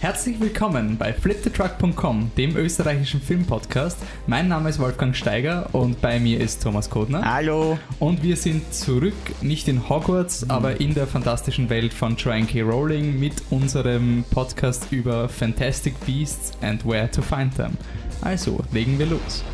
Herzlich willkommen bei fliptetruck.com, dem österreichischen Filmpodcast. Mein Name ist Wolfgang Steiger und bei mir ist Thomas Kodner. Hallo. Und wir sind zurück, nicht in Hogwarts, Mhm. aber in der fantastischen Welt von Joanne K. Rowling mit unserem Podcast über Fantastic Beasts and Where to Find Them. Also, legen wir los.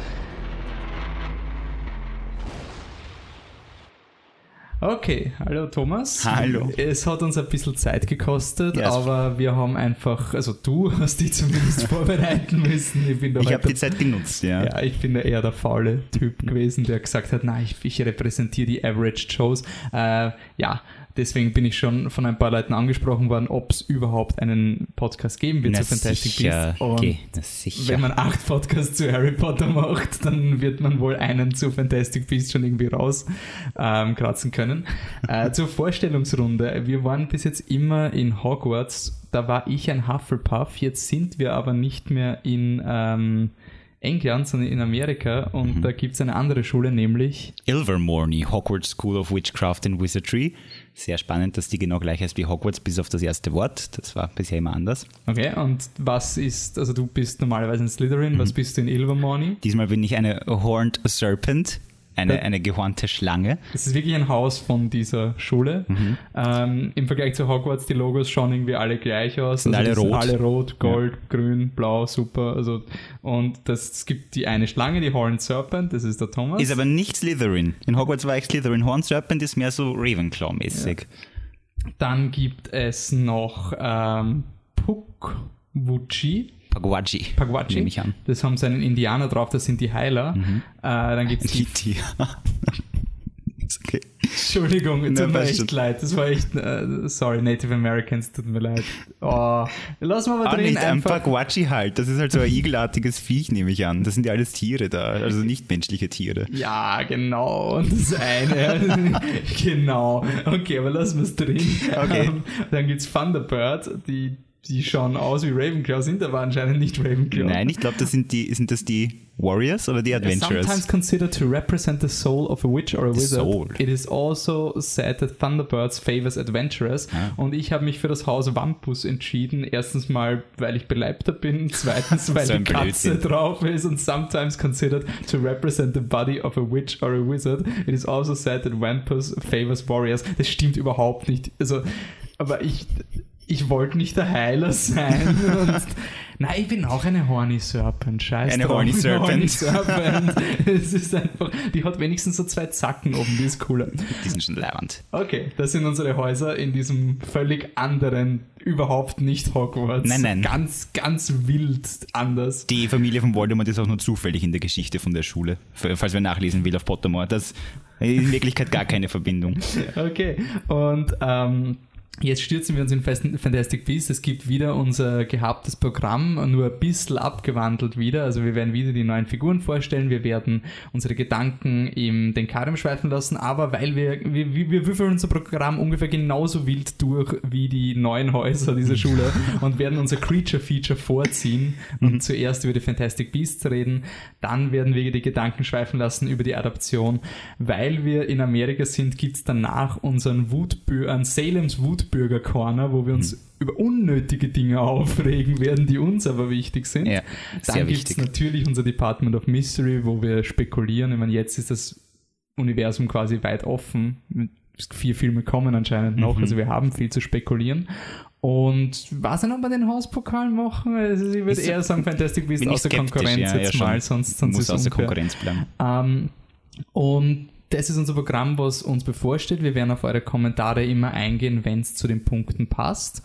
Okay, hallo Thomas. Hallo. Es hat uns ein bisschen Zeit gekostet, Ja, es- aber wir haben einfach, also du hast dich zumindest vorbereiten müssen. Ich Ich habe die Zeit genutzt, ja. ja, ich bin da eher der faule Typ gewesen, der gesagt hat, nein, ich, ich repräsentiere die Average Joes. Äh, ja, deswegen bin ich schon von ein paar Leuten angesprochen worden, ob es überhaupt einen Podcast geben wird Na zu Fantastic sicher, Beasts. Und okay, na wenn man acht Podcasts zu Harry Potter macht, dann wird man wohl einen zu Fantastic Beasts schon irgendwie rauskratzen ähm, kratzen können. Äh, zur Vorstellungsrunde. Wir waren bis jetzt immer in Hogwarts. Da war ich ein Hufflepuff. Jetzt sind wir aber nicht mehr in ähm, England, sondern in Amerika. Und da gibt es eine andere Schule, nämlich Ilvermorny, Hogwarts School of Witchcraft and Wizardry. Sehr spannend, dass die genau gleich heißt wie Hogwarts, bis auf das erste Wort. Das war bisher immer anders. Okay, und was ist, also du bist normalerweise in Slytherin, was bist du in Ilvermorny? Diesmal bin ich eine Horned Serpent, eine, eine gehornte Schlange. Es ist wirklich ein Haus von dieser Schule. Mhm. Ähm, Im Vergleich zu Hogwarts, die Logos schauen irgendwie alle gleich aus. Sind alle rot. alle rot, gold, grün, blau, super. Also, und das, es gibt die eine Schlange, die Horned Serpent, das ist der Thomas. Ist aber nicht Slytherin. In Hogwarts war ich Slytherin. Horned Serpent ist mehr so Ravenclaw-mäßig. Dann gibt es noch ähm, Pukwuchi. Paguaji. Paguachi. Nehme ich an. Das haben sie einen Indianer drauf, das sind die Heiler. Mhm. Äh, dann gibt es die Die, okay. Entschuldigung, tut Na, mir echt schon. leid. Das war echt, äh, sorry, Native Americans, tut mir leid. Oh, lass mal aber Ah, drin nicht ein einfach. Paguachi halt. Das ist halt so ein igelartiges Viech, nehme ich an. Das sind ja alles Tiere da. Also nicht menschliche Tiere. Ja, genau. Und das eine. genau. Okay, aber lassen wir es drin. Okay. Ähm, dann gibt's Thunderbird, die, die schauen aus wie Ravenclaw, sind aber anscheinend nicht Ravenclaw. Nein, ich glaube, das sind die, sind das die Warriors oder die Sometimes Adventurers? considered to represent the soul of a witch or a The wizard, soul. it is also said that Thunderbirds favors adventurers. Ah. Und ich habe mich für das Haus Wampus entschieden. Erstens mal, weil ich Beleibter bin. Zweitens, weil So die Katze Blödsinn. drauf ist. Und sometimes considered to represent the body of a witch or a wizard. It is also said that Wampus favors warriors. Das stimmt überhaupt nicht. Also, aber ich... Ich wollte nicht der Heiler sein. Und, nein, ich bin auch eine Horny Serpent. Scheiß Eine drauf. Horny Serpent. Horny Serpent. es ist einfach, die hat wenigstens so zwei Zacken oben, die ist cooler. Die sind schon leibend. Okay, das sind unsere Häuser in diesem völlig anderen, überhaupt nicht Hogwarts. Nein, nein. Ganz, ganz wild anders. Die Familie von Voldemort ist auch nur zufällig in der Geschichte von der Schule. Falls wer nachlesen will auf Pottermore. Das ist in Wirklichkeit gar keine Verbindung. Okay, und ähm, jetzt stürzen wir uns in Fantastic Beasts. Es gibt wieder unser gehabtes Programm, nur ein bisschen abgewandelt wieder. Also wir werden wieder die neuen Figuren vorstellen. Wir werden unsere Gedanken im den Karem schweifen lassen, aber weil wir, wir, wir würfeln unser Programm ungefähr genauso wild durch wie die neuen Häuser dieser Schule und werden unser Creature-Feature vorziehen und zuerst über die Fantastic Beasts reden. Dann werden wir die Gedanken schweifen lassen über die Adaption. Weil wir in Amerika sind, gibt's danach unseren Wutbürger, an Salems Wutbürger Corner, wo wir uns über unnötige Dinge aufregen werden, die uns aber wichtig sind. Ja, sehr Dann gibt's wichtig. natürlich unser Department of Mystery, wo wir spekulieren. Ich meine, jetzt ist das Universum quasi weit offen. Vier Filme kommen anscheinend noch, Mhm. also wir haben viel zu spekulieren. Und was denn, ob wir den Hauspokal machen? Also ich würde eher sagen, Fantastic Beasts außer Konkurrenz ja, ja, jetzt schon. mal, sonst, sonst Muss ist außer unfair. Konkurrenz bleiben. Ähm, und das ist unser Programm, was uns bevorsteht. Wir werden auf eure Kommentare immer eingehen, wenn es zu den Punkten passt.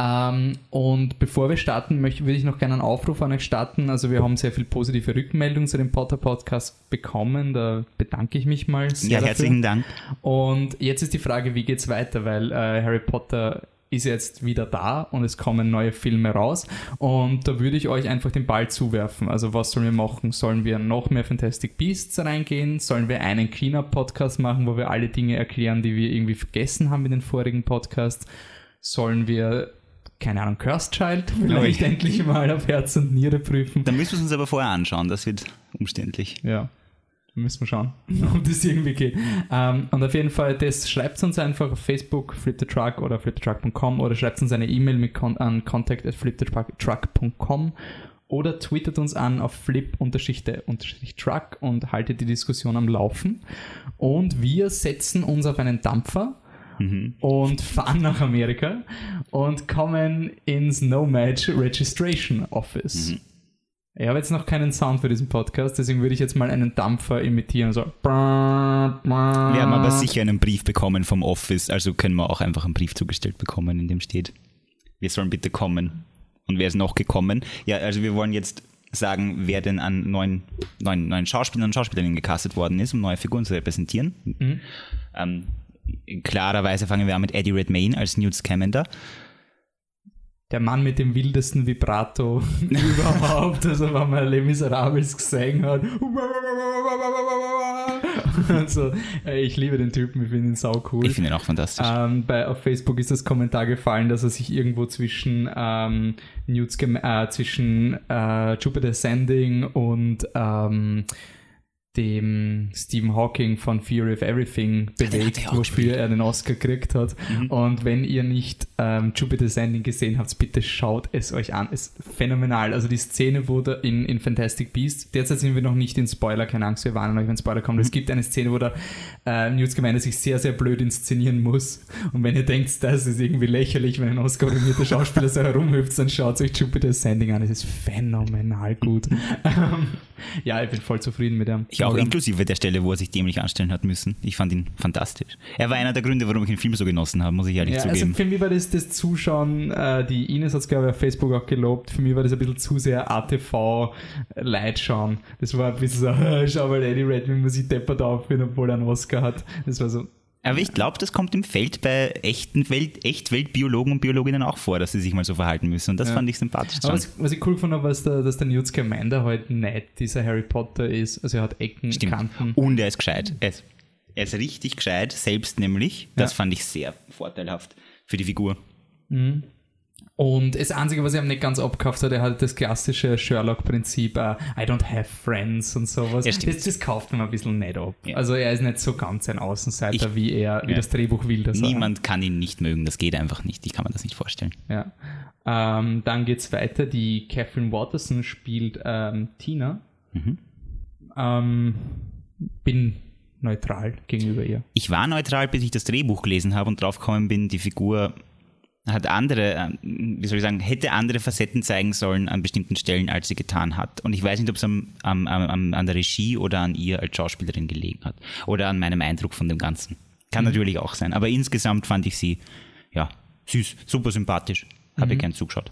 Ähm, und bevor wir starten, möchte, würde ich noch gerne einen Aufruf an euch starten. Also wir haben sehr viel positive Rückmeldungen zu dem Potter Podcast bekommen. Da bedanke ich mich mal sehr Ja, dafür. herzlichen Dank. Und jetzt ist die Frage, wie geht's weiter? Weil äh, Harry Potter ist jetzt wieder da und es kommen neue Filme raus. Und da würde ich euch einfach den Ball zuwerfen. Also was sollen wir machen? Sollen wir noch mehr Fantastic Beasts reingehen? Sollen wir einen Cleanup-Podcast machen, wo wir alle Dinge erklären, die wir irgendwie vergessen haben in den vorigen Podcasts? Sollen wir keine Ahnung, Cursed Child vielleicht endlich mal auf Herz und Niere prüfen. Dann müssen wir es uns aber vorher anschauen, das wird umständlich. Ja. Müssen wir schauen, ob das irgendwie geht. Ähm, und auf jeden Fall, das schreibt uns einfach auf Facebook, flipthetruck oder flipthetruck.com oder schreibt uns eine E-Mail mit con an contact at flipthetruck.com oder twittert uns an auf flip-truck und haltet die Diskussion am Laufen. Und wir setzen uns auf einen Dampfer mhm. und fahren nach Amerika und kommen ins No Match Registration Office. Mhm. Ich habe jetzt noch keinen Sound für diesen Podcast, deswegen würde ich jetzt mal einen Dampfer imitieren. So. Wir haben aber sicher einen Brief bekommen vom Office, also können wir auch einfach einen Brief zugestellt bekommen, in dem steht, wir sollen bitte kommen. Und wer ist noch gekommen? Ja, also wir wollen jetzt sagen, wer denn an neuen, neuen, neuen Schauspielern und Schauspielerinnen gecastet worden ist, um neue Figuren zu repräsentieren. Mhm. Ähm, klarerweise fangen wir an mit Eddie Redmayne als Newt Scamander der Mann mit dem wildesten Vibrato überhaupt, also wenn man Les Miserables gesehen hat. also, ich liebe den Typen, ich finde ihn sau cool. Ich finde ihn auch fantastisch. Ähm, bei, auf Facebook ist das Kommentar gefallen, dass er sich irgendwo zwischen ähm, Newts, äh, zwischen äh, Jupiter Sending und ähm, dem Stephen Hawking von Fear of Everything bewegt, ja, wofür er den Oscar gekriegt hat. Mhm. Und wenn ihr nicht ähm, Jupiter Sending gesehen habt, bitte schaut es euch an. Es ist phänomenal. Also die Szene wurde in, in Fantastic Beasts, derzeit sind wir noch nicht in Spoiler, keine Angst, wir warnen euch, wenn Spoiler kommt. Mhm. Es gibt eine Szene, wo der äh, Newt Scamander sich sehr, sehr blöd inszenieren muss. Und wenn ihr denkt, das ist irgendwie lächerlich, wenn ein Oscar-nominierte Schauspieler so herumhüpft, dann schaut euch Jupiter Sending an. Es ist phänomenal gut. Ähm, ja, ich bin voll zufrieden mit dem. Ich auch inklusive der Stelle, wo er sich dämlich anstellen hat müssen. Ich fand ihn fantastisch. Er war einer der Gründe, warum ich den Film so genossen habe, muss ich ehrlich ja, also zugeben. Also für mich war das, das Zuschauen, äh, die Ines hat es glaube ich auf Facebook auch gelobt, für mich war das ein bisschen zu sehr ATV-Leid schauen. Das war ein bisschen so, schau mal, Eddie Redmayne muss sich deppert aufführen, obwohl er einen Oscar hat. Das war so, aber ich glaube, das kommt im Feld bei echten Welt, Echtweltbiologen und Biologinnen auch vor, dass sie sich mal so verhalten müssen. Und das ja. fand ich sympathisch. Aber was, was, ich cool fand, war, dass der, dass der Newt Scamander halt nicht dieser Harry Potter ist. Also er hat Ecken, Stimmt. Kanten. Und er ist gescheit. Er ist, er ist richtig gescheit, selbst nämlich. Das ja. fand ich sehr vorteilhaft für die Figur. Mhm. Und das Einzige, was ich ihm nicht ganz abgekauft hat, er hat das klassische Sherlock-Prinzip, uh, I don't have friends und sowas. Ja, das, das kauft ihm ein bisschen nicht ab. Ja. Also er ist nicht so ganz ein Außenseiter, ich, wie er, wie ja. das Drehbuch will. Dass Niemand er, kann ihn nicht mögen, das geht einfach nicht. Ich kann mir das nicht vorstellen. Ja. Ähm, dann geht's weiter. Die Catherine Watterson spielt ähm, Tina. Mhm. Ähm, bin neutral gegenüber ihr. Ich war neutral, bis ich das Drehbuch gelesen habe und drauf gekommen bin, die Figur hat andere, ähm, wie soll ich sagen, hätte andere Facetten zeigen sollen an bestimmten Stellen, als sie getan hat. Und ich weiß nicht, ob es am, am, am, an der Regie oder an ihr als Schauspielerin gelegen hat. Oder an meinem Eindruck von dem Ganzen. Kann mhm. natürlich auch sein. Aber insgesamt fand ich sie, ja, süß, super sympathisch. Habe mhm. ich gern zugeschaut.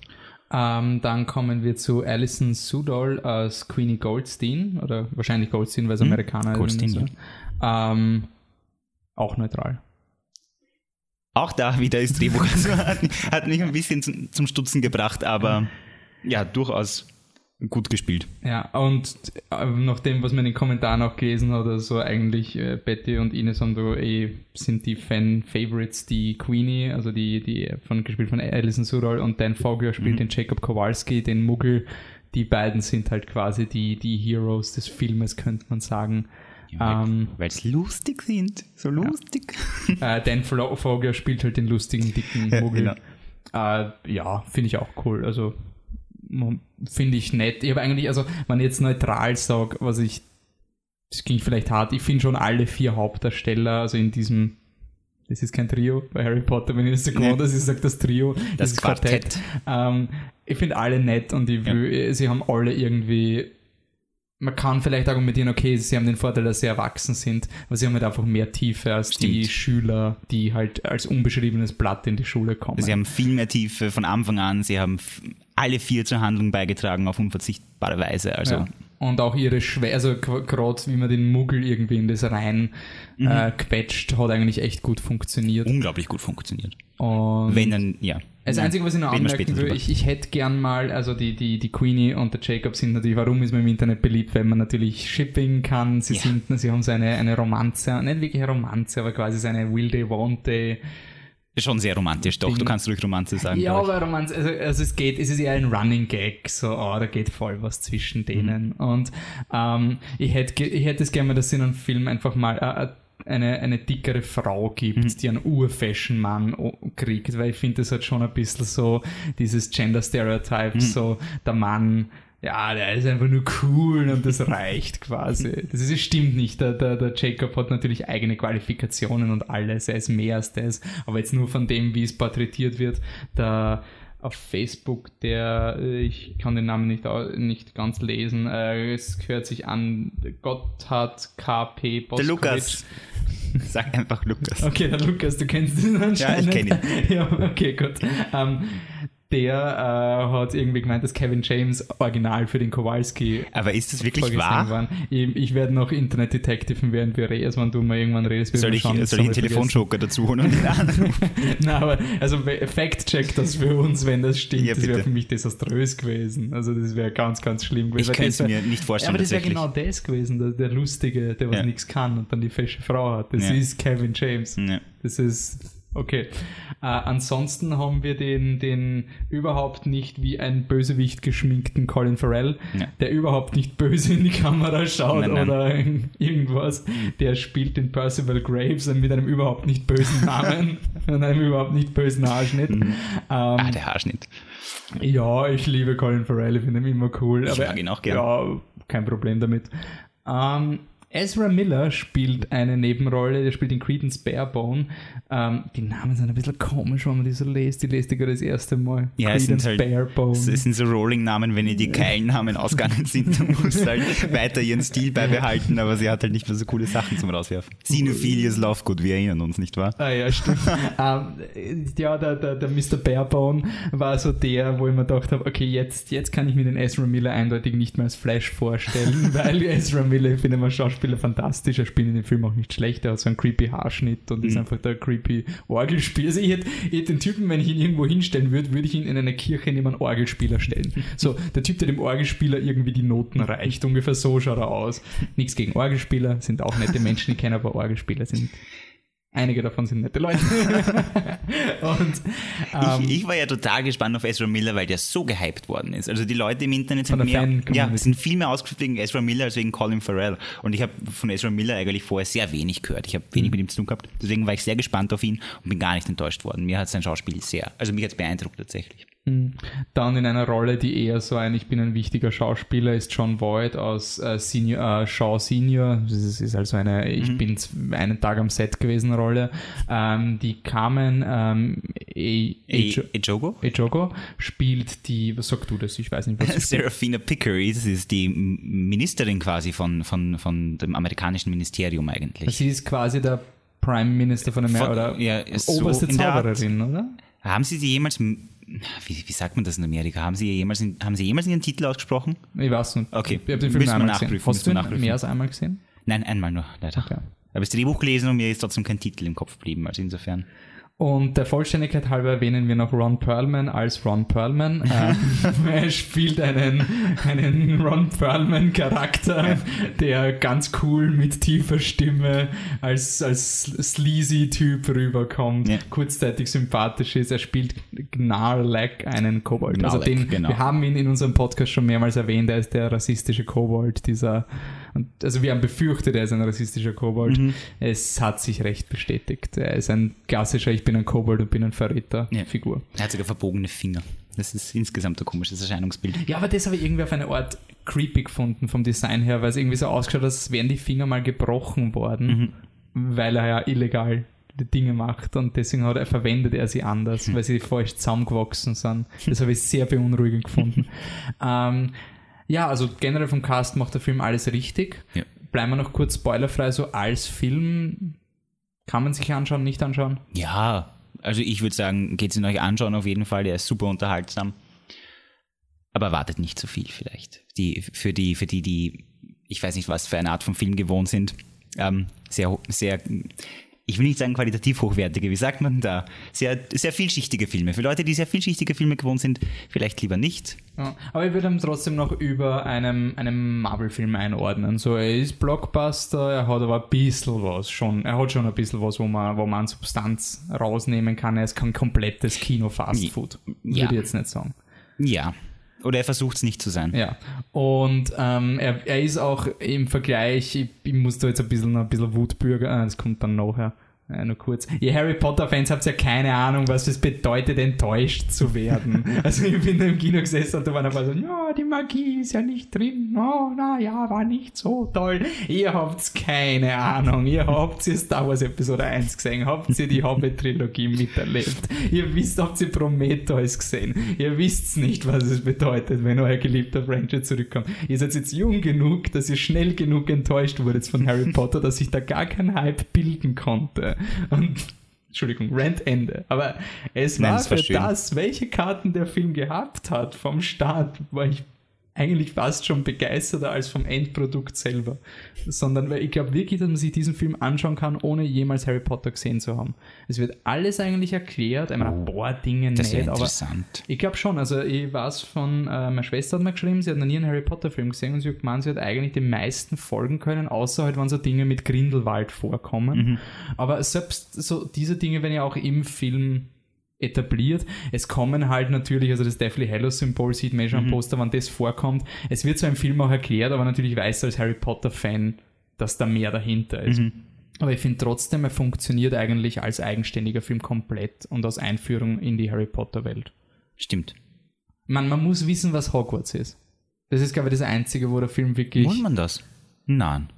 Ähm, dann kommen wir zu Alison Sudol als Queenie Goldstein. Oder wahrscheinlich Goldstein, weil es mhm. Amerikaner Goldstein, ist. Ja. Ähm, auch neutral. Auch da wieder ist Drehbuch. Also hat, hat, mich ein bisschen zum, zum Stutzen gebracht, aber ja, durchaus gut gespielt. Ja, und äh, nach dem, was man in den Kommentaren auch gelesen hat, also eigentlich äh, Betty und Ines haben da eh, sind die Fan-Favorites, die Queenie, also die, die von, gespielt von Alison Sudol und Dan Fogler spielt mhm. den Jacob Kowalski, den Muggel. Die beiden sind halt quasi die, die Heroes des Filmes, könnte man sagen. Ähm, Weil es lustig sind. So lustig. Ja. äh, Dan Fogler spielt halt den lustigen, dicken Muggel. Ja, genau. äh, ja finde ich auch cool. Also finde ich nett. Ich habe eigentlich, also wenn ich jetzt neutral sage, was ich, das klingt vielleicht hart, ich finde schon alle vier Hauptdarsteller, also in diesem das ist kein Trio bei Harry Potter, wenn ich das so nee. das ist, sagt das Trio, das, das Quartett. Quartett. Ähm, ich finde alle nett und ich will, ja. sie haben alle irgendwie man kann vielleicht argumentieren, okay, sie haben den Vorteil, dass sie erwachsen sind, aber sie haben halt einfach mehr Tiefe als Stimmt. die Schüler, die halt als unbeschriebenes Blatt in die Schule kommen. Sie haben viel mehr Tiefe von Anfang an, sie haben alle vier zur Handlung beigetragen auf unverzichtbare Weise. Also. Ja. Und auch ihre Schwäche, also gerade wie man den Muggel irgendwie in das rein mhm. äh, quetscht, hat eigentlich echt gut funktioniert. Unglaublich gut funktioniert. Und Wenn dann, ja. Das Einzige, was ich noch anmerken will, ich, ich hätte gern mal, also die, die, die Queenie und der Jacob sind natürlich, warum ist man im Internet beliebt, wenn man natürlich Shipping kann, sie ja. sind, sie haben so eine, eine Romanze, nicht wirklich eine Romanze, aber quasi so eine Wilde Wante Schon sehr romantisch, doch. Du kannst ruhig Romanze sagen. Ja, aber Romanz, also, also es geht, es ist eher ein Running Gag, so, oh, da geht voll was zwischen denen. Und ähm, ich hätte ich hätte es gerne mal, dass es in einem Film einfach mal äh, eine, eine dickere Frau gibt, die einen Ur-Fashion-Mann o- kriegt, weil ich finde, das hat schon ein bisschen so dieses Gender-Stereotype, so der Mann. Ja, der ist einfach nur cool und das reicht quasi. Das ist, es stimmt nicht. Der, der, der Jacob hat natürlich eigene Qualifikationen und alles. Er ist mehr als das. Aber jetzt nur von dem, wie es porträtiert wird, der auf Facebook, der, äh, ich kann den Namen nicht, nicht ganz lesen, äh, es hört sich an, Gotthard KP Der Boskowitsch. Lukas. Sag einfach Lukas. Okay, der Lukas, du kennst ihn anscheinend. kenn ihn. ja, okay, gut. Ähm, der äh, hat irgendwie gemeint, dass Kevin James original für den Kowalski Aber ist das wirklich wahr? waren. Ich, ich werde noch Internet Detectiven, während wir reden, wenn du mal irgendwann redest. Soll ich, schauen, soll ich einen Telefonjoker dazu holen. Nein, aber also Fact-check das für uns, wenn das stimmt. Ja, das wäre für mich desaströs gewesen. Also das wäre ganz, ganz schlimm gewesen. Ich das es mir nicht vorstellen, aber das wäre genau das gewesen, der, der Lustige, der was Ja. nichts kann und dann die fesche Frau hat. Das Ja. ist Kevin James. Ja. Das ist okay. Äh, ansonsten haben wir den, den überhaupt nicht wie ein Bösewicht geschminkten Colin Farrell, Ja. der überhaupt nicht böse in die Kamera schaut Nein, nein. oder irgendwas. Der spielt den Percival Graves mit einem überhaupt nicht bösen Namen und einem überhaupt nicht bösen Haarschnitt. Ähm, Ah, der Haarschnitt. ja, ich liebe Colin Farrell, ich finde ihn immer cool. Ich aber, mag ihn auch gern. Ja, kein Problem damit. Ähm, Ezra Miller spielt eine Nebenrolle, der spielt den Credence Barebone. Ähm, die Namen sind ein bisschen komisch, wenn man die so liest. Die lest ich gerade das erste Mal. Ja, es sind Credence halt- Barebone. Es sind so Rolling-Namen, wenn ihr die Keilnamen ausgegangen sind, dann muss halt weiter ihren Stil beibehalten, aber sie hat halt nicht mehr so coole Sachen zum Rauswerfen. Sinophilius Lovegood, wir erinnern uns, nicht wahr? Ah ja, stimmt. ähm, ja, der, der, der Mr. Barebone war so der, wo ich mir gedacht habe, okay, jetzt, jetzt kann ich mir den Ezra Miller eindeutig nicht mehr als Flash vorstellen, weil Ezra Miller, ich finde immer Schauspieler fantastisch, er spielt in dem Film auch nicht schlecht, er hat so einen creepy Haarschnitt und ist einfach der creepy Orgelspieler. Also ich hätte, ich hätte den Typen, wenn ich ihn irgendwo hinstellen würde, würde ich ihn in eine Kirche neben einen Orgelspieler stellen. So, der Typ, der dem Orgelspieler irgendwie die Noten reicht, ungefähr so schaut er aus. Nichts gegen Orgelspieler, sind auch nette Menschen, ich kenne aber Orgelspieler sind Einige davon sind nette Leute. und ähm, ich, ich war ja total gespannt auf Ezra Miller, weil der so gehypt worden ist. Also die Leute im Internet sind mehr, ja, sind viel mehr ausgeführt wegen Ezra Miller als wegen Colin Farrell. Und ich habe von Ezra Miller eigentlich vorher sehr wenig gehört. Ich habe Mhm. wenig mit ihm zu tun gehabt. Deswegen war ich sehr gespannt auf ihn und bin gar nicht enttäuscht worden. Mir hat sein Schauspiel sehr, also mich hat es beeindruckt tatsächlich. Dann in einer Rolle, die eher so ein Ich bin ein wichtiger Schauspieler ist John Voight aus äh, Senior, äh, Shaw Senior. Das ist, ist also eine Ich Mhm. bin einen Tag am Set gewesen Rolle. Ähm, die Carmen ähm, E- Ejo- Ejogo? Ejogo spielt die, was sagst du das? Ich weiß nicht, was. Serafina Pickery, das ist die Ministerin quasi von, von, von dem amerikanischen Ministerium eigentlich. Sie ist quasi der Prime Minister von Amerika oder ja, so oberste Art. Zaubererin, oder? Haben Sie sie jemals, wie, wie sagt man das in Amerika, haben Sie jemals, in, haben Sie jemals Ihren Titel ausgesprochen? Ich weiß nicht. Okay. Ich habe den Film Müssen einmal nachprüfen, gesehen. Hast du ihn mehr als einmal gesehen? Nein, einmal nur, leider. Okay. Ich habe das Drehbuch gelesen und mir ist trotzdem kein Titel im Kopf geblieben, also insofern. Und der Vollständigkeit halber erwähnen wir noch Ron Perlman als Ron Perlman. Ähm, er spielt einen, einen Ron Perlman-Charakter, der ganz cool mit tiefer Stimme als, als sleazy Typ rüberkommt, Ja. kurzzeitig sympathisch ist. Er spielt Gnarlack, einen Kobold. also Gnarlack, den, genau. wir haben ihn in unserem Podcast schon mehrmals erwähnt, er ist der rassistische Kobold, dieser, und also wir haben befürchtet, er ist ein rassistischer Kobold. Mhm. Es hat sich recht bestätigt. Er ist ein klassischer, ich bin ein Kobold und bin ein Verräter Ja. Figur. Er hat sogar verbogene Finger. Das ist insgesamt ein komisches Erscheinungsbild. Ja, aber das habe ich irgendwie auf eine Art creepy gefunden vom Design her, weil es irgendwie so ausgeschaut hat, als wären die Finger mal gebrochen worden, Mhm. weil er ja illegal die Dinge macht und deswegen hat er, verwendet er sie anders, Mhm. weil sie falsch zusammengewachsen sind. Das habe ich sehr beunruhigend gefunden. ähm, ja, also generell vom Cast macht der Film alles richtig. Ja. Bleiben wir noch kurz spoilerfrei, so als Film kann man sich anschauen, nicht anschauen? Ja, also ich würde sagen, geht es ihn euch anschauen auf jeden Fall, der ist super unterhaltsam. Aber erwartet nicht zu viel vielleicht. Die, für die, für die, die, ich weiß nicht, was für eine Art von Film gewohnt sind, ähm, sehr, sehr, ich will nicht sagen qualitativ hochwertige, wie sagt man da? Sehr, sehr vielschichtige Filme. Für Leute, die sehr vielschichtige Filme gewohnt sind, vielleicht lieber nicht. Ja, aber ich würde ihn trotzdem noch über einem, einem Marvel-Film einordnen. So, er ist Blockbuster, er hat aber ein bisschen was schon. Er hat schon ein bisschen was, wo man, wo man an Substanz rausnehmen kann. Er ist kein komplettes Kino-Fastfood. Ja. Würde ich jetzt nicht sagen. Ja. Oder er versucht es nicht zu sein. Ja. Und ähm, er, er ist auch im Vergleich, ich, ich muss da jetzt ein bisschen, ein bisschen Wutbürger, ah, das kommt dann nachher. Ja, nur kurz. Ihr Harry Potter-Fans habt ja keine Ahnung, was es bedeutet, enttäuscht zu werden. also ich bin da im Kino gesessen und da waren aber so, ja, die Magie ist ja nicht drin. Oh, na ja, war nicht so toll. Ihr habt keine Ahnung. Ihr habt ihr Star Wars Episode 1 gesehen. Habt ihr die Hobbit-Trilogie miterlebt. Ihr wisst, habt ihr Prometheus gesehen. Ihr wisst nicht, was es bedeutet, wenn euer geliebter Franchise zurückkommt. Ihr seid jetzt jung genug, dass ihr schnell genug enttäuscht wurdet von Harry Potter, dass sich da gar kein Hype bilden konnte. Und Entschuldigung, Rant Ende. Aber es Nein, war für schön. das, welche Karten der Film gehabt hat vom Start, war ich eigentlich fast schon begeisterter als vom Endprodukt selber. Sondern weil ich glaube wirklich, dass man sich diesen Film anschauen kann, ohne jemals Harry Potter gesehen zu haben. Es wird alles eigentlich erklärt. Ein paar Dinge Das nicht, aber ich glaube schon, also ich weiß von, äh, meine Schwester hat mir geschrieben, sie hat noch nie einen Harry Potter Film gesehen und sie hat gemeint, sie hat eigentlich den meisten folgen können, außer halt, wenn so Dinge mit Grindelwald vorkommen. Aber selbst so diese Dinge werden ja auch im Film etabliert. Es kommen halt natürlich, also das Deathly Hallows Symbol sieht man eh schon am Poster, wenn das vorkommt. Es wird so im Film auch erklärt, aber natürlich weiß du als Harry Potter Fan, dass da mehr dahinter ist. Aber ich finde trotzdem, er funktioniert eigentlich als eigenständiger Film komplett und als Einführung in die Harry Potter Welt. Stimmt. Man, man muss wissen, was Hogwarts ist. Das ist, glaube ich, das Einzige, wo der Film wirklich. Muss man das? Nein.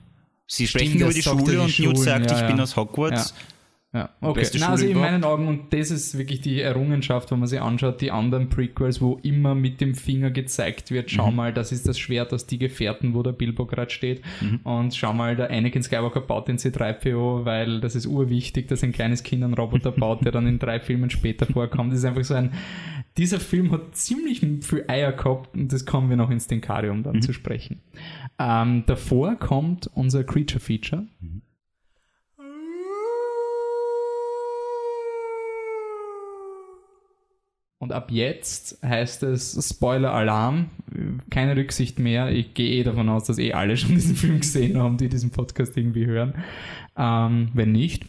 Sie sprechen über die er, Schule und Newt sagt, ja, ich ja. bin aus Hogwarts. Ja, okay. Beste Na, also in überhaupt. meinen Augen, und das ist wirklich die Errungenschaft, wenn man sich anschaut, die anderen Prequels, wo immer mit dem Finger gezeigt wird, Mhm. schau mal, das ist das Schwert aus die Gefährten, wo der Bilbo gerade steht. Mhm. Und schau mal, der Anakin Skywalker baut den C3PO, weil das ist urwichtig, dass ein kleines Kind einen Roboter baut, der dann in drei Filmen später vorkommt. Das ist einfach so ein, dieser Film hat ziemlich viel Eier gehabt und das kommen wir noch ins Denkarium Mhm. dann zu sprechen. Ähm, davor kommt unser Creature Feature. Und ab jetzt heißt es Spoiler-Alarm, keine Rücksicht mehr. Ich gehe eh davon aus, dass eh alle schon diesen Film gesehen haben, die diesen Podcast irgendwie hören. Ähm, wenn nicht,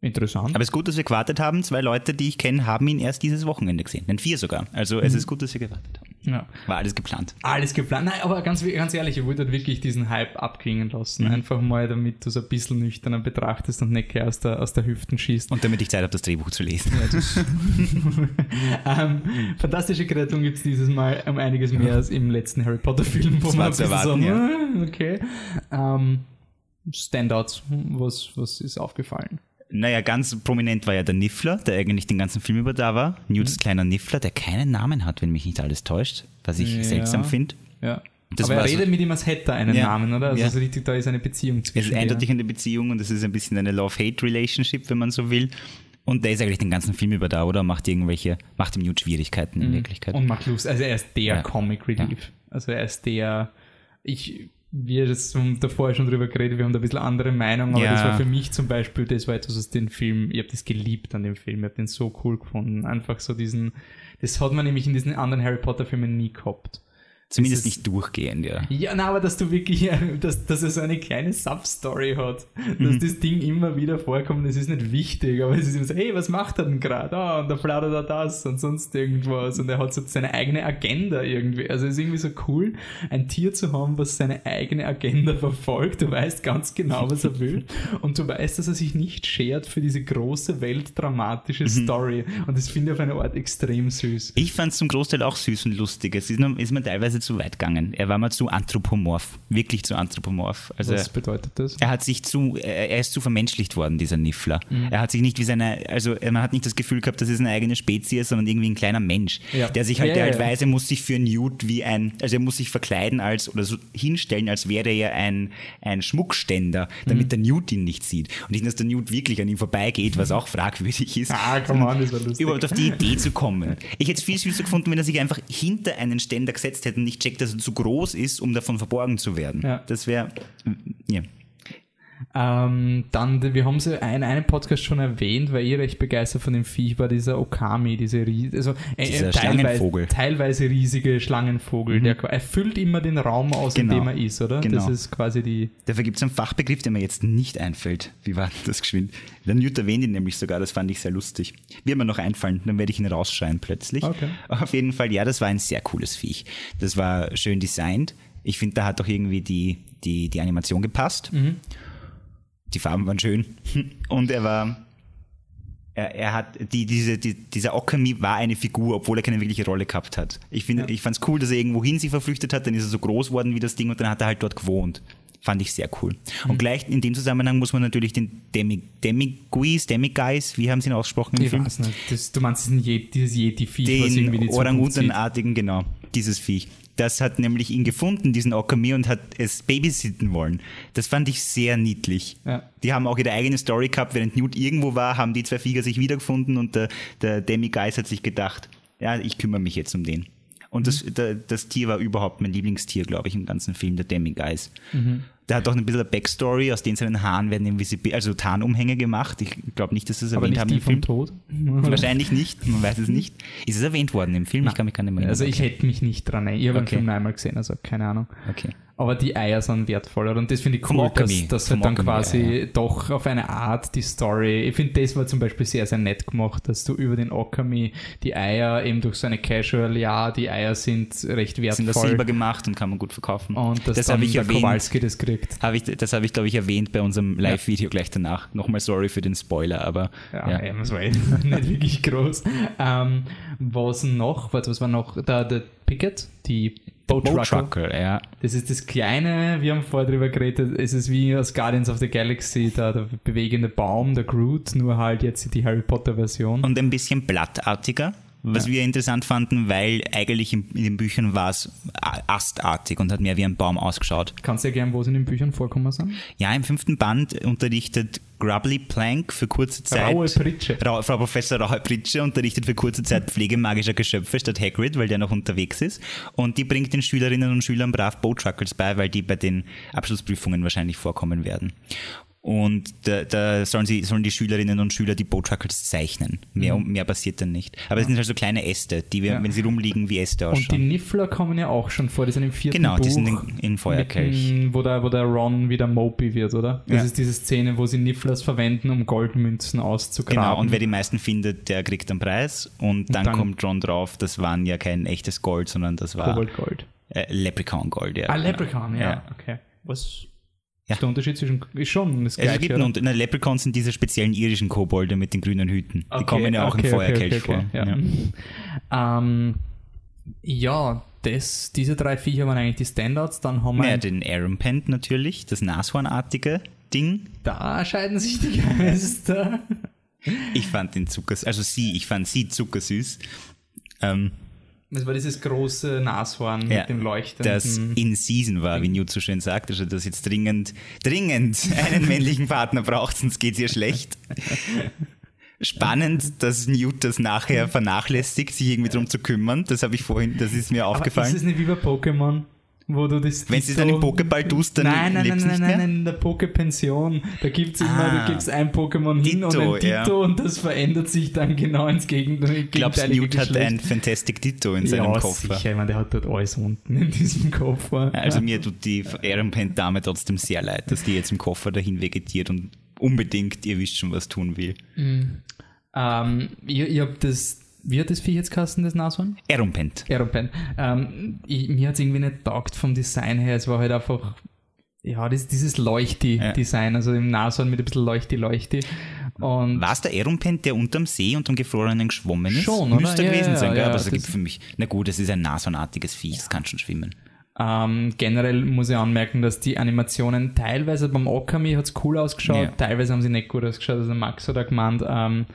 interessant. Aber es ist gut, dass wir gewartet haben. Zwei Leute, die ich kenne, haben ihn erst dieses Wochenende gesehen. Denn vier sogar. Also Mhm. es ist gut, dass wir gewartet haben. Ja. War alles geplant. Alles geplant. Nein, aber ganz, ganz ehrlich, ich wollte halt wirklich diesen Hype abklingen lassen. Mhm. Einfach mal, damit du es ein bisschen nüchterner betrachtest und nicht aus der, aus der Hüften schießt. Und damit ich Zeit habe, das Drehbuch zu lesen. ähm, fantastische Kreaturen gibt es dieses Mal um einiges mehr als im letzten Harry Potter Film, wo Das man ein bisschen erwarten, so, ja. "Ah, okay. Ähm, Standouts, was, was ist aufgefallen? Naja, ganz prominent war ja der Niffler, der eigentlich den ganzen Film über da war. Newts Mhm. kleiner Niffler, der keinen Namen hat, wenn mich nicht alles täuscht. Was ich Ja. seltsam finde. Ja. Das Aber er redet mit ihm, als hätte er einen Ja. Namen, oder? Also Ja. so richtig, da ist eine Beziehung Es zwischen ist eindeutig eine Beziehung und es ist ein bisschen eine Love-Hate-Relationship, wenn man so will. Und der ist eigentlich den ganzen Film über da, oder? Macht irgendwelche, macht dem Newt Schwierigkeiten in Wirklichkeit. Mhm. Und macht Lust. Also er ist der. Comic Relief. Also er ist der, ich, wir das haben da vorher schon drüber geredet, wir haben da ein bisschen andere Meinung, aber Ja. das war für mich zum Beispiel, das war etwas aus dem Film, ich habe das geliebt an dem Film, ich habe den so cool gefunden. Einfach so diesen, das hat man nämlich in diesen anderen Harry Potter Filmen nie gehabt. Zumindest nicht durchgehend, ja. Ja, na, aber dass du wirklich, dass, dass er so eine kleine Substory hat, dass Mhm. das Ding immer wieder vorkommt, das ist nicht wichtig, aber es ist immer so, hey, was macht er denn gerade? Ah, und da plaudert er das und sonst irgendwas und er hat so seine eigene Agenda irgendwie. Also es ist irgendwie so cool, ein Tier zu haben, was seine eigene Agenda verfolgt. Du weißt ganz genau, was er will und du weißt, dass er sich nicht schert für diese große, weltdramatische Mhm. Story und das finde ich auf eine Art extrem süß. Ich fand es zum Großteil auch süß und lustig. Es ist, ist mir teilweise zu weit gegangen. Er war mal zu anthropomorph. Wirklich zu anthropomorph. Also Was bedeutet das? er hat sich zu, er ist zu vermenschlicht worden, dieser Niffler. Mhm. Er hat sich nicht wie seine, also man hat nicht das Gefühl gehabt, das ist eine eigene Spezies, sondern irgendwie ein kleiner Mensch. Ja. Der sich halt, Ja, der halt ja. weiß, er muss sich für Newt wie ein, also er muss sich verkleiden als, oder so hinstellen, als wäre er ein, ein Schmuckständer, damit Mhm. der Newt ihn nicht sieht. Und nicht, dass der Newt wirklich an ihm vorbeigeht, was auch fragwürdig ist. Ah, come on, das war lustig. Überhaupt auf die Idee zu kommen. Ich hätte es viel süßer gefunden, wenn er sich einfach hinter einen Ständer gesetzt hätte und nicht checkt, dass er zu groß ist, um davon verborgen zu werden. Ja. Das wäre, ja. Ähm, dann, wir haben sie in einem Podcast schon erwähnt, weil ihr recht begeistert von dem Viech war, dieser Okami, diese ries also, äh, Dieser teilweise, Schlangenvogel. teilweise riesige Schlangenvogel. Der er füllt immer den Raum aus, Genau. in dem er ist, oder? Genau. Das ist quasi die. Dafür gibt es einen Fachbegriff, der mir jetzt nicht einfällt. Wie war denn das geschwind? Der Newt erwähnt ihn nämlich sogar, das fand ich sehr lustig. Wird mir noch einfallen, dann werde ich ihn rausschreien plötzlich. Okay. Auf jeden Fall, ja, das war ein sehr cooles Viech. Das war schön designt. Ich finde, da hat doch irgendwie die, die, die Animation gepasst. Die Farben waren schön. Und er war. Er, er hat die, diese, die, dieser Okami war eine Figur, obwohl er keine wirkliche Rolle gehabt hat. Ich finde, ich fand es cool, dass er irgendwo hin sich verflüchtet hat, dann ist er so groß worden wie das Ding und dann hat er halt dort gewohnt. Fand ich sehr cool. Und gleich in dem Zusammenhang muss man natürlich den Demi, Demiguis, Demiguis, wie haben sie ihn ausgesprochen im Ich Film? weiß nicht. Das, du meinst diesen Je dieses Yeti-Viech, was irgendwie die. Orangutanartigen, genau, dieses Viech. Das hat nämlich ihn gefunden, diesen Okami, und hat es babysitten wollen. Das fand ich sehr niedlich. Ja. Die haben auch ihre eigene Story gehabt, während Newt irgendwo war, haben die zwei Viecher sich wiedergefunden und der, der Demi-Geist hat sich gedacht, ja, ich kümmere mich jetzt um den. Und das, Mhm. der, das Tier war überhaupt mein Lieblingstier, glaube ich, im ganzen Film, der Demi-Geist. Mhm. Der hat auch ein bisschen eine Backstory, aus den seinen Haaren werden invisibil, also Tarnumhänge gemacht. Ich glaube nicht, dass sie es erwähnt haben die im Film. Tod. Wahrscheinlich nicht, man weiß es nicht. Ist es erwähnt worden im Film? Ich kann mich gar nicht mehr Also erinnern. ich hätte mich nicht dran erinnert. Ich habe Okay. den Film nur einmal gesehen, also keine Ahnung. Okay. Aber die Eier sind wertvoller und das finde ich cool, dass, dass halt dann quasi doch auf eine Art die Story, ich finde das war zum Beispiel sehr, sehr nett gemacht, dass du über den Okami die Eier eben durch so eine Casual, ja, die Eier sind recht Sind das wertvoll Silber gemacht und kann man gut verkaufen. und dass das dann ich der erwähnt. Kowalski das kriegt. Hab ich, das habe ich, glaube ich, erwähnt bei unserem Live-Video gleich danach. Nochmal sorry für den Spoiler, aber Ja, ja. ja. das war eh nicht wirklich groß. Ähm, was noch? Warte, was war noch? Da, der Picket, die. Trucker, ja. Das ist das kleine, wir haben vorher drüber geredet, es ist wie aus Guardians of the Galaxy, da der bewegende Baum, der Groot, nur halt jetzt die Harry Potter Version. Und ein bisschen blattartiger, was wir interessant fanden, weil eigentlich in, in den Büchern war es astartig und hat mehr wie ein Baum ausgeschaut. Kannst du ja gern, wo sie in den Büchern vorkommen sind? Ja, im fünften Band unterrichtet Grubbly Plank für kurze Zeit. Raue Pritsche. Ra Frau Professor Raue Pritsche unterrichtet für kurze Zeit Pflege magischer Geschöpfe statt Hagrid, weil der noch unterwegs ist. Und die bringt den Schülerinnen und Schülern brav Boat Truckles bei, weil die bei den Abschlussprüfungen wahrscheinlich vorkommen werden. Und da, da sollen, sie, sollen die Schülerinnen und Schüler die Boat Truckles zeichnen. Mehr, mehr passiert dann nicht. Aber es sind halt so kleine Äste, die, wir, Ja. wenn sie rumliegen, wie Äste Und die ausschauen. Niffler kommen ja auch schon vor, die sind im vierten Genau, Buch. die sind in, in Feuerkelch. Mitten, wo, der, wo der Ron wieder Mopey wird, oder? Das Ja. ist diese Szene, wo sie Nifflers verwenden, um Goldmünzen auszugraben. Genau, und wer die meisten findet, der kriegt einen Preis. Und dann, dann- kommt John drauf, das waren ja kein echtes Gold, sondern das war Koboldgold. äh, Leprechaun-Gold. Ja, Ah, genau. Leprechaun, ja. Ja. Okay. Was Ja. der Unterschied zwischen. Ist schon das Also gleiche. es gibt einen, na, Leprechauns sind diese speziellen irischen Kobolde mit den grünen Hüten. Die Okay, kommen ja auch okay, im Feuerkelch okay, vor. Ja, Ja. ähm, ja das, diese drei Viecher waren eigentlich die Standards. Dann haben wir. Ja, den Arampent natürlich, das Nashornartige Ding. da scheiden sich die Geister. Ich fand den zuckers, also sie, ich fand sie zuckersüß. Ähm, Das war dieses große Nashorn ja, mit dem leuchtenden. das in Season war, wie Newt so schön sagt, also das jetzt dringend, dringend einen männlichen Partner braucht, sonst geht's ihr schlecht. Spannend, dass Newt das nachher vernachlässigt, sich irgendwie drum zu kümmern. Das habe ich vorhin, das ist mir Aber aufgefallen. ist es nicht wie bei Pokémon? Wo du das Wenn du es dann im Pokéball tust, dann nein, nein, lebst nein, nicht nein, nein, in der Poké-Pension. Da gibt's immer, Ah. da gibt's ein Pokémon hin und ein Ditto ja. und das verändert sich dann genau ins Gegen Glaubst du, Newt hat ein Fantastic Ditto in seinem ja, Koffer? sicher. Ich meine, der hat dort alles unten in diesem Koffer. Also mir tut die Ehrenpent-Dame trotzdem sehr leid, dass die jetzt im Koffer dahin vegetiert und unbedingt, ihr wisst schon, was tun will. Ähm, ihr, ihr habt das, wie hat das Vieh jetzt geheißen, das Nashorn? Ehrenpent. Aeropen. Ähm, ich, mir hat es irgendwie nicht taugt vom Design her. Es war halt einfach, ja, das, dieses Leuchti-Design, also im Nashorn mit ein bisschen Leuchti-Leuchti. War es der Ehrenpent, der unterm See und dem Gefrorenen geschwommen ist? Schon, oder? Müsste Ja, gewesen ja, sein, gell? ja, aber es das- gibt für mich, na gut, es ist ein nashornartiges Viech, das kann schon schwimmen. ähm, generell muss ich anmerken, dass die Animationen teilweise beim Okami hat es cool ausgeschaut, Ja. teilweise haben sie nicht gut ausgeschaut. Also Max hat auch gemeint, ähm,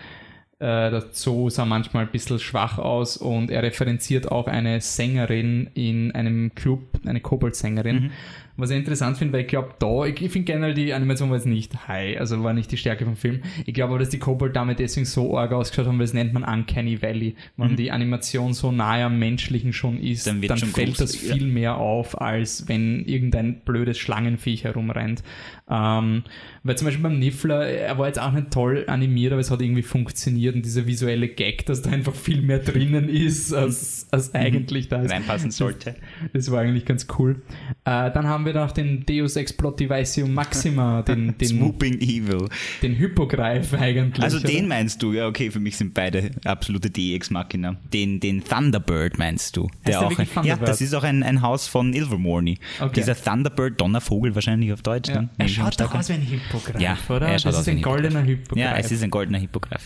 äh, der Zoo sah manchmal ein bisschen schwach aus und er referenziert auch eine Sängerin in einem Club, eine Kobold-Sängerin. Was ich interessant finde, weil ich glaube, da, ich, ich finde generell die Animation war jetzt nicht high, also war nicht die Stärke vom Film. Ich glaube aber, dass die Kobold-Dame deswegen so arg ausgeschaut haben, weil das nennt man Uncanny Valley. Wenn mhm. die Animation so nahe am Menschlichen schon ist, dann, dann fällt das viel ja. mehr auf, als wenn irgendein blödes Schlangenviech herumrennt. Ähm, weil zum Beispiel beim Niffler, er war jetzt auch nicht toll animiert, aber es hat irgendwie funktioniert und dieser visuelle Gag, dass da einfach viel mehr drinnen ist, als, als mhm. eigentlich da ist. Reinpassen sollte. Das, das war eigentlich ganz cool. Äh, dann haben wir noch den Deus Explotivatium Maxima, den, den Swooping Evil. Den Hypogreif eigentlich. Also oder? den meinst du, ja okay, für mich sind beide absolute DX Machina. Den, den Thunderbird meinst du. Der, der auch ein, ja, das ist auch ein, ein Haus von Ilvermorny. Okay. Dieser Thunderbird, Donnervogel wahrscheinlich auf Deutsch. Ja. Ne? Er schaut doch aus wie ein Hippogreif, ja, oder? Er schaut das ist ein goldener Hippogreif. Ja, es ist ein goldener Hippogreif.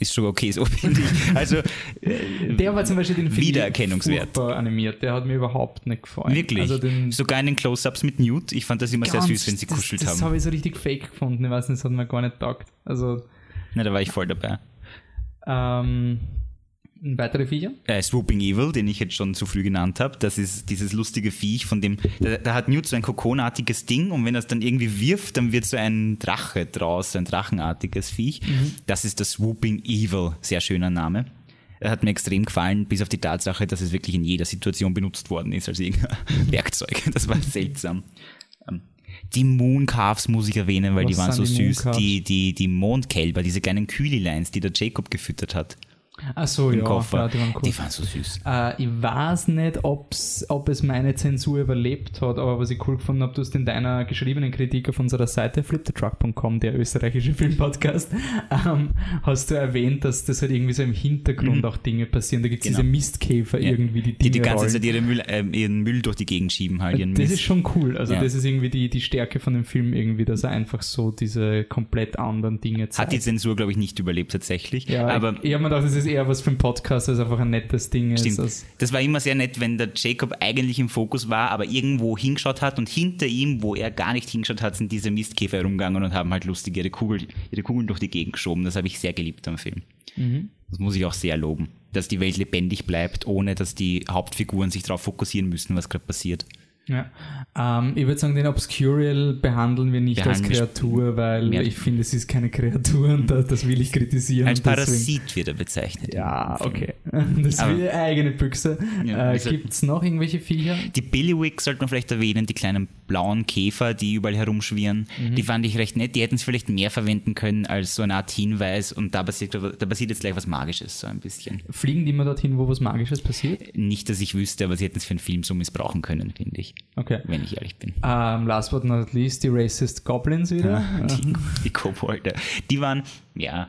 Ist schon okay so, finde ich. Also, der war zum Beispiel den Film Wiedererkennungswert. animiert. Der hat mir überhaupt nicht gefallen. Wirklich? Also den Sogar in den Close-Ups mit Newt. Ich fand das immer sehr süß, wenn sie das, kuschelt das haben. Das habe ich so richtig fake gefunden. Ich weiß nicht, das hat mir gar nicht taugt. Also. Na, da war ich voll dabei. Ähm, Weitere Viecher? Äh, Swooping Evil, den ich jetzt schon zu früh genannt habe. Das ist dieses lustige Viech, von dem, da, da hat Newt so ein kokonartiges Ding und wenn er es dann irgendwie wirft, dann wird so ein Drache draus, so ein drachenartiges Viech. Mhm. Das ist das Swooping Evil, sehr schöner Name. Er hat mir extrem gefallen, bis auf die Tatsache, dass es wirklich in jeder Situation benutzt worden ist als irgendein Werkzeug. Das war seltsam. Ähm, die Mooncalves muss ich erwähnen, weil Was die waren so die süß. Die, die, die Mondkälber, diese kleinen Kühleleins, die der Jacob gefüttert hat. Ach so, ja, Koffer. Ja, die, waren cool. so süß. Äh, ich weiß nicht, ob's, ob es meine Zensur überlebt hat, aber was ich cool gefunden habe, du hast in deiner geschriebenen Kritik auf unserer Seite fliptetruck.com, der österreichische Filmpodcast, ähm, hast du erwähnt, dass das halt irgendwie so im Hintergrund mhm. auch Dinge passieren. Da gibt es genau. diese Mistkäfer ja. irgendwie, die Dinge Die die ganze rollen. Zeit ihren Müll, äh, ihren Müll durch die Gegend schieben halt. Ihren das Mist. ist schon cool. Also ja. das ist irgendwie die, die Stärke von dem Film irgendwie, dass er einfach so diese komplett anderen Dinge zeigt. Hat die Zensur, glaube ich, nicht überlebt tatsächlich. Ja, aber ich, ich habe mir gedacht, das ist eher was für einen Podcast, als einfach ein nettes Ding ist. Stimmt. Das war immer sehr nett, wenn der Jacob eigentlich im Fokus war, aber irgendwo hingeschaut hat und hinter ihm, wo er gar nicht hingeschaut hat, sind diese Mistkäfer herumgegangen und haben halt lustig ihre, Kugel, ihre Kugeln durch die Gegend geschoben. Das habe ich sehr geliebt am Film. Mhm. Das muss ich auch sehr loben, dass die Welt lebendig bleibt, ohne dass die Hauptfiguren sich darauf fokussieren müssen, was gerade passiert. Ja. Ähm, ich würde sagen, den Obscurial behandeln wir nicht behandeln als Kreatur, weil ich finde, es ist keine Kreatur und das, das will ich kritisieren. Als Parasit deswegen. wird er bezeichnet. Ja, okay. Das ist eine eigene Büchse. Ja, äh, Gibt es noch irgendwelche Viecher? Die Billywick sollte man vielleicht erwähnen, die kleinen blauen Käfer, die überall herumschwirren. Mhm. Die fand ich recht nett. Die hätten es vielleicht mehr verwenden können als so eine Art Hinweis und da passiert, da passiert jetzt gleich was Magisches, so ein bisschen. Fliegen die immer dorthin, wo was Magisches passiert? Nicht, dass ich wüsste, aber sie hätten es für einen Film so missbrauchen können, finde ich. Okay. Wenn ich ehrlich bin. Um, ähm, last but not least, die Racist Goblins wieder. Ah, die, die Kobolde. Die waren, ja,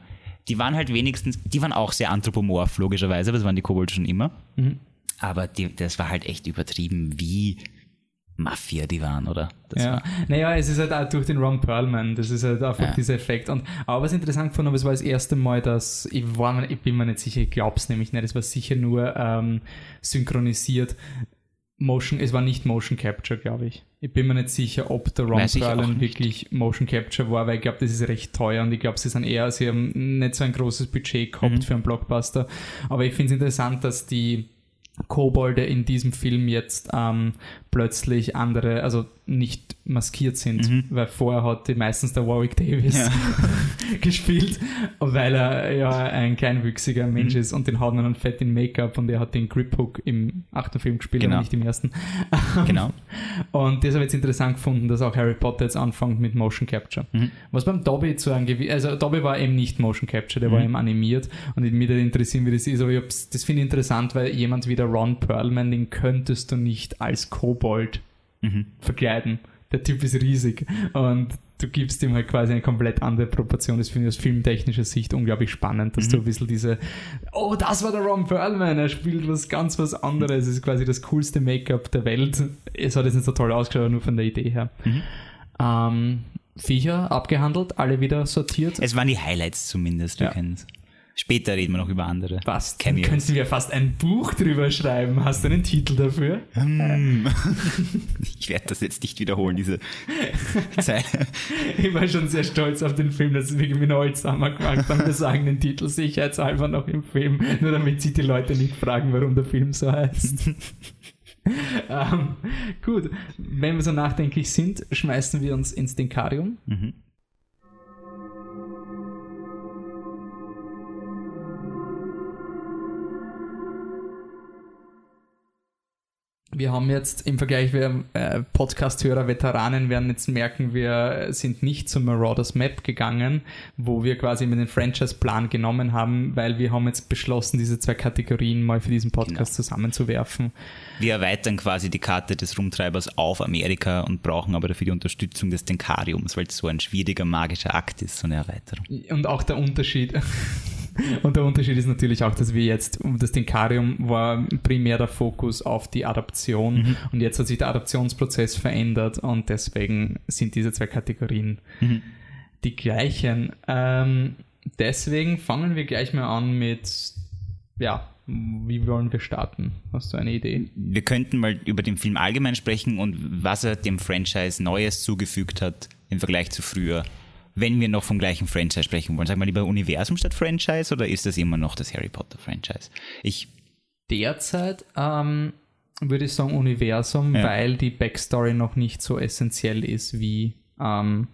die waren halt wenigstens, die waren auch sehr anthropomorph, logischerweise, aber das waren die Kobolde schon immer. Mhm. Aber die, das war halt echt übertrieben, wie Mafia die waren, oder? Das ja, war naja, es ist halt auch durch den Ron Perlman, das ist halt einfach ja. dieser Effekt. Und, aber was interessant fand, aber es war das erste Mal, dass, ich, war, ich bin mir nicht sicher, ich glaube es nämlich nicht, es war sicher nur ähm, synchronisiert Motion, es war nicht Motion Capture, glaube ich. Ich bin mir nicht sicher, ob der Ron Perlin wirklich Motion Capture war, weil ich glaube, das ist recht teuer und ich glaube, sie sind eher, sie haben nicht so ein großes Budget gehabt mhm. für einen Blockbuster. Aber ich finde es interessant, dass die Kobolde in diesem Film jetzt ähm, plötzlich andere, also nicht maskiert sind, mhm. weil vorher hat die meistens der Warwick Davis ja. gespielt, weil er ja ein kleinwüchsiger Mensch mhm. ist und den hat man dann fett in Make-up und er hat den Grip Hook im achten Film gespielt, genau. nicht im ersten. genau. Und das habe ich jetzt interessant gefunden, dass auch Harry Potter jetzt anfängt mit Motion Capture. Mhm. Was beim Dobby zu einem also Dobby war eben nicht Motion Capture, der war mhm. eben animiert und mich würde interessieren, wie das ist, aber das finde ich interessant, weil jemand wie der Ron Perlman, den könntest du nicht als Kobold mhm. verkleiden. Der Typ ist riesig und du gibst ihm halt quasi eine komplett andere Proportion. Das finde ich aus filmtechnischer Sicht unglaublich spannend, dass mhm. du ein bisschen diese, oh, das war der Ron Perlman, er spielt was ganz was anderes. Es ist quasi das coolste Make-up der Welt. Es hat jetzt nicht so toll ausgeschaut, aber nur von der Idee her. Mhm. Ähm, Viecher abgehandelt, alle wieder sortiert. Es waren die Highlights zumindest, wir ja. kennen es. Später reden wir noch über andere. Was? Cameos. Könnten wir fast ein Buch drüber schreiben? Hast du einen Titel dafür? Hm. ich werde das jetzt nicht wiederholen, diese Zeile. ich war schon sehr stolz auf den Film, dass wir mit Holz gemacht haben. Wir sagen den Titel sicherheitshalber noch im Film, nur damit sich die Leute nicht fragen, warum der Film so heißt. ähm, gut, wenn wir so nachdenklich sind, schmeißen wir uns ins Denkarium. Mhm. Wir haben jetzt im Vergleich, wir äh, Podcast-Hörer, Veteranen werden jetzt merken, wir sind nicht zum Marauders Map gegangen, wo wir quasi mit den Franchise-Plan genommen haben, weil wir haben jetzt beschlossen, diese zwei Kategorien mal für diesen Podcast genau. zusammenzuwerfen. Wir erweitern quasi die Karte des Rumtreibers auf Amerika und brauchen aber dafür die Unterstützung des Denkariums, weil es so ein schwieriger magischer Akt ist, so eine Erweiterung. Und auch der Unterschied. Und der Unterschied ist natürlich auch, dass wir jetzt, das Denkarium war primär der Fokus auf die Adaption mhm. und jetzt hat sich der Adaptionsprozess verändert und deswegen sind diese zwei Kategorien mhm. die gleichen. Ähm, deswegen fangen wir gleich mal an mit, ja, wie wollen wir starten? Hast du eine Idee? Wir könnten mal über den Film allgemein sprechen und was er dem Franchise Neues zugefügt hat im Vergleich zu früher wenn wir noch vom gleichen Franchise sprechen wollen? Sagen wir lieber Universum statt Franchise oder ist das immer noch das Harry Potter Franchise? Ich derzeit ähm, würde ich sagen Universum, ja. weil die Backstory noch nicht so essentiell ist, wie ähm,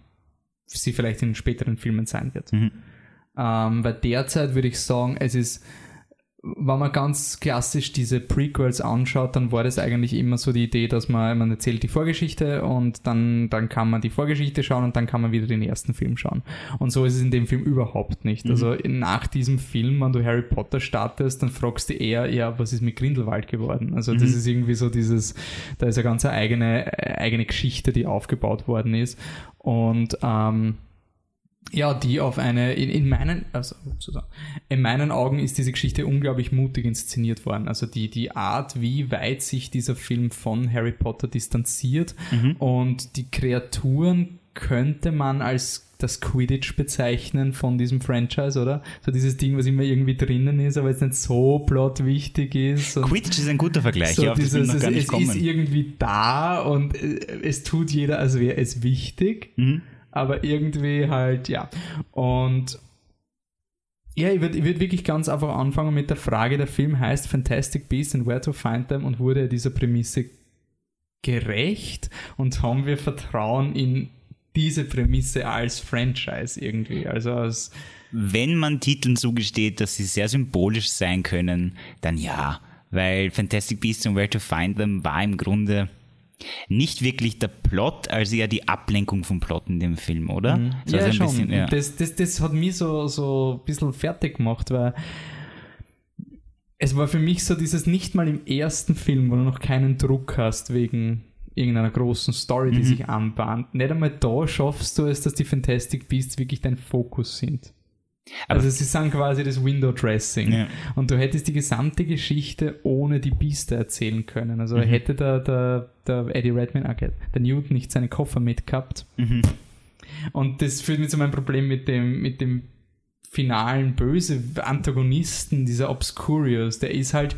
sie vielleicht in späteren Filmen sein wird. Mhm. Ähm, weil derzeit würde ich sagen, es ist wenn man ganz klassisch diese Prequels anschaut, dann war das eigentlich immer so die Idee, dass man, man erzählt die Vorgeschichte und dann, dann kann man die Vorgeschichte schauen und dann kann man wieder den ersten Film schauen. Und so ist es in dem Film überhaupt nicht. Mhm. Also nach diesem Film, wenn du Harry Potter startest, dann fragst du eher, ja, was ist mit Grindelwald geworden? Also das mhm. ist irgendwie so dieses, da ist eine ganz eigene, eigene Geschichte, die aufgebaut worden ist. Und ähm, ja, die auf eine, in, in meinen, also in meinen Augen ist diese Geschichte unglaublich mutig inszeniert worden. Also die, die Art, wie weit sich dieser Film von Harry Potter distanziert mhm. und die Kreaturen könnte man als das Quidditch bezeichnen von diesem Franchise, oder? So dieses Ding, was immer irgendwie drinnen ist, aber jetzt nicht so plot wichtig ist. Quidditch ist ein guter Vergleich, so ja, dieses, es, es ist irgendwie da und äh, es tut jeder, als wäre es wichtig. Mhm aber irgendwie halt, ja. Und ja, ich würde würd wirklich ganz einfach anfangen mit der Frage, der Film heißt Fantastic Beasts and Where to Find Them und wurde dieser Prämisse gerecht? Und haben wir Vertrauen in diese Prämisse als Franchise irgendwie, also als wenn man Titeln zugesteht, dass sie sehr symbolisch sein können, dann ja, weil Fantastic Beasts and Where to Find Them war im Grunde nicht wirklich der Plot, als eher die Ablenkung vom Plot in dem Film, oder? Mhm. ja, also schon. Bisschen, ja. Das, das, das hat mich so, so ein bisschen fertig gemacht, weil es war für mich so dieses nicht mal im ersten Film, wo du noch keinen Druck hast wegen irgendeiner großen Story, die mhm. sich anbahnt. Nicht einmal da schaffst du es, dass die Fantastic Beasts wirklich dein Fokus sind. Aber also sie sind quasi das Window Dressing. Ja. Und du hättest die gesamte Geschichte ohne die Biester erzählen können. Also mhm. hätte der, der, der Eddie Redmayne, okay, der Newton nicht seinen Koffer mitgehabt. Mhm. Und das führt mich zu meinem Problem mit dem, mit dem finalen böse Antagonisten, dieser Obscurious. Der ist halt,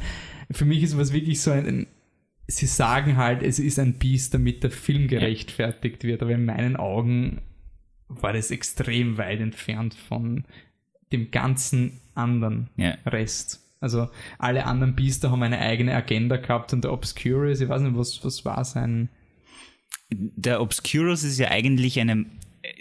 für mich ist was wirklich so ein, ein sie sagen halt, es ist ein Biest, damit der Film gerechtfertigt wird. Aber in meinen Augen war das extrem weit entfernt von dem ganzen anderen ja. Rest. Also alle anderen Biester haben eine eigene Agenda gehabt und der Obscurus, ich weiß nicht, was, was war sein. Der Obscurus ist ja eigentlich eine.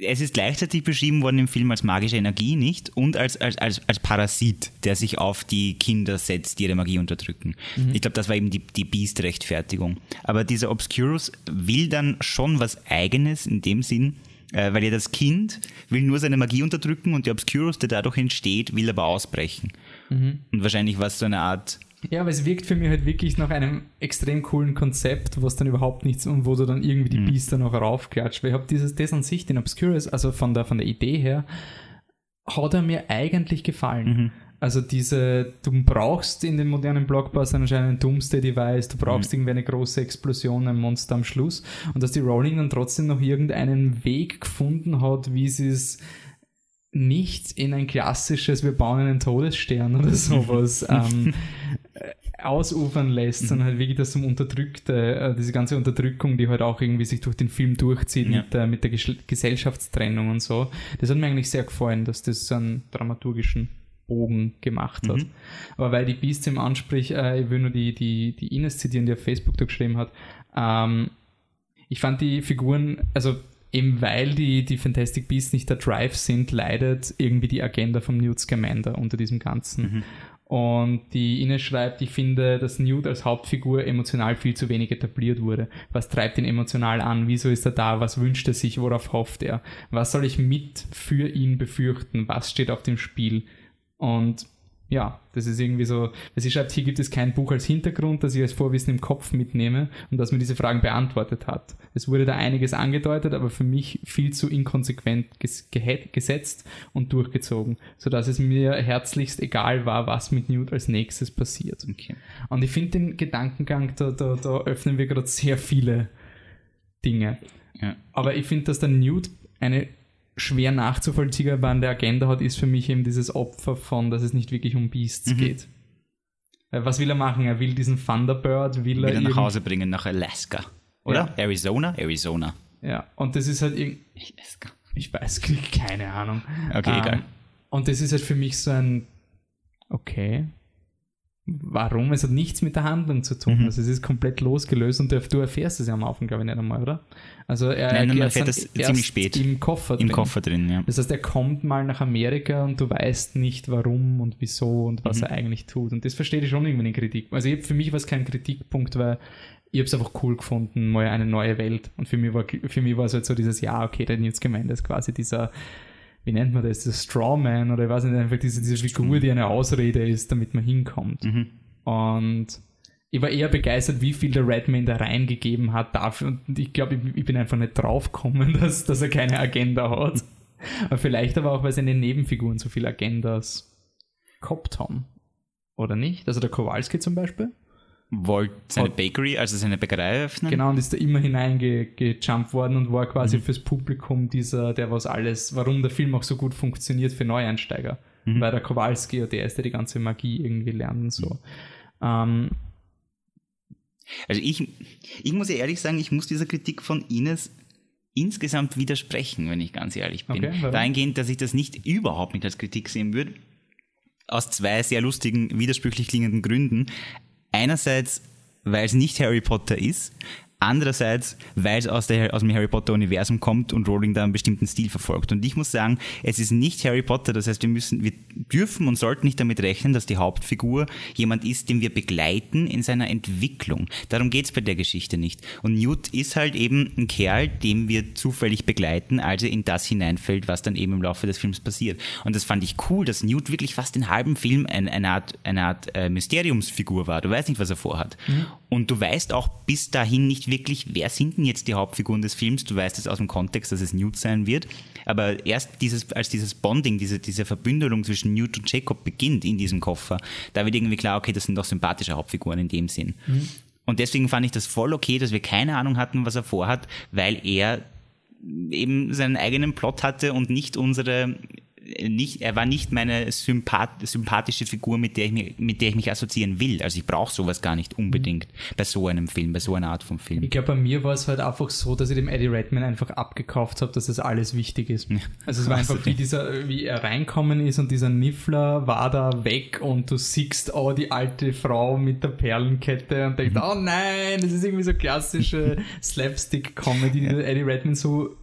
Es ist gleichzeitig beschrieben worden im Film als magische Energie, nicht? Und als, als, als, als Parasit, der sich auf die Kinder setzt, die ihre Magie unterdrücken. Mhm. Ich glaube, das war eben die, die Beast-Rechtfertigung. Aber dieser Obscurus will dann schon was Eigenes in dem Sinn, äh, weil ja das Kind will nur seine Magie unterdrücken und der Obscurus, der dadurch entsteht, will aber ausbrechen. Mhm. Und wahrscheinlich war es so eine Art. Ja, aber es wirkt für mich halt wirklich nach einem extrem coolen Konzept, was dann überhaupt nichts und wo du dann irgendwie die mhm. Biester noch raufklatscht. Weil ich habe dieses, das an sich, den Obscurus, also von der, von der Idee her, hat er mir eigentlich gefallen. Mhm. Also diese, du brauchst in den modernen Blockbustern anscheinend ein Doomsday-Device, du brauchst mhm. irgendwie eine große Explosion, ein Monster am Schluss und dass die Rowling dann trotzdem noch irgendeinen Weg gefunden hat, wie sie es nicht in ein klassisches, wir bauen einen Todesstern oder sowas ähm, ausufern lässt, mhm. sondern halt wirklich das um unterdrückte, äh, diese ganze Unterdrückung, die halt auch irgendwie sich durch den Film durchzieht ja. mit, der, mit der Gesellschaftstrennung und so. Das hat mir eigentlich sehr gefallen, dass das so einen dramaturgischen Bogen gemacht hat. Mhm. Aber weil die Beast im anspricht, äh, ich will nur die, die, die Ines zitieren, die auf Facebook da geschrieben hat. Ähm, ich fand die Figuren, also eben weil die, die Fantastic Beasts nicht der Drive sind, leidet irgendwie die Agenda von Newt Scamander unter diesem Ganzen. Mhm. Und die Ines schreibt, ich finde, dass Newt als Hauptfigur emotional viel zu wenig etabliert wurde. Was treibt ihn emotional an? Wieso ist er da? Was wünscht er sich? Worauf hofft er? Was soll ich mit für ihn befürchten? Was steht auf dem Spiel? Und ja, das ist irgendwie so, sie schreibt, hier gibt es kein Buch als Hintergrund, das ich als Vorwissen im Kopf mitnehme und das mir diese Fragen beantwortet hat. Es wurde da einiges angedeutet, aber für mich viel zu inkonsequent ges gesetzt und durchgezogen, sodass es mir herzlichst egal war, was mit Newt als nächstes passiert. Okay. Und ich finde den Gedankengang, da, da, da öffnen wir gerade sehr viele Dinge. Ja. Aber ich finde, dass der Newt eine schwer nachzuvollziehbare Agenda hat, ist für mich eben dieses Opfer von, dass es nicht wirklich um Beasts mhm. geht. Was will er machen? Er will diesen Thunderbird, will, will er, nach Hause bringen, nach Alaska. Oder? Ja. Arizona? Arizona. Ja, und das ist halt irgendwie. Ich weiß, keine Ahnung. Okay, um, egal. Ähm, und das ist halt für mich so ein. Okay, warum. Es hat nichts mit der Handlung zu tun. Mhm. Also es ist komplett losgelöst und du erfährst es ja am Anfang, glaube ich, nicht einmal, oder? Also er Nein, man erfährt das ziemlich spät. Im Koffer drin. Im Koffer drin, ja. Das heißt, er kommt mal nach Amerika und du weißt nicht warum und wieso und was mhm. er eigentlich tut. Und das verstehe ich schon irgendwie in Kritik. Also für mich war es kein Kritikpunkt, weil ich habe es einfach cool gefunden, mal eine neue Welt. Und für mich war, für mich war es halt so dieses, ja, okay, der Nils gemeint ist quasi dieser wie nennt man das, das Strawman oder ich weiß nicht, einfach diese, diese Figur, die eine Ausrede ist, damit man hinkommt. Mhm. Und ich war eher begeistert, wie viel der Redman da reingegeben hat dafür. Und ich glaube, ich, ich, bin einfach nicht draufgekommen, dass, dass er keine Agenda hat. Aber vielleicht aber auch, weil seine Nebenfiguren so viele Agendas gehabt haben. Oder nicht? Also der Kowalski zum Beispiel wollte seine Bakery, also seine Bäckerei öffnen. Genau, und ist da immer hineingejumpt worden und war quasi mhm. fürs Publikum dieser, der was alles, warum der Film auch so gut funktioniert für Neueinsteiger. Mhm. Weil der Kowalski, der ist, der die ganze Magie irgendwie lernt und so. Mhm. Ähm, also ich, ich muss ja ehrlich sagen, ich muss dieser Kritik von Ines insgesamt widersprechen, wenn ich ganz ehrlich bin. Okay, Dahingehend, dass ich das nicht überhaupt nicht als Kritik sehen würde. Aus zwei sehr lustigen, widersprüchlich klingenden Gründen. Einerseits, weil es nicht Harry Potter ist, Andererseits, weil es aus, der, aus dem Harry Potter-Universum kommt und Rowling da einen bestimmten Stil verfolgt. Und ich muss sagen, es ist nicht Harry Potter. Das heißt, wir müssen, wir dürfen und sollten nicht damit rechnen, dass die Hauptfigur jemand ist, den wir begleiten in seiner Entwicklung. Darum geht's bei der Geschichte nicht. Und Newt ist halt eben ein Kerl, den wir zufällig begleiten, als er in das hineinfällt, was dann eben im Laufe des Films passiert. Und das fand ich cool, dass Newt wirklich fast den halben Film eine, eine Art, eine Art äh, Mysteriumsfigur war. Du weißt nicht, was er vorhat. Mhm. Und du weißt auch bis dahin nicht, wirklich, wer sind denn jetzt die Hauptfiguren des Films? Du weißt es aus dem Kontext, dass es Newt sein wird. Aber erst dieses, als dieses Bonding, diese, diese Verbündelung zwischen Newt und Jacob beginnt in diesem Koffer, da wird irgendwie klar, okay, das sind doch sympathische Hauptfiguren in dem Sinn. Mhm. Und deswegen fand ich das voll okay, dass wir keine Ahnung hatten, was er vorhat, weil er eben seinen eigenen Plot hatte und nicht unsere nicht, er war nicht meine sympath sympathische Figur, mit der, ich mich, mit der ich mich assoziieren will. Also ich brauche sowas gar nicht unbedingt mhm. bei so einem Film, bei so einer Art von Film. Ich glaube, bei mir war es halt einfach so, dass ich dem Eddie Redman einfach abgekauft habe, dass das alles wichtig ist. Also es war einfach wie dieser, wie er reinkommen ist und dieser Niffler war da weg und du siehst, oh, die alte Frau mit der Perlenkette und denkst, mhm. oh nein, das ist irgendwie so klassische Slapstick-Comedy, die ja. Eddie Redman so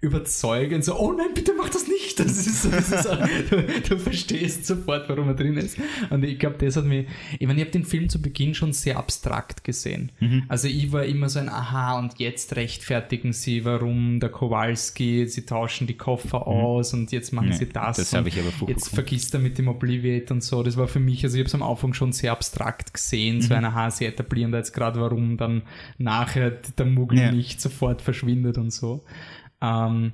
überzeugend, so, oh nein, bitte mach das nicht. Das ist, das ist du, du, verstehst sofort, warum er drin ist. Und ich glaube, das hat mich, ich meine, ich habe den Film zu Beginn schon sehr abstrakt gesehen. Mhm. Also ich war immer so ein, aha, und jetzt rechtfertigen sie, warum der Kowalski, sie tauschen die Koffer mhm. aus und jetzt machen nee, sie das. Das habe ich aber Jetzt vergisst er mit dem Obliviate und so. Das war für mich, also ich habe es am Anfang schon sehr abstrakt gesehen, mhm. so ein, aha, sie etablieren da jetzt gerade, warum dann nachher der Muggel ja. nicht sofort verschwindet und so. Ähm,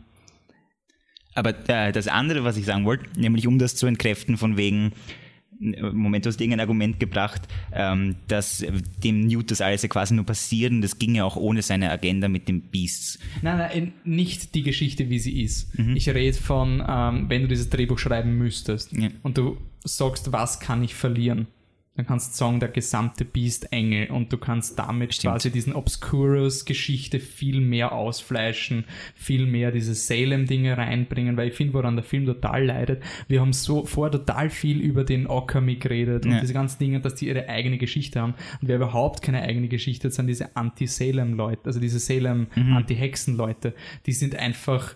aber äh, das andere, was ich sagen wollte, nämlich um das zu entkräften, von wegen, Moment, du hast irgendein Argument gebracht, ähm, dass dem Newt das alles ja quasi nur passiert und das ging ja auch ohne seine Agenda mit den Beasts. Nein, nein, nicht die Geschichte, wie sie ist. Mhm. Ich rede von, ähm, wenn du dieses Drehbuch schreiben müsstest ja. und du sagst, was kann ich verlieren? Dann kannst du sagen, der gesamte Beast-Engel und du kannst damit Stimmt. quasi diesen Obscurus-Geschichte viel mehr ausfleischen, viel mehr diese Salem-Dinge reinbringen, weil ich finde, woran der Film total leidet, wir haben so vor total viel über den Okami geredet und Ja. diese ganzen Dinge, dass die ihre eigene Geschichte haben. Und wer überhaupt keine eigene Geschichte hat, sind diese Anti-Salem-Leute, also diese Salem-Anti-Hexen-Leute, die sind einfach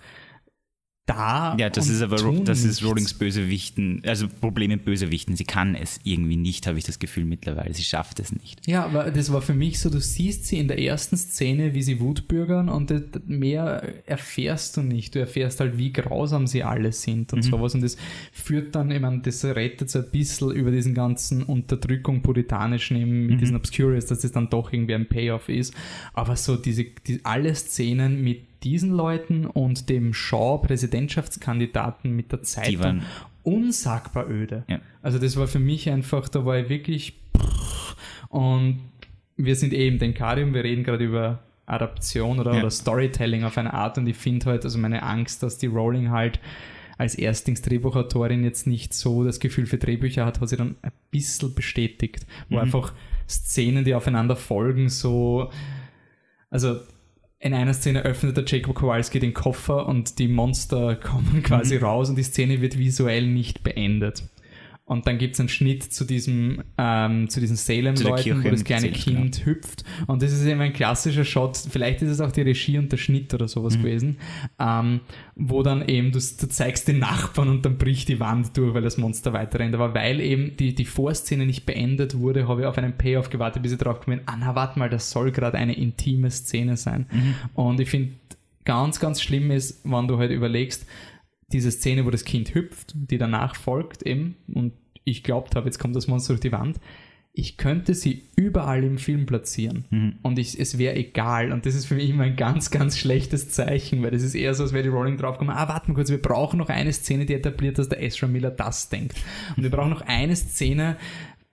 da. Ja, das ist aber das ist. Rowlings Bösewichten, also Problem mit Bösewichten. Sie kann es irgendwie nicht, habe ich das Gefühl mittlerweile. Sie schafft es nicht. Ja, aber das war für mich so, du siehst sie in der ersten Szene, wie sie Wutbürgern und mehr erfährst du nicht. Du erfährst halt, wie grausam sie alle sind und sowas und das führt dann, ich meine, das rettet so ein bisschen über diesen ganzen Unterdrückung puritanischen eben mit diesen Obscurious, dass das dann doch irgendwie ein Payoff ist. Aber so diese, die, alle Szenen mit diesen Leuten und dem Shaw-Präsidentschaftskandidaten mit der Zeitung waren- unsagbar öde. Ja. Also das war für mich einfach, da war ich wirklich und wir sind eben Denkarium, wir reden gerade über Adaption oder, Ja. oder Storytelling auf eine Art und ich finde halt, also meine Angst, dass die Rowling halt als Erstlingsdrehbuchautorin jetzt nicht so das Gefühl für Drehbücher hat, hat sie dann ein bisschen bestätigt. Wo Mhm. einfach Szenen, die aufeinander folgen, so, also in einer Szene öffnet der Jacob Kowalski den Koffer und die Monster kommen quasi Mhm. raus und die Szene wird visuell nicht beendet. Und dann gibt es einen Schnitt zu diesem, ähm, zu diesen Salem-Leuten, wo das kleine Salem, Kind hüpft. Und das ist eben ein klassischer Shot, vielleicht ist es auch die Regie und der Schnitt oder sowas gewesen, ähm, wo dann eben du, du zeigst den Nachbarn und dann bricht die Wand durch, weil das Monster weiterrennt. Aber weil eben die, die Vorszene nicht beendet wurde, habe ich auf einen Payoff gewartet, bis ich drauf gekommen bin, ah na warte mal, das soll gerade eine intime Szene sein. Und ich finde, ganz, ganz schlimm ist, wenn du halt überlegst, diese Szene, wo das Kind hüpft, die danach folgt eben, und ich glaubt habe, jetzt kommt das Monster durch die Wand, ich könnte sie überall im Film platzieren und ich, es wäre egal. Und das ist für mich immer ein ganz, ganz schlechtes Zeichen, weil das ist eher so, als wäre die Rolling draufgekommen, ah, warte mal kurz, wir brauchen noch eine Szene, die etabliert, dass der Ezra Miller das denkt. Und wir brauchen noch eine Szene,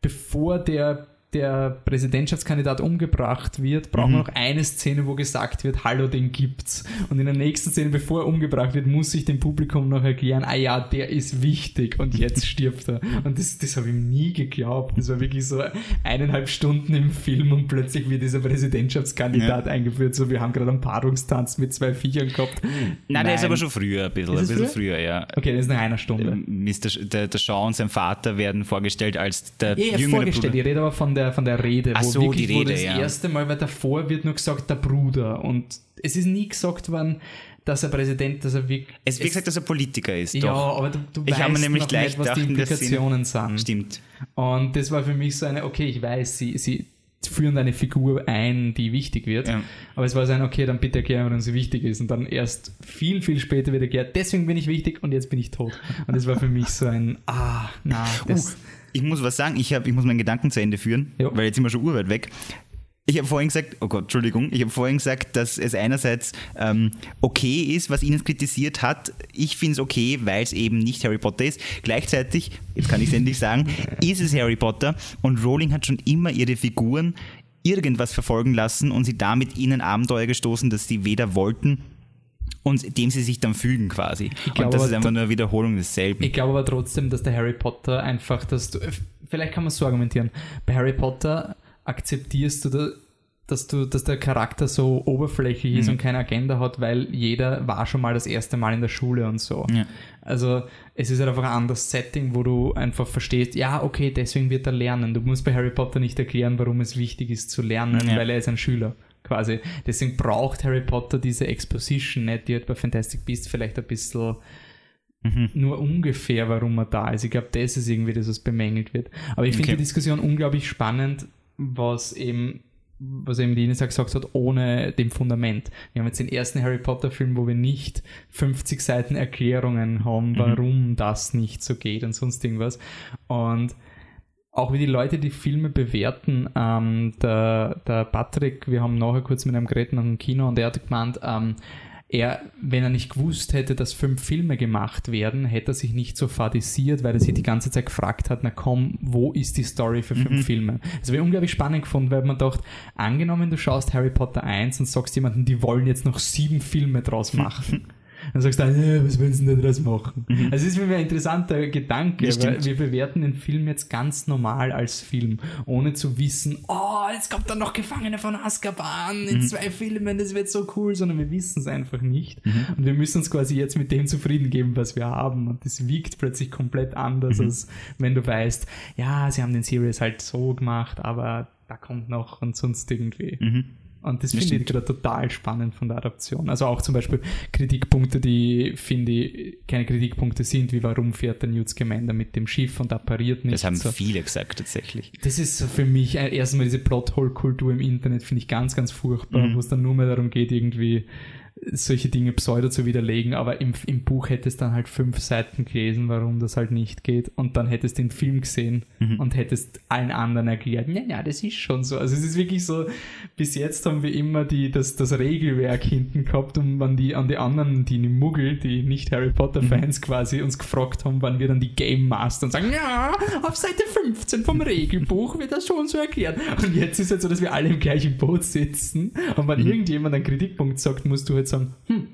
bevor der der Präsidentschaftskandidat umgebracht wird, brauchen wir noch eine Szene, wo gesagt wird, hallo, den gibt's. Und in der nächsten Szene, bevor er umgebracht wird, muss sich dem Publikum noch erklären, ah ja, der ist wichtig und jetzt stirbt er. Und das, das habe ich nie geglaubt. Das war wirklich so eineinhalb Stunden im Film und plötzlich wird dieser Präsidentschaftskandidat eingeführt, so wir haben gerade einen Paarungstanz mit zwei Viechern gehabt. Nein, der ist aber schon früher ein bisschen, ein bisschen früher? früher, ja. Okay, das ist nach einer Stunde. Mr. Sch- Der, der Shaw und sein Vater werden vorgestellt als der Ja, ja, jüngere vorgestellt. Bruder. Ich rede aber von der, von der Rede, Ach wo so, wirklich die Rede, das ja. erste Mal, weil davor wird nur gesagt, der Bruder. Und es ist nie gesagt worden, dass er Präsident, dass er wirklich. Es wird gesagt, dass er Politiker ist, ja, doch. aber du, du Ich weißt nämlich noch gleich nicht, was die der Implikationen sind. Stimmt. Und das war für mich so eine, okay, ich weiß, sie, sie führen eine Figur ein, die wichtig wird. Ja. Aber es war so ein, okay, dann bitte erklären, warum sie wichtig ist. Und dann erst viel, viel später wird erklärt, deswegen bin ich wichtig und jetzt bin ich tot. Und das war für mich so ein, ah, na, das, Uh, ich muss was sagen, ich, hab, ich muss meinen Gedanken zu Ende führen, Ja. weil jetzt sind wir schon urweit weg. Ich habe vorhin gesagt, oh Gott, Entschuldigung, ich habe vorhin gesagt, dass es einerseits ähm, okay ist, was Ines kritisiert hat. Ich finde es okay, weil es eben nicht Harry Potter ist. Gleichzeitig, jetzt kann ich es endlich sagen, ist es Harry Potter und Rowling hat schon immer ihre Figuren irgendwas verfolgen lassen und sie damit ihnen Abenteuer gestoßen, dass sie weder wollten und dem sie sich dann fügen quasi. glaube und das ist einfach nur eine Wiederholung desselben. Ich glaube aber trotzdem, dass der Harry Potter einfach, dass du, vielleicht kann man es so argumentieren, bei Harry Potter akzeptierst du, da, dass du, dass der Charakter so oberflächlich Mhm. ist und keine Agenda hat, weil jeder war schon mal das erste Mal in der Schule und so. Ja. Also es ist halt einfach ein anderes Setting, wo du einfach verstehst, ja, okay, deswegen wird er lernen. Du musst bei Harry Potter nicht erklären, warum es wichtig ist zu lernen, Ja. weil er ist ein Schüler. Quasi. Deswegen braucht Harry Potter diese Exposition nicht, die halt bei Fantastic Beasts vielleicht ein bisschen Mhm. nur ungefähr, warum er da ist. Ich glaube, das ist irgendwie das, was bemängelt wird. Aber ich finde Okay. die Diskussion unglaublich spannend, was eben, was eben die Ines auch gesagt hat, ohne dem Fundament. Wir haben jetzt den ersten Harry Potter Film, wo wir nicht 50 Seiten Erklärungen haben, warum das nicht so geht und sonst irgendwas. Und auch wie die Leute die Filme bewerten, ähm, der, der Patrick, wir haben nachher kurz mit einem geredet nach dem Kino und er hat gemeint, ähm, er, wenn er nicht gewusst hätte, dass fünf Filme gemacht werden, hätte er sich nicht so fadisiert, weil er sich die ganze Zeit gefragt hat, na komm, wo ist die Story für fünf Filme? Das wäre unglaublich spannend gefunden, weil man dachte, angenommen, du schaust Harry Potter 1 und sagst jemandem, die wollen jetzt noch sieben Filme draus machen. Dann sagst du, äh, was willst du denn daraus machen? Mhm. Also es ist mich ein interessanter Gedanke, weil wir bewerten den Film jetzt ganz normal als Film, ohne zu wissen, oh, jetzt kommt dann noch Gefangene von Azkaban in mhm. zwei Filmen, das wird so cool, sondern wir wissen es einfach nicht. Mhm. Und wir müssen uns quasi jetzt mit dem zufrieden geben, was wir haben. Und das wiegt plötzlich komplett anders, mhm. als wenn du weißt, ja, sie haben den Series halt so gemacht, aber da kommt noch und sonst irgendwie. Mhm. Und das, das finde ich gerade total spannend von der Adaption. Also auch zum Beispiel Kritikpunkte, die finde ich keine Kritikpunkte sind, wie warum fährt der Newt Scamander mit dem Schiff und appariert nicht. Das haben so. viele gesagt tatsächlich. Das ist für mich erstmal diese Plothole-Kultur im Internet finde ich ganz, ganz furchtbar, mhm. wo es dann nur mehr darum geht, irgendwie solche Dinge pseudo zu widerlegen, aber im, im Buch hättest dann halt fünf Seiten gelesen, warum das halt nicht geht und dann hättest du den Film gesehen mhm. und hättest allen anderen erklärt, ja, ja, das ist schon so. Also es ist wirklich so, bis jetzt haben wir immer die, das, das Regelwerk hinten gehabt und wann die an die anderen, die Muggel, die nicht Harry Potter mhm. Fans mhm. quasi uns gefragt haben, wann wir dann die Game Master und sagen, ja, auf Seite 15 vom Regelbuch wird das schon so erklärt. Und jetzt ist es halt so, dass wir alle im gleichen Boot sitzen und wenn mhm. irgendjemand einen Kritikpunkt sagt, musst du halt sagen, hm,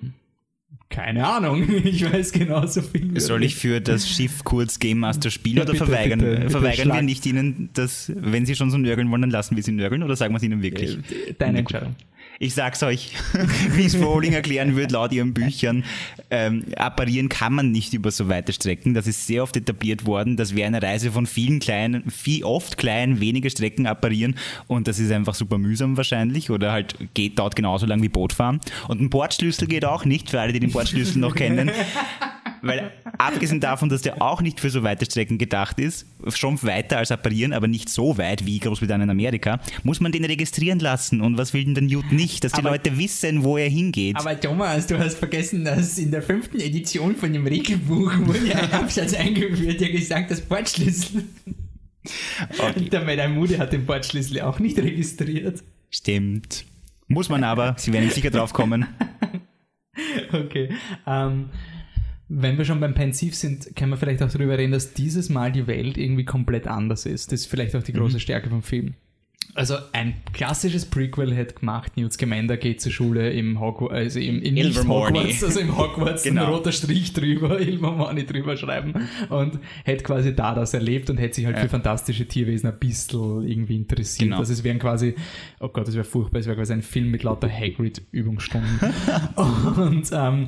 keine Ahnung, ich weiß genauso viel. Soll ich für das Schiff kurz Game Master spielen ja, oder bitte, verweigern, bitte, bitte verweigern wir nicht ihnen, dass, wenn sie schon so nörgeln wollen, dann lassen wir sie nörgeln oder sagen wir es ihnen wirklich? Äh, deine Entscheidung. Ich sag's euch, wie es Rowling erklären wird, laut ihren Büchern, ähm, apparieren kann man nicht über so weite Strecken. Das ist sehr oft etabliert worden. Das wäre eine Reise von vielen kleinen, viel oft kleinen, wenige Strecken apparieren und das ist einfach super mühsam wahrscheinlich oder halt geht, dauert genauso lang wie Bootfahren. Und ein Bordschlüssel geht auch nicht, für alle, die den Bordschlüssel noch kennen. Weil abgesehen davon, dass der auch nicht für so weite Strecken gedacht ist, schon weiter als apparieren, aber nicht so weit wie Großbritannien Amerika, muss man den registrieren lassen. Und was will denn der Newt nicht? Dass die aber, Leute wissen, wo er hingeht. Aber Thomas, du hast vergessen, dass in der fünften Edition von dem Regelbuch wurde ein Absatz eingeführt, der gesagt, das Bordschlüssel. Okay. Und der Madame Moody hat den Bordschlüssel auch nicht registriert. Stimmt. Muss man aber, sie werden sicher drauf kommen. okay. Ähm, wenn wir schon beim Pensiv sind, können wir vielleicht auch darüber reden, dass dieses Mal die Welt irgendwie komplett anders ist. Das ist vielleicht auch die große mhm. Stärke vom Film. Also ein klassisches Prequel hätte gemacht, Newt Scamander geht zur Schule im Hogwarts, also im, im Hogwarts, also im Hogwarts genau. ein roter Strich drüber, Ilvermorny drüber schreiben und hätte quasi da das erlebt und hätte sich halt ja. für fantastische Tierwesen ein bisschen irgendwie interessiert. Genau. Also es wären quasi, oh Gott, das wäre furchtbar, es wäre quasi ein Film mit lauter Hagrid-Übungsstunden. und ähm,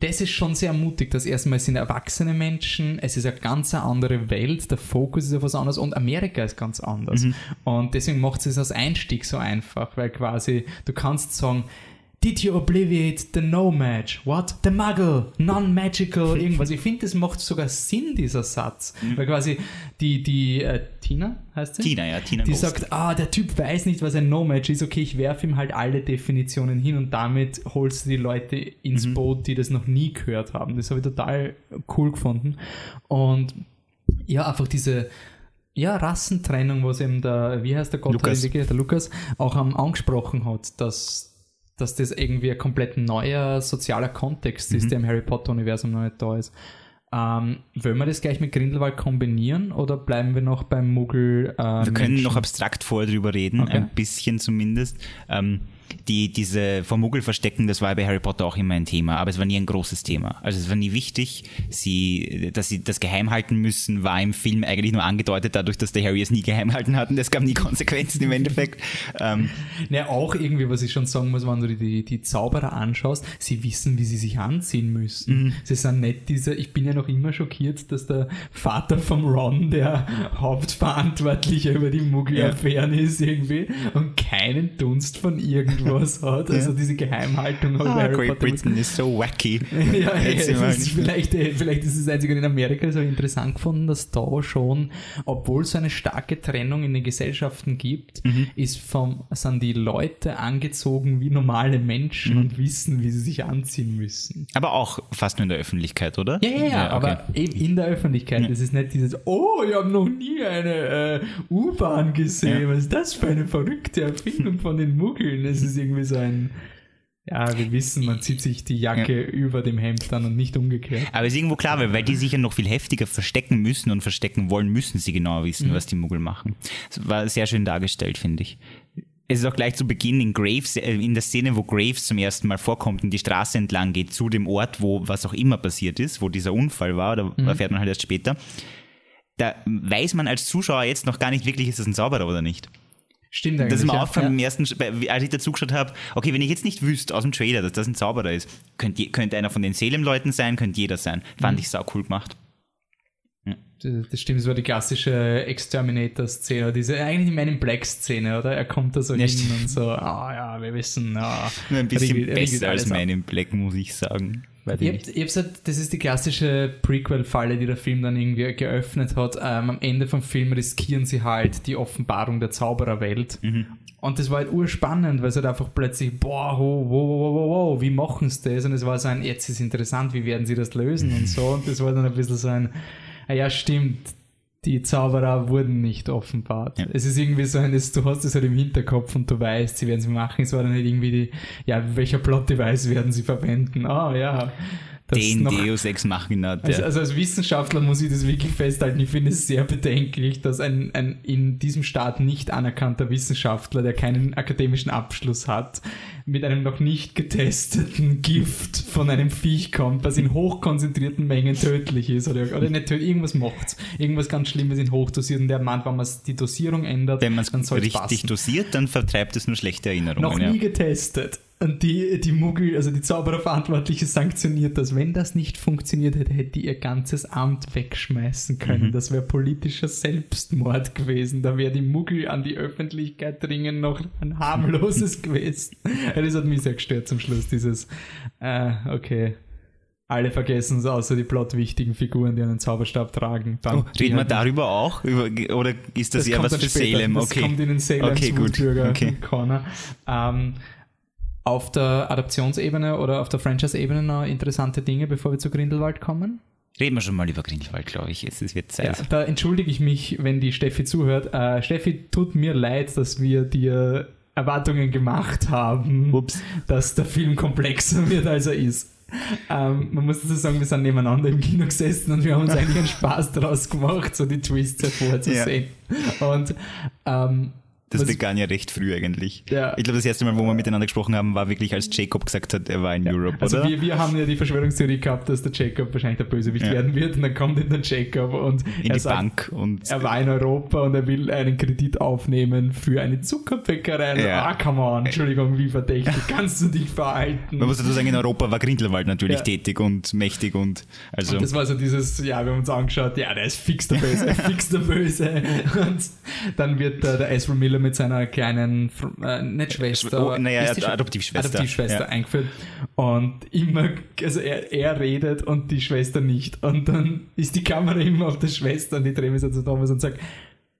das ist schon sehr mutig, dass erstmal sind erwachsene Menschen, es ist eine ganz andere Welt, der Fokus ist auf was anderes und Amerika ist ganz anders. Mhm. Und deswegen macht es als Einstieg so einfach, weil quasi du kannst sagen, Did you obliviate the No-Match? What? The Muggle? Non-Magical? Irgendwas. Ich finde, das macht sogar Sinn, dieser Satz. Mhm. Weil quasi die, die äh, Tina, heißt sie? Tina, ja, Tina Die Ghost. sagt, ah, der Typ weiß nicht, was ein No-Match ist. Okay, ich werfe ihm halt alle Definitionen hin und damit holst du die Leute ins mhm. Boot, die das noch nie gehört haben. Das habe ich total cool gefunden. Und ja, einfach diese ja, Rassentrennung, was eben der, wie heißt der Gott, Lukas. der Lukas, auch um, angesprochen hat, dass dass das irgendwie ein komplett neuer sozialer Kontext mhm. ist, der im Harry Potter-Universum noch nicht da ist. Ähm, wollen wir das gleich mit Grindelwald kombinieren oder bleiben wir noch beim Muggel? Äh, wir können Menschen? noch abstrakt vorher drüber reden, okay. ein bisschen zumindest. Ähm, die, diese vom Muggel verstecken, das war bei Harry Potter auch immer ein Thema, aber es war nie ein großes Thema. Also es war nie wichtig. Sie, dass sie das geheim halten müssen, war im Film eigentlich nur angedeutet, dadurch, dass der Harry es nie geheim halten hat und es gab nie Konsequenzen im Endeffekt. Ähm, ja, auch irgendwie, was ich schon sagen muss, wenn du die, die Zauberer anschaust, sie wissen, wie sie sich anziehen müssen. Mhm. Sie sind nicht diese, ich bin ja noch immer schockiert, dass der Vater vom Ron der Hauptverantwortliche über die Muggel-Affären ja. ist irgendwie und keinen Dunst von irgendwas irgendwas hat. Also ja. diese Geheimhaltung ah, Harry Great Potter. Britain ist so wacky. ja, ja ist vielleicht, äh, vielleicht ist es einzig in Amerika so interessant gefunden, dass da schon, obwohl es so eine starke Trennung in den Gesellschaften gibt, mhm. ist vom, sind die Leute angezogen wie normale Menschen mhm. und wissen, wie sie sich anziehen müssen. Aber auch fast nur in der Öffentlichkeit, oder? Ja, ja, ja, ja okay. aber eben in der Öffentlichkeit. Ja. Das ist nicht dieses, oh, ich habe noch nie eine äh, U-Bahn gesehen. Was ist das für eine verrückte Erfindung von den Muggeln? Das ist irgendwie so ein, ja, wir wissen, man zieht sich die Jacke ja. über dem Hemd dann und nicht umgekehrt. Aber es ist irgendwo klar, weil, weil die sich ja noch viel heftiger verstecken müssen und verstecken wollen, müssen sie genau wissen, mhm. was die Muggel machen. Das war sehr schön dargestellt, finde ich. es ist auch gleich zu Beginn in Graves, äh, in der Szene, wo Graves zum ersten Mal vorkommt und die Straße entlang geht zu dem Ort, wo was auch immer passiert ist, wo dieser Unfall war, oder mhm. erfährt man halt erst später. Da weiß man als Zuschauer jetzt noch gar nicht wirklich, ist das ein Zauberer oder nicht. Stimmt eigentlich. Das ist mir ja. aufgefallen ja. im ersten, als ich dazu geschaut habe, okay, wenn ich jetzt nicht wüsste aus dem Trailer, dass das ein Zauberer ist, könnte, könnte einer von den Salem-Leuten sein, könnte jeder sein. Fand mhm. ich sau cool gemacht. Das stimmt, das war die klassische Exterminator-Szene, diese eigentlich in meinem Black-Szene, oder? Er kommt da so ja, hin stimmt. und so, ah ja, wir wissen, ah, Nur ein bisschen regelt, besser als in Black, muss ich sagen. Ich, hab, ich hab's halt, das ist die klassische Prequel-Falle, die der Film dann irgendwie geöffnet hat. Ähm, am Ende vom Film riskieren sie halt die Offenbarung der Zaubererwelt. Mhm. Und das war halt urspannend, weil es halt einfach plötzlich, boah, wow, wow, wow, wow, wow, wie machen sie das? Und es war so ein, jetzt ist interessant, wie werden sie das lösen und so. Und das war dann ein bisschen so ein, ah ja, stimmt, die Zauberer wurden nicht offenbart. Ja. Es ist irgendwie so ein, du hast es halt im Hinterkopf und du weißt, sie werden es machen. Es war dann halt irgendwie die, ja, welcher Plot-Device werden sie verwenden? Ah, oh, ja. Den noch, Deus Ex Machina. Also, also, als Wissenschaftler muss ich das wirklich festhalten. Ich finde es sehr bedenklich, dass ein, ein in diesem Staat nicht anerkannter Wissenschaftler, der keinen akademischen Abschluss hat, mit einem noch nicht getesteten Gift von einem Viech kommt, was in hochkonzentrierten Mengen tödlich ist oder, oder nicht tödlich, irgendwas macht Irgendwas ganz Schlimmes in hochdosiert und der meint, wenn man die Dosierung ändert, wenn man es richtig passen. dosiert, dann vertreibt es nur schlechte Erinnerungen. Noch nie ja. getestet. Und die, die Muggel, also die Zaubererverantwortliche sanktioniert das. Wenn das nicht funktioniert hätte, hätte die ihr ganzes Amt wegschmeißen können. Mhm. Das wäre politischer Selbstmord gewesen. Da wäre die Muggel an die Öffentlichkeit dringen noch ein harmloses gewesen. das hat mich sehr gestört zum Schluss, dieses, äh, okay. Alle vergessen es, außer die plotwichtigen Figuren, die einen Zauberstab tragen. Dann oh, reden wir darüber auch? Über, oder ist das, das eher was für später. Salem? Okay. Das kommt in den Salem okay, gut. Okay. Corner. Ähm, auf der Adaptionsebene oder auf der Franchise-Ebene noch interessante Dinge, bevor wir zu Grindelwald kommen? Reden wir schon mal über Grindelwald, glaube ich. Es, wird Zeit. Ja, da entschuldige ich mich, wenn die Steffi zuhört. Äh, Steffi, tut mir leid, dass wir dir Erwartungen gemacht haben, Ups. dass der Film komplexer wird, als er ist. Ähm, man muss dazu sagen, wir sind nebeneinander im Kino gesessen und wir haben uns eigentlich einen Spaß daraus gemacht, so die Twists hervorzusehen. Ja. Und ähm, das Was begann ja recht früh eigentlich. Ja. Ich glaube, das erste Mal, wo wir miteinander gesprochen haben, war wirklich, als Jacob gesagt hat, er war in ja. Europe, also oder? Wir, wir haben ja die Verschwörungstheorie gehabt, dass der Jacob wahrscheinlich der Bösewicht ja. werden wird und dann kommt in der Jacob und in die sagt, Bank und er war in Europa und er will einen Kredit aufnehmen für eine Zuckerbäckerei. Ja. Ah, come on, Entschuldigung, wie verdächtig kannst du dich verhalten? Man muss dazu sagen, in Europa war Grindelwald natürlich tätig und mächtig und also. Und das war so dieses, ja, wir haben uns angeschaut, ja, der ist fix der Böse, fix der Böse. Und dann wird äh, der Ezra Miller mit seiner kleinen äh, nicht Schwester, oh, naja, Adoptivschwester, Adoptivschwester ja. eingeführt. Und immer, also er, er redet und die Schwester nicht. Und dann ist die Kamera immer auf der Schwester und die drehen so zu Thomas und sagt,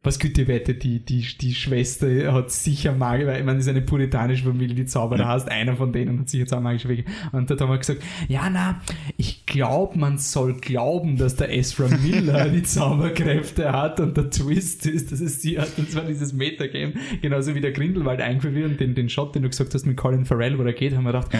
was gute Wette, die, die, die Schwester hat sicher Magie, weil das ist eine puritanische Familie, die Zauberer ja. hast, einer von denen hat sicher zwei magische Wege. Und da haben wir gesagt, ja, na, ich glaube, man soll glauben, dass der Ezra Miller die Zauberkräfte hat und der Twist ist, dass es sie hat. Und zwar dieses Metagame, genauso wie der Grindelwald eingeführt wird und den, den Shot, den du gesagt hast mit Colin Farrell, wo er geht, haben wir gedacht,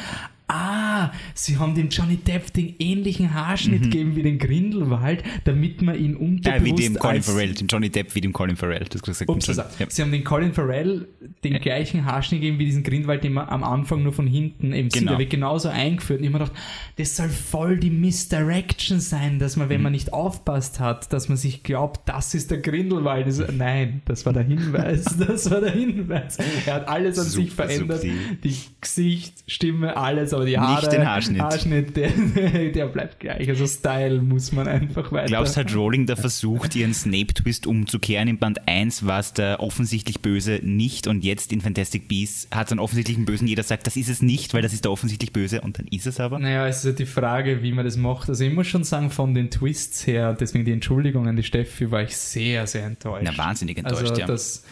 ah, sie haben dem Johnny Depp den ähnlichen Haarschnitt mhm. gegeben wie den Grindelwald, damit man ihn unterbewusst... Ja, wie dem Colin Farrell, dem Johnny Depp wie dem Colin Farrell. Das gesagt, Ups, also, ja. Sie haben den Colin Farrell den ja. gleichen Haarschnitt gegeben wie diesen Grindelwald, den man am Anfang nur von hinten eben genau. sieht. Der wird genauso eingeführt. Und ich habe mir gedacht, das soll voll die Misdirection sein, dass man, wenn mhm. man nicht aufpasst hat, dass man sich glaubt, das ist der Grindelwald. Das, nein, das war der Hinweis. das war der Hinweis. Er hat alles an Super sich verändert. Subtil. Die Gesicht, Stimme, alles aber die Haare. Nicht den Haarschnitt. Haarschnitt, der, der bleibt gleich. Also Style muss man einfach weiter. Glaubst hat Rowling da versucht, ihren Snape-Twist umzukehren? In Band 1 war es der offensichtlich Böse nicht und jetzt in Fantastic Beasts hat es einen offensichtlichen Bösen. Jeder sagt, das ist es nicht, weil das ist der offensichtlich Böse und dann ist es aber. Naja, es ist ja die Frage, wie man das macht. Also ich muss schon sagen, von den Twists her, deswegen die Entschuldigung an die Steffi, war ich sehr, sehr enttäuscht. Na, wahnsinnig enttäuscht, also, ja. Das,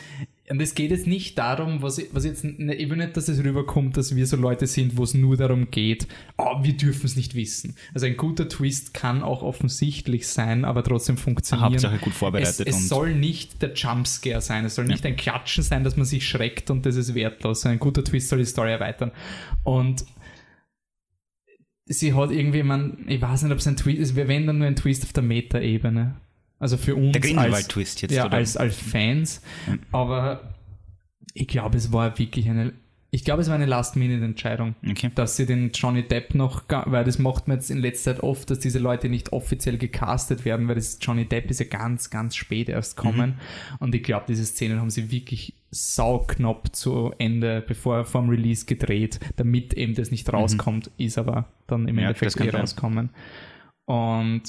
und es geht jetzt nicht darum, was, was jetzt, ne, ich will nicht, dass es rüberkommt, dass wir so Leute sind, wo es nur darum geht, oh, wir dürfen es nicht wissen. Also ein guter Twist kann auch offensichtlich sein, aber trotzdem funktionieren. Hauptsache gut vorbereitet. Es, es soll nicht der Jumpscare sein, es soll nicht ja. ein Klatschen sein, dass man sich schreckt und das ist wertlos. Ein guter Twist soll die Story erweitern. Und sie hat irgendwie, man, ich weiß nicht, ob es ein Twist ist, wir wenden nur ein Twist auf der Meta-Ebene. Also für uns Grindelwald-Twist jetzt, ja? Als, als Fans. Aber Ich glaube, es war wirklich eine. Ich glaube, es war eine Last-Minute-Entscheidung, Okay. dass sie den Johnny Depp noch, weil das macht man jetzt in letzter Zeit oft, dass diese Leute nicht offiziell gecastet werden, weil das Johnny Depp ist ja ganz, ganz spät erst kommen. Und ich glaube, diese Szenen haben sie wirklich sauknapp zu Ende, bevor er vom Release gedreht, damit eben das nicht rauskommt, ist aber dann im Ja, Endeffekt eh rauskommen. Und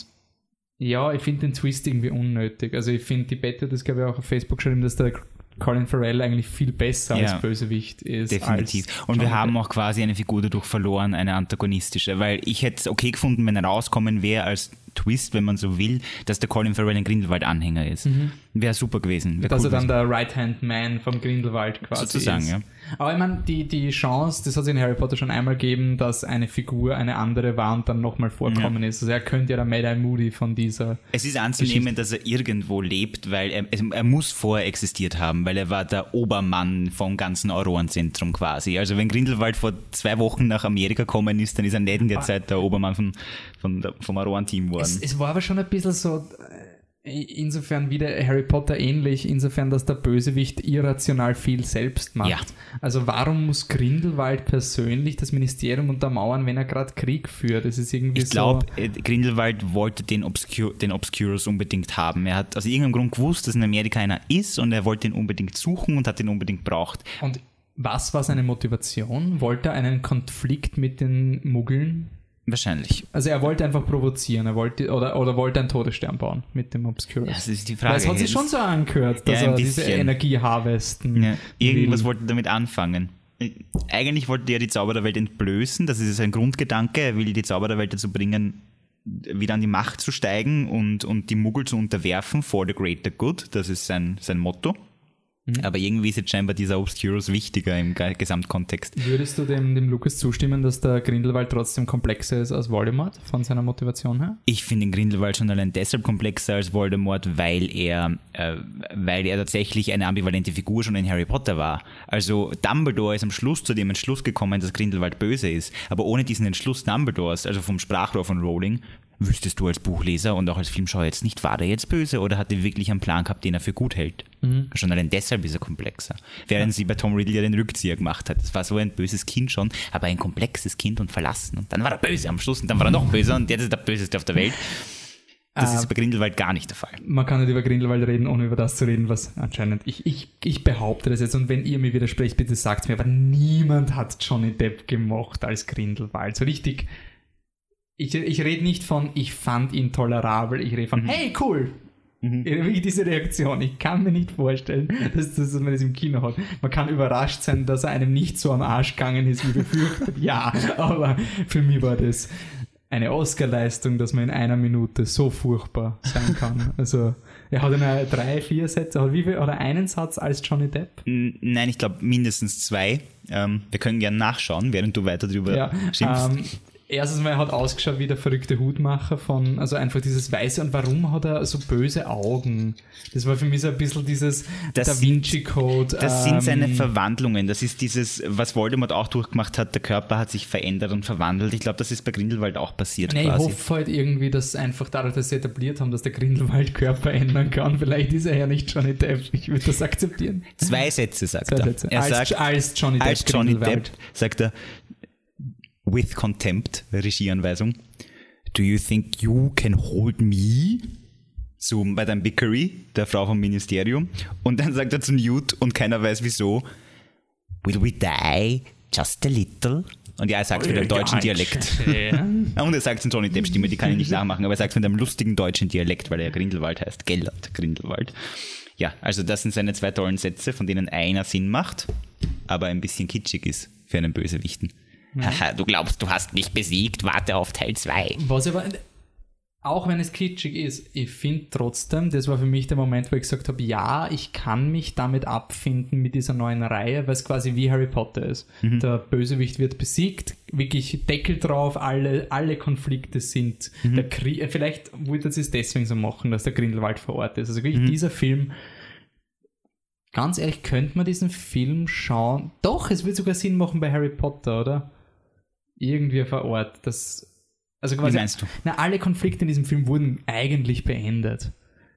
ja, ich finde den Twist irgendwie unnötig. Also ich finde, die Bette das glaube ich auch auf Facebook geschrieben, dass der Colin Farrell eigentlich viel besser Ja. als Bösewicht ist. Definitiv. Und wir haben auch quasi eine Figur dadurch verloren, eine antagonistische, weil ich hätte es okay gefunden, wenn er rauskommen wäre als Twist, wenn man so will, dass der Colin Farrell ein Grindelwald-Anhänger ist. Wäre super gewesen. Wär Dass cool er dann gewesen. der Right-Hand-Man vom Grindelwald quasi Sozusagen, ist. ja. Aber ich meine, die, die Chance, das hat es in Harry Potter schon einmal gegeben, dass eine Figur eine andere war und dann nochmal vorkommen ist. Also er könnte ja der Mad-Eye Moody von dieser... Es ist anzunehmen, dass er irgendwo lebt, weil er, es- er muss vorher existiert haben, weil er war der Obermann vom ganzen Aurorenzentrum quasi. Also wenn Grindelwald vor zwei Wochen nach Amerika gekommen ist, dann ist er nicht in der Zeit der Obermann von, von vom Aurorenteam geworden. Es, es war aber schon ein bisschen so, äh, insofern wieder Harry Potter ähnlich, insofern, dass der Bösewicht irrational viel selbst macht. Ja. Also warum muss Grindelwald persönlich das Ministerium untermauern, wenn er gerade Krieg führt? Das ist irgendwie Ich so... glaube, Grindelwald wollte den, Obscur den Obscurus unbedingt haben. Er hat aus irgendeinem Grund gewusst, dass in Amerika einer ist und er wollte ihn unbedingt suchen und hat ihn unbedingt braucht. Und was war seine Motivation? Wollte er einen Konflikt mit den Muggeln? Wahrscheinlich. Also er wollte einfach provozieren, er wollte oder, oder wollte einen Todesstern bauen mit dem Obscurus. Das ist die Weil Frage. es hat sich schon so angehört, dass Ja, er diese. Energie harvesten Ja, irgendwas will. wollte er damit anfangen. Eigentlich wollte er die Zauber der Welt entblößen, das ist sein Grundgedanke. Er will die Zauber der Welt dazu bringen, wieder an die Macht zu steigen und, und die Muggel zu unterwerfen for the greater good. Das ist sein, sein Motto. Mhm. Aber irgendwie ist jetzt scheinbar dieser Obscurus wichtiger im Ge- Gesamtkontext. Würdest du dem, dem Lukas zustimmen, dass der Grindelwald trotzdem komplexer ist als Voldemort von seiner Motivation her? Ich finde den Grindelwald schon allein deshalb komplexer als Voldemort, weil er, äh, weil er tatsächlich eine ambivalente Figur schon in Harry Potter war. Also Dumbledore ist am Schluss zu dem Entschluss gekommen, dass Grindelwald böse ist. Aber ohne diesen Entschluss Dumbledores, also vom Sprachrohr von Rowling, wüsstest du als Buchleser und auch als Filmschauer jetzt nicht, war der jetzt böse oder hat er wirklich einen Plan gehabt, den er für gut hält. Schon allein deshalb ist er komplexer. Während sie bei Tom Riddle ja den Rückzieher gemacht hat. Das war so ein böses Kind schon, aber ein komplexes Kind und verlassen. Und dann war er böse am Schluss und dann war er noch böser und jetzt ist er der Böseste auf der Welt. Das Ähm, ist bei Grindelwald gar nicht der Fall. Man kann nicht über Grindelwald reden, ohne über das zu reden, was anscheinend. Ich, ich, ich behaupte das jetzt und wenn ihr mir widersprecht, bitte sagt mir, aber niemand hat Johnny Depp gemocht als Grindelwald. So richtig. Ich, ich rede nicht von, ich fand ihn tolerabel, ich rede von, Mhm. hey, cool. Wie diese Reaktion. Ich kann mir nicht vorstellen, dass, dass man das im Kino hat. Man kann überrascht sein, dass er einem nicht so am Arsch gegangen ist, wie befürchtet. ja, aber für mich war das eine Oscar-Leistung, dass man in einer Minute so furchtbar sein kann. Also, er hat eine drei, vier Sätze, hat wie viel, oder einen Satz als Johnny Depp? Nein, ich glaube mindestens zwei. Ähm, wir können gerne nachschauen, während du weiter drüber Ja, schimpfst. ähm, erstens mal er hat ausgeschaut wie der verrückte Hutmacher von, also einfach dieses Weiße und warum hat er so böse Augen? Das war für mich so ein bisschen dieses Das Da sind- Vinci Code. Das sind seine ähm, Verwandlungen. Das ist dieses, was Voldemort auch durchgemacht hat. Der Körper hat sich verändert und verwandelt. Ich glaube, das ist bei Grindelwald auch passiert Nee, ich quasi. hoffe halt irgendwie, dass einfach dadurch, dass sie etabliert haben, dass der Grindelwald Körper ändern kann. Vielleicht ist er ja nicht Johnny Depp. Ich würde das akzeptieren. Zwei Sätze sagt Zwei er. Sätze. Er als, sagt, als Johnny Depp. als Johnny. Depp sagt er, with contempt, Regieanweisung, do you think you can hold me? Zu Madame Vickery, der Frau vom Ministerium. Und dann sagt er zu Newt und keiner weiß wieso, will we die just a little? Und ja, er sagt es mit einem deutschen Dialekt. Ja, Und er sagt es in Johnny Depp Stimme, die kann ich nicht nachmachen, aber er sagt es mit einem lustigen deutschen Dialekt, weil er Grindelwald heißt. Gellert Grindelwald. Ja, also das sind seine zwei tollen Sätze, von denen einer Sinn macht, aber ein bisschen kitschig ist für einen Bösewichten. Haha, du glaubst, du hast mich besiegt, warte auf Teil 2. Was aber, auch wenn es kitschig ist, ich finde trotzdem, das war für mich der Moment, wo ich gesagt habe, ja, ich kann mich damit abfinden mit dieser neuen Reihe, weil es quasi wie Harry Potter ist. Der Bösewicht wird besiegt, wirklich Deckel drauf, alle, alle Konflikte sind. Der Krie vielleicht wollte sie es deswegen so machen, dass der Grindelwald vor Ort ist. Also wirklich dieser Film, ganz ehrlich, könnte man diesen Film schauen? Doch, es wird sogar Sinn machen bei Harry Potter, oder? Irgendwie vor Ort. Das, also quasi, Wie meinst du? na, alle Konflikte in diesem Film wurden eigentlich beendet.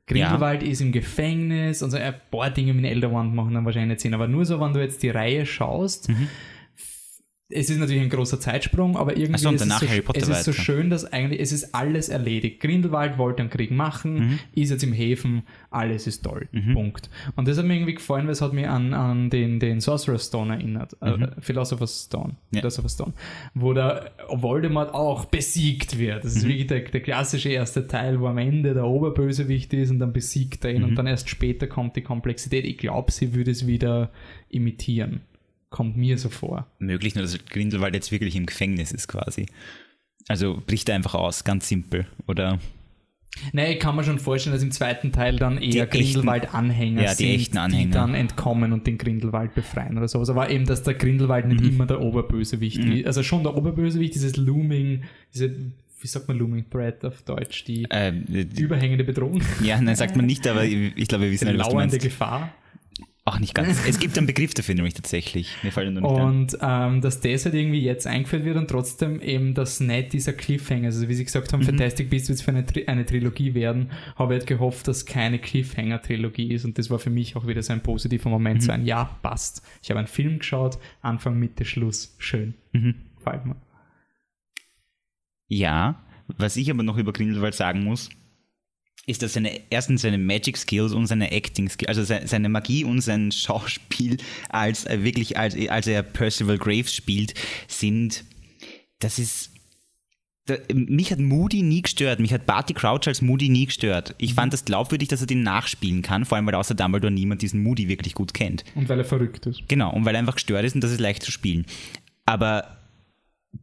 Grindelwald ist im Gefängnis und so ein paar Dinge mit Elderwand machen dann wahrscheinlich Sinn. Aber nur so, wenn du jetzt die Reihe schaust, Mhm. Es ist natürlich ein großer Zeitsprung, aber irgendwie so, ist, es so, es ist so schön, dass eigentlich, es ist alles erledigt. Grindelwald wollte einen Krieg machen, Mhm. ist jetzt im Häfen, alles ist toll. Punkt. Und das hat mir irgendwie gefallen, weil es hat mich an, an den, den Sorcerer's Stone erinnert. Äh, Philosopher's Stone. Mhm. Ja. Philosopher's Stone. Wo der Voldemort auch besiegt wird. Das ist Mhm. wirklich der, der klassische erste Teil, wo am Ende der Oberbösewicht ist und dann besiegt er ihn Mhm. und dann erst später kommt die Komplexität. Ich glaube, sie würde es wieder imitieren. Kommt mir so vor. Möglich nur, dass Grindelwald jetzt wirklich im Gefängnis ist quasi. Also bricht er einfach aus, ganz simpel. Oder Nee, ich kann mir schon vorstellen, dass im zweiten Teil dann eher Grindelwald-Anhänger Ja, die sind, echten Anhänger. die dann entkommen und den Grindelwald befreien oder sowas. Aber eben, dass der Grindelwald Mhm. nicht immer der Oberbösewicht ist. Also schon der Oberbösewicht, dieses Looming, diese, wie sagt man Looming Threat auf Deutsch, die äh, überhängende Bedrohung, ja, nein, sagt man nicht, aber ich ich glaube, wir wissen die alle, was du lauernde meinst. Gefahr. Auch nicht ganz. Es gibt einen Begriff dafür nämlich tatsächlich. Mir fällt nur nicht. Und ähm, dass das halt irgendwie jetzt eingeführt wird und trotzdem eben das nicht dieser Cliffhanger, also wie sie gesagt Mhm. haben, Fantastic Beasts wird für eine, Tri eine Trilogie werden, habe ich halt gehofft, dass keine Cliffhanger-Trilogie ist und das war für mich auch wieder so ein positiver Moment, Mhm. so ein Ja, passt. Ich habe einen Film geschaut, Anfang, Mitte, Schluss, schön. Mhm. Gefällt mir. Ja, was ich aber noch über Grindelwald sagen muss, ist, dass seine, erstens seine Magic Skills und seine Acting Skills, also se- seine Magie und sein Schauspiel, als er wirklich, als, als er Percival Graves spielt, sind, das ist, da, mich hat Moody nie gestört, mich hat Barty Crouch als Moody nie gestört. Ich fand das glaubwürdig, dass er den nachspielen kann, vor allem weil außer Dumbledore niemand diesen Moody wirklich gut kennt. Und weil er verrückt ist. Genau, und weil er einfach gestört ist und das ist leicht zu spielen. Aber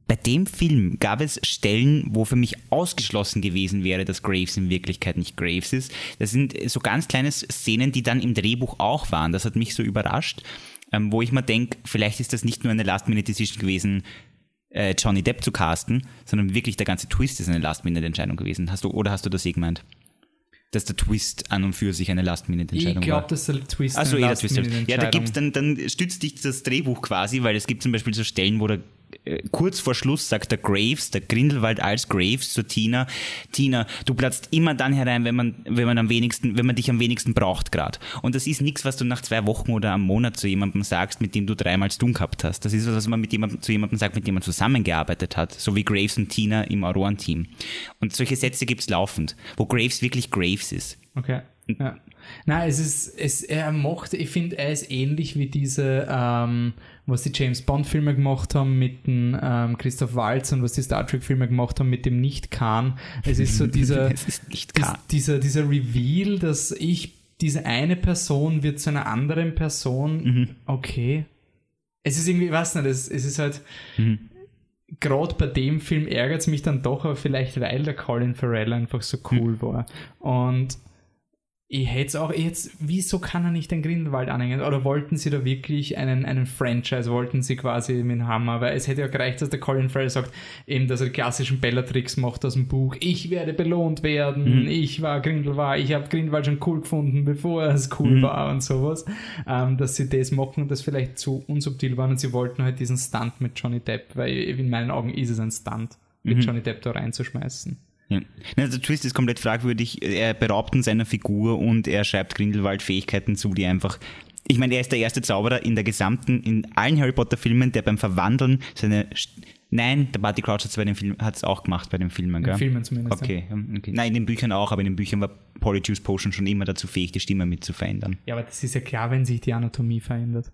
bei dem Film gab es Stellen, wo für mich ausgeschlossen gewesen wäre, dass Graves in Wirklichkeit nicht Graves ist. Das sind so ganz kleine Szenen, die dann im Drehbuch auch waren. Das hat mich so überrascht, ähm, wo ich mir denke, vielleicht ist das nicht nur eine Last-Minute-Decision gewesen, äh, Johnny Depp zu casten, sondern wirklich der ganze Twist ist eine Last-Minute-Entscheidung gewesen. Hast du, oder hast du das eh gemeint? Dass der Twist an und für sich eine Ich Last-Minute-Entscheidung war. glaube, dass der Twist Achso, eine eh, der Twist. Ja, da Last-Minute-Entscheidung- gibt's dann, dann stützt dich das Drehbuch quasi, weil es gibt zum Beispiel so Stellen, wo der äh, kurz vor Schluss sagt der Graves, der Grindelwald als Graves zu Tina, Tina, du platzt immer dann herein, wenn man, wenn man am wenigsten, wenn man dich am wenigsten braucht gerade. Und das ist nichts, was du nach zwei Wochen oder einem Monat zu jemandem sagst, mit dem du dreimal zu tun gehabt hast. Das ist was, was man mit jemandem, zu jemandem sagt, mit dem man zusammengearbeitet hat, so wie Graves und Tina im Auroren-Team. Und solche Sätze gibt's laufend, wo Graves wirklich Graves ist. Okay. Ja. Nein, es ist, es, er macht, ich finde, er ist ähnlich wie diese, ähm, was die James Bond-Filme gemacht haben mit dem ähm, Christoph Waltz und was die Star Trek-Filme gemacht haben mit dem Nicht-Khan. Es ist so dieser, Es ist dieser, dieser Reveal, dass ich, diese eine Person wird zu einer anderen Person, Mhm. okay. Es ist irgendwie, ich weiß nicht, es, es ist halt, gerade bei dem Film ärgert es mich dann doch, aber vielleicht weil der Colin Farrell einfach so cool war. Und ich hätte es auch jetzt, wieso kann er nicht den Grindelwald anhängen? Oder wollten sie da wirklich einen, einen Franchise, wollten sie quasi mit Hammer? Weil es hätte ja gereicht, dass der Colin Farrell sagt, eben, dass er klassischen Bellatrix macht aus dem Buch. Ich werde belohnt werden, ich war Grindelwald, ich habe Grindelwald schon cool gefunden, bevor er es cool war und sowas. Ähm, dass sie das machen und das vielleicht zu unsubtil war und sie wollten halt diesen Stunt mit Johnny Depp, weil in meinen Augen ist es ein Stunt, mit Johnny Depp da reinzuschmeißen. Ja. Der Twist ist komplett fragwürdig. Er beraubt ihn seiner Figur und er schreibt Grindelwald Fähigkeiten zu, die einfach. Ich meine, er ist der erste Zauberer in der gesamten, in allen Harry Potter Filmen, der beim Verwandeln seine. Nein, der Barty Crouch hat es bei den Filmen, hat's auch gemacht bei den Filmen, gell? Filmen zumindest. ja. Okay, ähm, okay. Nein, in den Büchern auch, aber in den Büchern war Polyjuice Potion schon immer dazu fähig, die Stimme mit zu verändern. Ja, aber das ist ja klar, wenn sich die Anatomie verändert.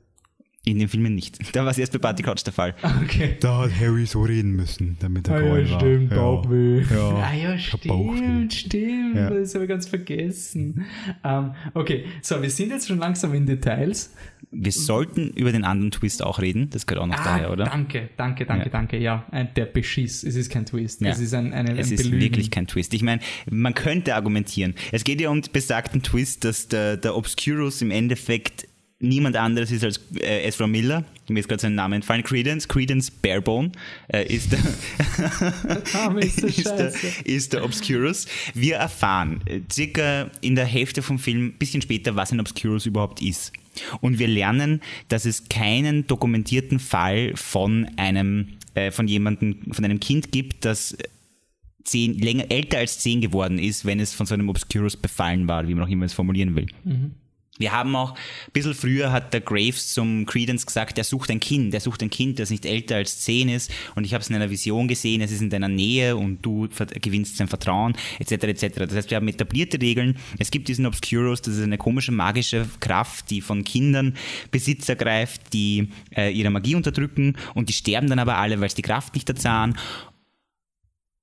In den Filmen nicht. Da war es erst bei Barty Crouch der Fall. Okay. Da hat Harry so reden müssen, damit er Ah, geil ja, war. stimmt, ja. Bauchweh. Ja. Ah ja, hab Bauchweh. stimmt, stimmt. Ja. Das habe ich ganz vergessen. Ähm, okay, so, wir sind jetzt schon langsam in Details. Wir sollten über den anderen Twist auch reden. Das gehört auch noch Ah, daher, oder? danke, danke, danke, Ja. danke. Ja, ein, der Beschiss. Es ist kein Twist. Ja. Es ist ein, eine, Es ein ist Belügen. wirklich kein Twist. Ich meine, man könnte argumentieren. Es geht ja um den besagten Twist, dass der, der Obscurus im Endeffekt niemand anderes ist als äh, Ezra Miller. Mir ist gerade sein Name entfallen. Credence, Credence Barebone äh, ist, der, Name ist der, ist der Obscurus. Wir erfahren äh, circa in der Hälfte vom Film, ein bisschen später, was ein Obscurus überhaupt ist. Und wir lernen, dass es keinen dokumentierten Fall von einem, äh, von jemandem, von einem Kind gibt, das zehn, länger, älter als zehn geworden ist, wenn es von so einem Obscurus befallen war, wie man auch immer es formulieren will. Wir haben auch, ein bisschen früher hat der Graves zum Credence gesagt, er sucht ein Kind, er sucht ein Kind, das nicht älter als zehn ist und ich habe es in einer Vision gesehen, es ist in deiner Nähe und du gewinnst sein Vertrauen, etc., etc. Das heißt, wir haben etablierte Regeln, es gibt diesen Obscuros, das ist eine komische magische Kraft, die von Kindern Besitz ergreift, die äh, ihre Magie unterdrücken und die sterben dann aber alle, weil es die Kraft nicht erzahlen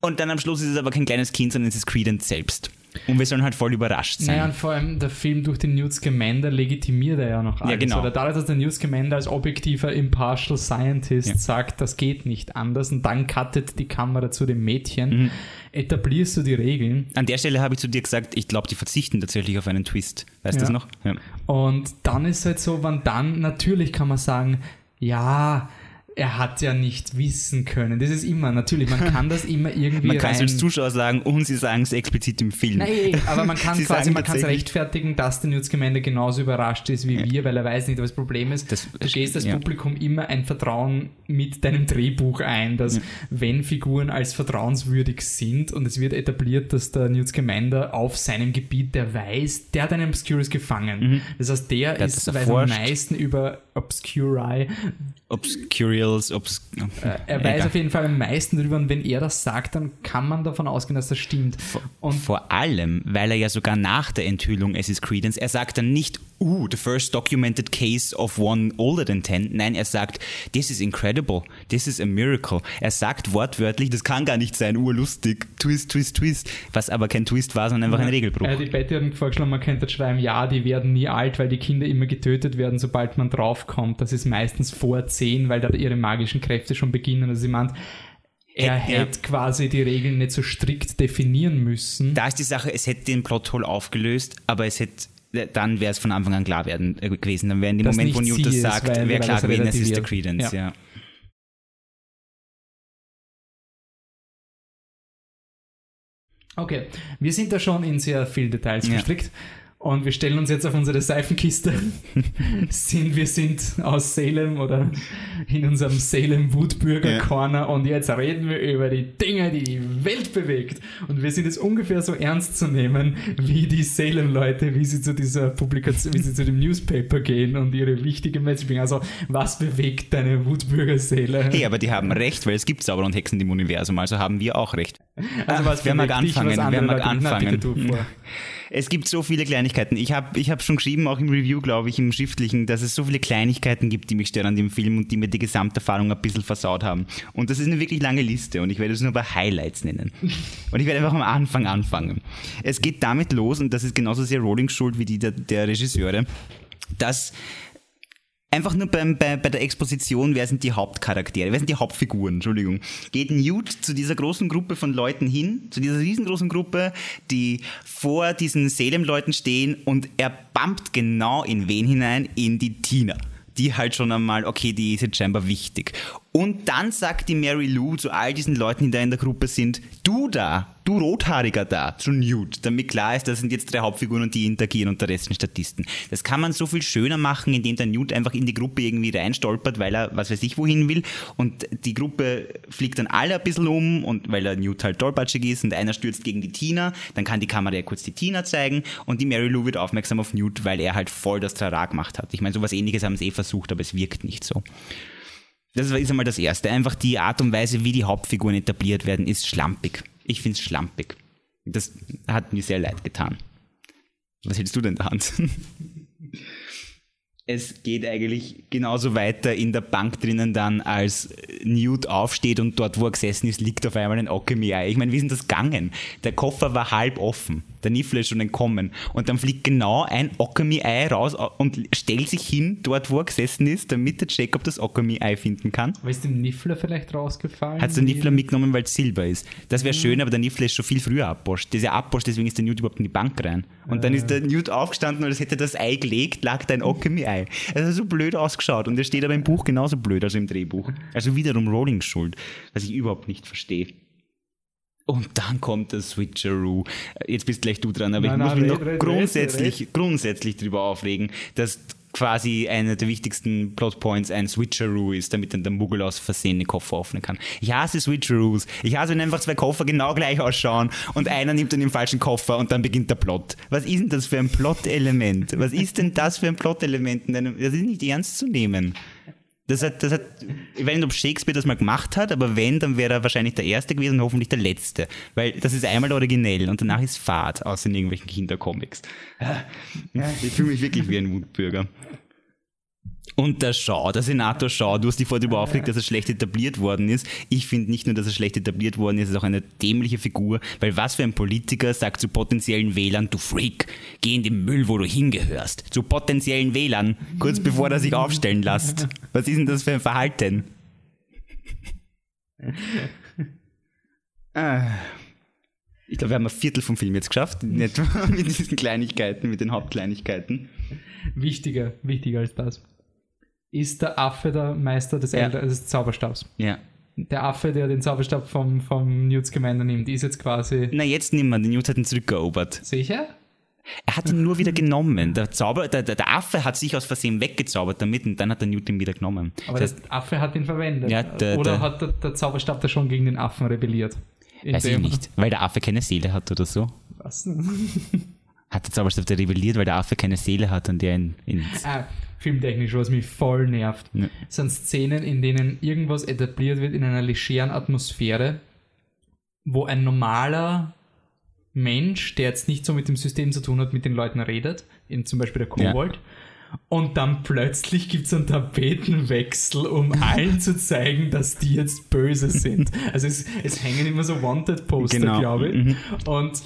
und dann am Schluss ist es aber kein kleines Kind, sondern es ist Credence selbst. Und wir sollen halt voll überrascht sein. Naja, und vor allem der Film durch den Newt Scamander legitimiert er ja noch alles. genau. Oder dadurch, dass der Newt Scamander als objektiver Impartial Scientist Ja. sagt, das geht nicht anders und dann cuttet die Kamera zu dem Mädchen, Mhm. etablierst du die Regeln An der Stelle habe ich zu dir gesagt, ich glaube, die verzichten tatsächlich auf einen Twist. Weißt du Ja. das noch? Ja. und dann ist halt so, wann dann, natürlich kann man sagen, ja, er hat ja nicht wissen können. Das ist immer, natürlich, man kann das immer irgendwie Man kann es als Zuschauer sagen und sie sagen es explizit im Film. Nein, aber man kann quasi, man kann es rechtfertigen, dass der Scamander genauso überrascht ist wie wir, weil er weiß nicht, was das Problem ist. Das- du gehst als ja. Publikum immer ein Vertrauen mit deinem Drehbuch ein, dass wenn Figuren als vertrauenswürdig sind und es wird etabliert, dass der Newt Scamander auf seinem Gebiet, der weiß, der hat einen Obscurus gefangen. Das heißt, der, Mhm. Der ist, das weiß am meisten über Obscuri. Obscurials, obs Äh, er weiß auf jeden Fall am meisten darüber und wenn er das sagt, dann kann man davon ausgehen, dass das stimmt. Und Vor allem, weil er ja sogar nach der Enthüllung es ist Credence, er sagt dann nicht, uh, the first documented case of one older than 10. Nein, er sagt, this is incredible, this is a miracle. Er sagt wortwörtlich, das kann gar nicht sein, urlustig, twist, twist, twist. Was aber kein Twist war, sondern einfach ein Regelbruch. Äh, die Betty hat vorgeschlagen, man könnte schreiben, ja, die werden nie alt, weil die Kinder immer getötet werden, sobald man draufkommt. Das ist meistens vor 10, weil da ihre magischen Kräfte schon beginnen. Also sie meint, er Ja. hätte quasi die Regeln nicht so strikt definieren müssen. da ist die Sache, es hätte den Plothole aufgelöst, aber es hätte dann wäre es von Anfang an klar werden, äh, gewesen. Dann wäre in dem Moment, wo Newt das sagt, wäre klar gewesen, es ist der. Credence, Ja. ja. Okay, wir sind da schon in sehr viele Details Ja. verstrickt. Und wir stellen uns jetzt auf unsere Seifenkiste. sind, wir sind aus Salem oder in unserem Salem Wutbürger Ja. Corner und jetzt reden wir über die Dinge, die die Welt bewegt. Und wir sind jetzt ungefähr so ernst zu nehmen, wie die Salem-Leute, wie sie zu dieser Publikation, wie sie zu dem Newspaper gehen und ihre wichtige Message bringen. Also, was bewegt deine Wutbürgerseele? Hey, aber die haben recht, weil es gibt Zauber und Hexen im Universum, also haben wir auch recht. also, was wer mag dich, anfangen? Wer mag Leute- Na, anfangen? bitte. Es gibt so viele Kleinigkeiten. Ich habe ich hab schon geschrieben, auch im Review, glaube ich, im Schriftlichen, dass es so viele Kleinigkeiten gibt, die mich stören an dem Film und die mir die Gesamterfahrung ein bisschen versaut haben. Und das ist eine wirklich lange Liste und ich werde es nur bei Highlights nennen. Und ich werde einfach am Anfang anfangen. Es geht damit los, und das ist genauso sehr Rowlings Schuld wie die der, der Regisseure, dass Einfach nur beim, bei, bei der Exposition, wer sind die Hauptcharaktere, wer sind die Hauptfiguren, Entschuldigung. Geht Newt zu dieser großen Gruppe von Leuten hin, zu dieser riesengroßen Gruppe, die vor diesen Salem-Leuten stehen und er bumpt genau in wen hinein? In die Tina. Die halt schon einmal, okay, die ist jetzt scheinbar wichtig. Und dann sagt die Mary Lou zu all diesen Leuten, die da in der Gruppe sind, du da, du Rothaariger da, zu Newt, damit klar ist, das sind jetzt drei Hauptfiguren und die interagieren und der Rest sind Statisten. Das kann man so viel schöner machen, indem der Newt einfach in die Gruppe irgendwie reinstolpert, weil er was weiß ich wohin will und die Gruppe fliegt dann alle ein bisschen um und weil der Newt halt tollpatschig ist und einer stürzt gegen die Tina, dann kann die Kamera ja kurz die Tina zeigen und die Mary Lou wird aufmerksam auf Newt, weil er halt voll das Trara gemacht hat. Ich meine, sowas ähnliches haben sie eh versucht, aber es wirkt nicht so. Das ist einmal das Erste. Einfach die Art und Weise, wie die Hauptfiguren etabliert werden, ist schlampig. Ich finde es schlampig. Das hat mir sehr leid getan. Was hältst du denn da, Hans? Es geht eigentlich genauso weiter in der Bank drinnen dann, als Newt aufsteht und dort, wo er gesessen ist, liegt auf einmal ein Alchemy-Ei. Ich meine, wie ist denn das gegangen? Der Koffer war halb offen. Der Niffler ist schon entkommen. Und dann fliegt genau ein Alchemy-Ei raus und stellt sich hin, dort, wo er gesessen ist, damit der Jacob das Alchemy-Ei finden kann. Aber ist dem Niffler vielleicht rausgefallen? Hat der Niffler mitgenommen, weil es Silber ist. Das wäre schön, aber der Niffler ist schon viel früher abposcht. Der ist ja abposcht, deswegen ist der Newt überhaupt in die Bank rein. Und dann ist der Newt aufgestanden und als hätte er das Ei gelegt, lag da ein Alchemy-Ei. Es hat so blöd ausgeschaut und er steht aber im Buch genauso blöd als im Drehbuch. Also wiederum Rowlings Schuld, was ich überhaupt nicht verstehe. Und dann kommt der Switcheroo. Jetzt bist gleich du dran, aber Nein, ich muss nein, mich red, noch red, grundsätzlich, grundsätzlich drüber aufregen, dass quasi einer der wichtigsten Plotpoints ein Switcheroo ist, damit dann der Muggel aus Versehen den Koffer öffnen kann. Ich hasse Switcheroos. Ich hasse, wenn einfach zwei Koffer genau gleich ausschauen und einer nimmt dann den falschen Koffer und dann beginnt der Plot. Was ist denn das für ein Plot-Element? Was ist denn das für ein Plot-Element? Das ist nicht ernst zu nehmen. Das hat, das hat, ich weiß nicht, ob Shakespeare das mal gemacht hat, aber wenn, dann wäre er wahrscheinlich der Erste gewesen und hoffentlich der Letzte. Weil das ist einmal originell und danach ist Fahrt, außer in irgendwelchen Kindercomics. Ich fühle mich wirklich wie ein Wutbürger. Und der Shaw, der Senator Shaw, du hast dich vorher darüber aufgeregt, dass er schlecht etabliert worden ist. Ich finde nicht nur, dass er schlecht etabliert worden ist, er ist auch eine dämliche Figur, weil was für ein Politiker sagt zu potenziellen Wählern, du Freak, geh in den Müll, wo du hingehörst. Zu potenziellen Wählern, kurz bevor er sich aufstellen lässt. Was ist denn das für ein Verhalten? Ah. Ich glaube, wir haben ein Viertel vom Film jetzt geschafft, in etwa mit diesen Kleinigkeiten, mit den Hauptkleinigkeiten. Wichtiger, wichtiger als das. Ist der Affe der Meister des, Ja. Elder, des Zauberstabs? Ja. Der Affe, der den Zauberstab vom, vom Newt Scamander nimmt, ist jetzt quasi Na, jetzt nimmer, den Newt hat ihn zurückerobert. sicher? Er hat ihn nur wieder genommen. Der, Zauber, der, der, der Affe hat sich aus Versehen weggezaubert damit und dann hat der Newt ihn wieder genommen. Aber das heißt, der Affe hat ihn verwendet. Ja, der- Oder der- hat der, der Zauberstab da schon gegen den Affen rebelliert? Weiß ich nicht, weil der Affe keine Seele hat oder so. Was? Hat der Zauberstab der rebelliert, weil der Affe keine Seele hat und der ihn ah, filmtechnisch, was mich voll nervt, Ja. sind Szenen, in denen irgendwas etabliert wird in einer legeren Atmosphäre, wo ein normaler Mensch, der jetzt nicht so mit dem System zu tun hat, mit den Leuten redet, eben zum Beispiel der Ja. Kobold, und dann plötzlich gibt es einen Tapetenwechsel, um allen zu zeigen, dass die jetzt böse sind. Also es, es hängen immer so Wanted-Poster, Genau. glaube ich. Und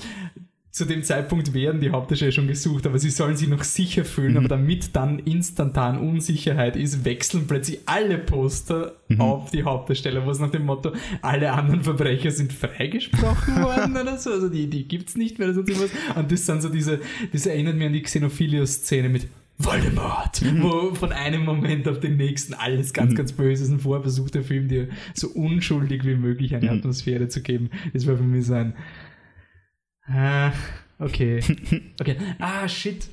zu dem Zeitpunkt werden die Hauptdarsteller schon gesucht, aber sie sollen sich noch sicher fühlen, aber damit dann instantan Unsicherheit ist, wechseln plötzlich alle Poster auf die Hauptdarsteller, was nach dem Motto, alle anderen Verbrecher sind freigesprochen worden oder so, also die, die gibt's nicht mehr oder sonst irgendwas. Und das sind so diese, das erinnert mich an die Xenophilius-Szene mit Voldemort, wo von einem Moment auf den nächsten alles ganz, ganz böse ist. Und vorher versucht der Film dir so unschuldig wie möglich eine Atmosphäre zu geben. Das war für mich so ein Ah, okay. Okay. Ah, shit.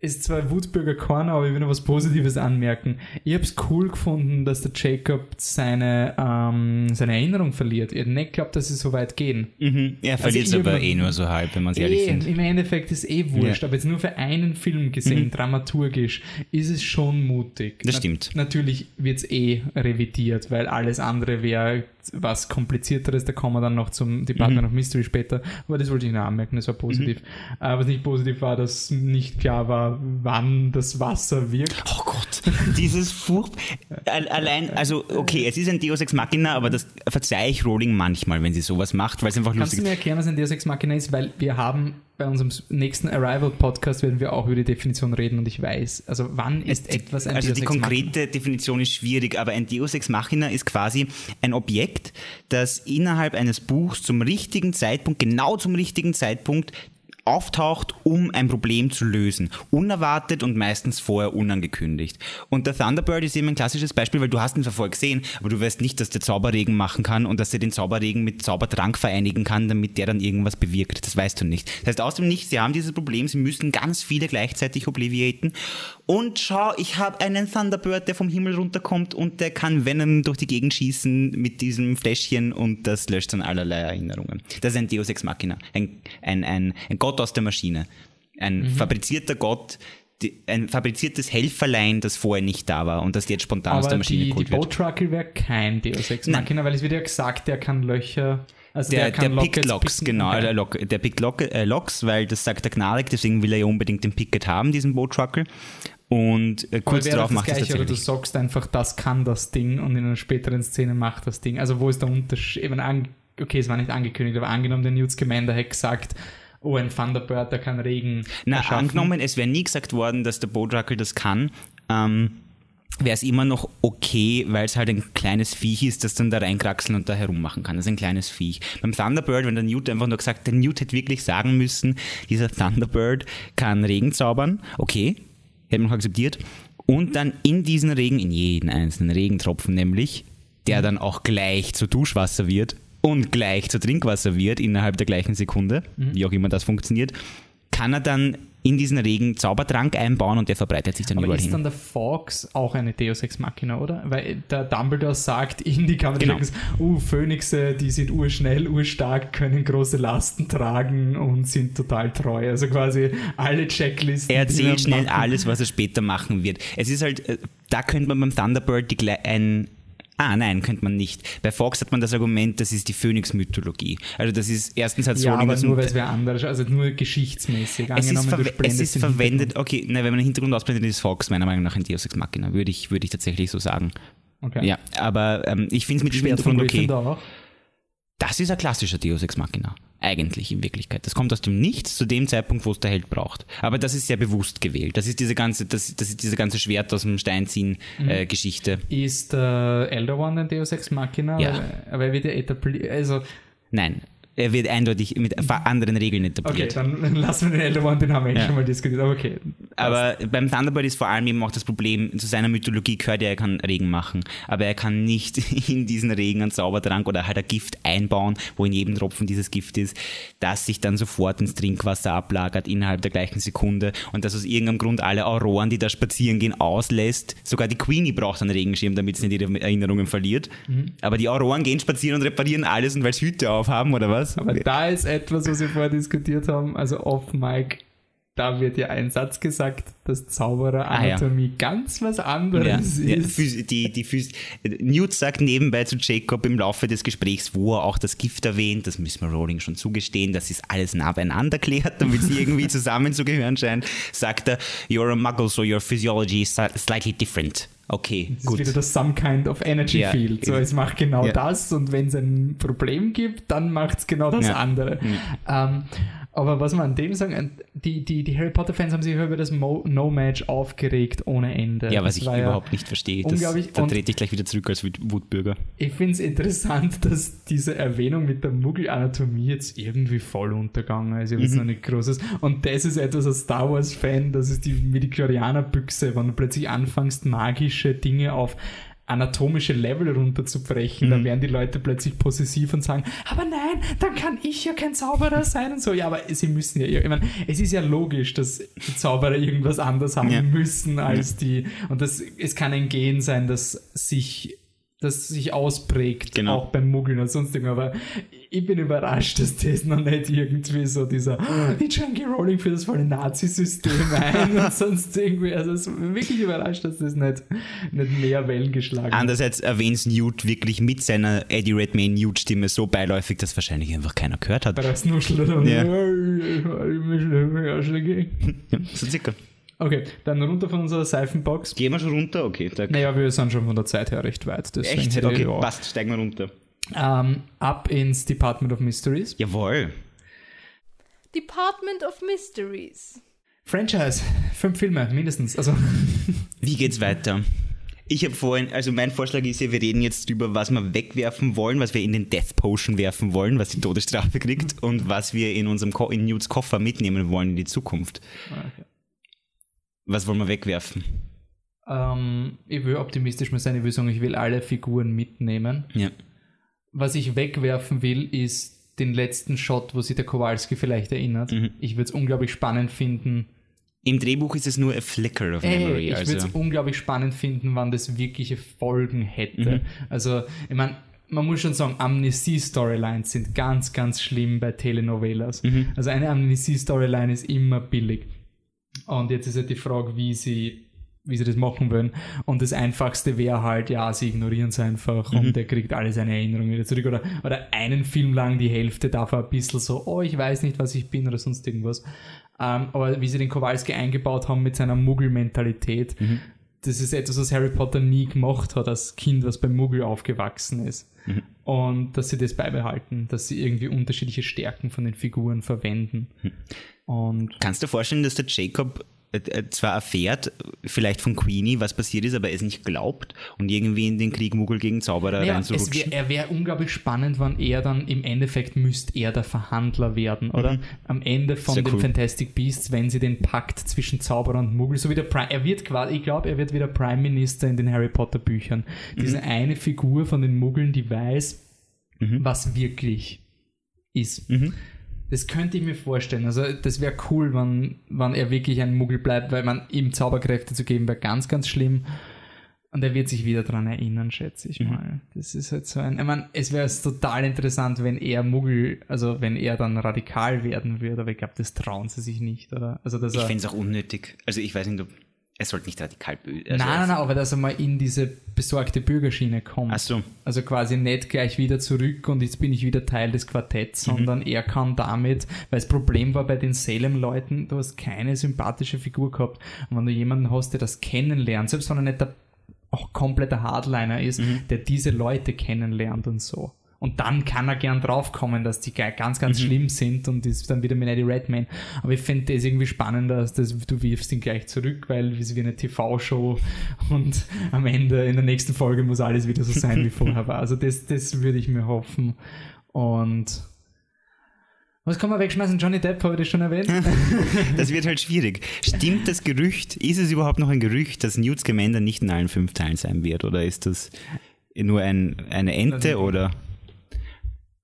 Ist zwar Wutbürger Corner, aber ich will noch was Positives anmerken. Ich hab's cool gefunden, dass der Jacob seine, ähm, seine Erinnerung verliert. Ich hätte nicht geglaubt, dass sie so weit gehen. Mhm. Er verliert es aber eh nur so halb, wenn man es ehrlich Eh, sind. Im Endeffekt ist eh wurscht, Ja. aber jetzt nur für einen Film gesehen, dramaturgisch, ist es schon mutig. Das stimmt. Natürlich wird's eh revidiert, weil alles andere wäre was komplizierteres, da kommen wir dann noch zum Department of Mystery später, aber das wollte ich noch anmerken, das war positiv. Äh, was nicht positiv war, dass nicht klar war, wann das Wasser wirkt. Oh Gott, dieses Furcht. Al- Allein, also okay, es ist ein Deus Ex Machina, aber das verzeihe ich Rowling manchmal, wenn sie sowas macht, weil es einfach Kannst lustig du mir erklären, was ein Deus Ex Machina ist? Weil wir haben bei unserem nächsten Arrival-Podcast werden wir auch über die Definition reden und ich weiß, also wann ist etwas ein Also Deus die Ex Machina? konkrete Definition ist schwierig, aber ein Deus Ex Machina ist quasi ein Objekt, das innerhalb eines Buchs zum richtigen Zeitpunkt, genau zum richtigen Zeitpunkt auftaucht, um ein Problem zu lösen. Unerwartet und meistens vorher unangekündigt. Und der Thunderbird ist eben ein klassisches Beispiel, weil du hast ihn vorher gesehen, aber du weißt nicht, dass der Zauberregen machen kann und dass er den Zauberregen mit Zaubertrank vereinigen kann, damit der dann irgendwas bewirkt. Das weißt du nicht. Das heißt außerdem nicht, sie haben dieses Problem, sie müssen ganz viele gleichzeitig obliviaten. Und schau, ich habe einen Thunderbird, der vom Himmel runterkommt und der kann Venom durch die Gegend schießen mit diesem Fläschchen und das löscht dann allerlei Erinnerungen. Das ist ein Deus Ex Machina, ein, ein, ein, ein Gott aus der Maschine. Ein fabrizierter Gott, die, ein fabriziertes Helferlein, das vorher nicht da war und das jetzt spontan aus der Aber Maschine die, die geholt wird. Boat Truckle wäre kein Deus Ex. Machina, weil es wird ja gesagt, der kann Löcher. Also Der, der, kann pickt Locks, genau. Okay. Der, Lock, der pickt Lock, äh, Locks, weil das sagt der Gnarek, deswegen will er ja unbedingt den Picket haben, diesen Boat Truckle. Und äh, Aber kurz darauf das macht es gleiche, oder du sagst einfach, das kann das Ding und in einer späteren Szene macht das Ding. Also wo ist der Unterschied? Eben an, okay, es war nicht angekündigt, aber angenommen, der Newt Scamander hätte gesagt, oh, ein Thunderbird, der kann Regen Na, erschaffen. angenommen, es wäre nie gesagt worden, dass der Bodrackel das kann, ähm, wäre es immer noch okay, weil es halt ein kleines Viech ist, das dann da reinkraxeln und da herummachen kann. Das ist ein kleines Viech. Beim Thunderbird, wenn der Newt einfach nur gesagt, der Newt hätte wirklich sagen müssen, dieser Thunderbird kann Regen zaubern, okay, hätte man noch akzeptiert. Und dann in diesen Regen, in jeden einzelnen Regentropfen nämlich, der dann auch gleich zu Duschwasser wird und gleich zu Trinkwasser wird innerhalb der gleichen Sekunde, wie auch immer das funktioniert, kann er dann in diesen Regen Zaubertrank einbauen und der verbreitet sich dann Aber überall ist hin. dann der Fox auch eine Deus Ex Machina, oder? Weil der Dumbledore sagt in die Kammer, Genau. uh, Phönixe, die sind urschnell, urstark, können große Lasten tragen und sind total treu. Also quasi alle Checklisten. Er erzählt schnell machen- alles, was er später machen wird. Es ist halt, äh, da könnte man beim Thunderbird die, ein. Ah, nein, könnte man nicht. Bei Fox hat man das Argument, das ist die Phönix-Mythologie. Also, das ist, erstens hat Ja, Rowling aber nur weil es wer anders, also nur geschichtsmäßig. es ist, es ist verwendet, okay, nein, wenn man den Hintergrund ausblendet, ist Fox meiner Meinung nach ein Deus Ex Machina, würde ich, würde ich tatsächlich so sagen. Okay. Ja, aber ähm, ich finde es mit von Hintergrund okay. Auch. Das ist ein klassischer Deus Ex Machina. Eigentlich in Wirklichkeit. Das kommt aus dem Nichts zu dem Zeitpunkt, wo es der Held braucht. Aber das ist sehr bewusst gewählt. Das ist diese ganze, das, das ist diese ganze Schwert aus dem Stein ziehen Mhm. äh, Geschichte. Ist äh, Elder One ein Deus Ex Machina? Ja. Aber er wird ja etabliert. Also, Nein, er wird eindeutig mit anderen Regeln okay, etabliert. dann, dann lassen wir den Elder One, den haben wir eh Ja. schon mal diskutiert. Aber okay. Aber beim Thunderbird ist vor allem eben auch das Problem, zu seiner Mythologie gehört ja, er kann Regen machen. Aber er kann nicht in diesen Regen einen Zaubertrank oder halt ein Gift einbauen, wo in jedem Tropfen dieses Gift ist, das sich dann sofort ins Trinkwasser ablagert innerhalb der gleichen Sekunde und dass aus irgendeinem Grund alle Auroren, die da spazieren gehen, auslässt. Sogar die Queenie braucht einen Regenschirm, damit sie nicht ihre Erinnerungen verliert. Aber die Auroren gehen spazieren und reparieren alles und weil sie Hüte aufhaben oder was? Aber da ist etwas, was wir vorher diskutiert haben, also off Mike, da wird ja ein Satz gesagt, dass Ah, ja. Zaubereranatomie ganz was anderes ja, ist. Die, die Phys Newt sagt nebenbei zu Jacob im Laufe des Gesprächs, wo er auch das Gift erwähnt, das müssen wir Rowling schon zugestehen, das ist alles nah beieinander klärt, damit sie irgendwie zusammenzugehören scheint, sagt er, you're a muggle, so your physiology is sli- slightly different. Okay, Das ist gut. wieder das Some Kind of Energy Ja. Field. So, es macht genau Ja. das und wenn es ein Problem gibt, dann macht es genau das Ja. andere. Ähm, aber was man an dem sagen, die, die, die Harry Potter-Fans haben sich über das No-Match aufgeregt ohne Ende. Ja, was Das ich war ja- überhaupt nicht verstehe. Das, da trete ich gleich wieder zurück als Wut- Wutbürger. Ich finde es interessant, dass diese Erwähnung mit der Muggel-Anatomie jetzt irgendwie voll untergegangen ist. Ich habe jetzt noch nicht großes. Und das ist etwas als Star Wars-Fan, das ist die Midichlorianer-Büchse, wenn du plötzlich anfängst, magische Dinge auf anatomische Level runterzubrechen, da werden die Leute plötzlich possessiv und sagen, aber nein, dann kann ich ja kein Zauberer sein und so. Ja, aber sie müssen ja, ich meine, es ist ja logisch, dass die Zauberer irgendwas anders haben Ja. müssen als die, und das, es kann ein Gen sein, das sich das sich ausprägt, Genau. auch beim Muggeln und sonst irgendwas. Aber ich bin überrascht, dass das noch nicht irgendwie so dieser ich J.K. Rowling für das volle Nazi-System ein und sonst irgendwie. Also es wirklich überrascht, dass das nicht, nicht mehr Wellen geschlagen hat. Andererseits erwähnt Newt wirklich mit seiner Eddie Redmayne Newt-Stimme so beiläufig, dass wahrscheinlich einfach keiner gehört hat. Bei der Snuschel und Ja. so circa. Okay, dann runter von unserer Seifenbox. Gehen wir schon runter? Okay, da Naja, wir sind schon von der Zeit her recht weit. Echt? Okay, passt, steigen wir runter. Ähm, ab ins Department of Mysteries. Jawohl. Department of Mysteries. Franchise, fünf Filme mindestens. Also Wie geht's weiter? Ich habe vorhin, also mein Vorschlag ist ja, wir reden jetzt drüber, was wir wegwerfen wollen, was wir in den Death Potion werfen wollen, was die Todesstrafe kriegt und was wir in unserem Ko in Newts Koffer mitnehmen wollen in die Zukunft. Was wollen wir wegwerfen? ähm, ich will optimistisch mal sein. Ich will sagen, ich will alle Figuren mitnehmen. Ja. Was ich wegwerfen will, ist den letzten Shot, wo sich der Kowalski vielleicht erinnert. Mhm. Ich würde es unglaublich spannend finden. Im Drehbuch ist es nur a flicker of Ey, memory. ich würde also. es unglaublich spannend finden, wann das wirkliche Folgen hätte. Mhm. Also, ich meine, man muss schon sagen, Amnesie-Storylines sind ganz, ganz schlimm bei Telenovelas. Mhm. Also eine Amnesie-Storyline ist immer billig. Und jetzt ist halt die Frage, wie sie, wie sie das machen wollen. Und das Einfachste wäre halt, ja, sie ignorieren es einfach Mhm. und er kriegt alle seine Erinnerungen wieder zurück. Oder, oder einen Film lang die Hälfte davon ein bisschen so, oh, ich weiß nicht, was ich bin oder sonst irgendwas. Ähm, aber wie sie den Kowalski eingebaut haben mit seiner Muggel-Mentalität, Mhm. das ist etwas, was Harry Potter nie gemacht hat als Kind, was beim Muggel aufgewachsen ist. Mhm. Und dass sie das beibehalten, dass sie irgendwie unterschiedliche Stärken von den Figuren verwenden. Mhm. Und Kannst du dir vorstellen, dass der Jacob zwar erfährt, vielleicht von Queenie, was passiert ist, aber er es nicht glaubt und irgendwie in den Krieg Muggel gegen Zauberer naja, reinzurutschen? wär, er wäre unglaublich spannend, wenn er dann im Endeffekt müsste er der Verhandler werden, oder? Am Ende von Sehr den cool. Fantastic Beasts, wenn sie den Pakt zwischen Zauberer und Muggel, so wie der Prime, er wird quasi, ich glaube, er wird wieder Prime Minister in den Harry Potter Büchern. Diese eine Figur von den Muggeln, die weiß, was wirklich ist. Das könnte ich mir vorstellen. Also das wäre cool, wenn, wenn er wirklich ein Muggel bleibt, weil man ihm Zauberkräfte zu geben wäre ganz, ganz schlimm. Und er wird sich wieder dran erinnern, schätze ich mal. Das ist halt so ein. Ich meine, es wäre total interessant, wenn er Muggel, also wenn er dann radikal werden würde, aber ich glaube, das trauen sie sich nicht, oder? Also dass Ich fände es auch unnötig. Also ich weiß nicht, ob er sollte nicht radikal böse. nein, nein, nein, aber dass er mal in diese besorgte Bürgerschiene kommt. Ach so. Also quasi nicht gleich wieder zurück und jetzt bin ich wieder Teil des Quartetts, sondern er kann damit, weil das Problem war bei den Salem-Leuten, du hast keine sympathische Figur gehabt. Und wenn du jemanden hast, der das kennenlernt, selbst wenn er nicht der auch kompletter Hardliner ist, der diese Leute kennenlernt und so. Und dann kann er gern draufkommen, dass die ganz, ganz schlimm sind und ist dann wieder mit Eddie Redmayne. Aber ich finde das irgendwie spannender, als das, du wirfst ihn gleich zurück, weil es ist wie eine TV-Show und am Ende, in der nächsten Folge muss alles wieder so sein, wie vorher war. Also das, das würde ich mir hoffen. Und was kann man wegschmeißen? Johnny Depp habe ich das schon erwähnt. Das wird halt schwierig. Stimmt das Gerücht? Ist es überhaupt noch ein Gerücht, dass Newt Scamander nicht in allen fünf Teilen sein wird? Oder ist das nur ein, eine Ente? Oder?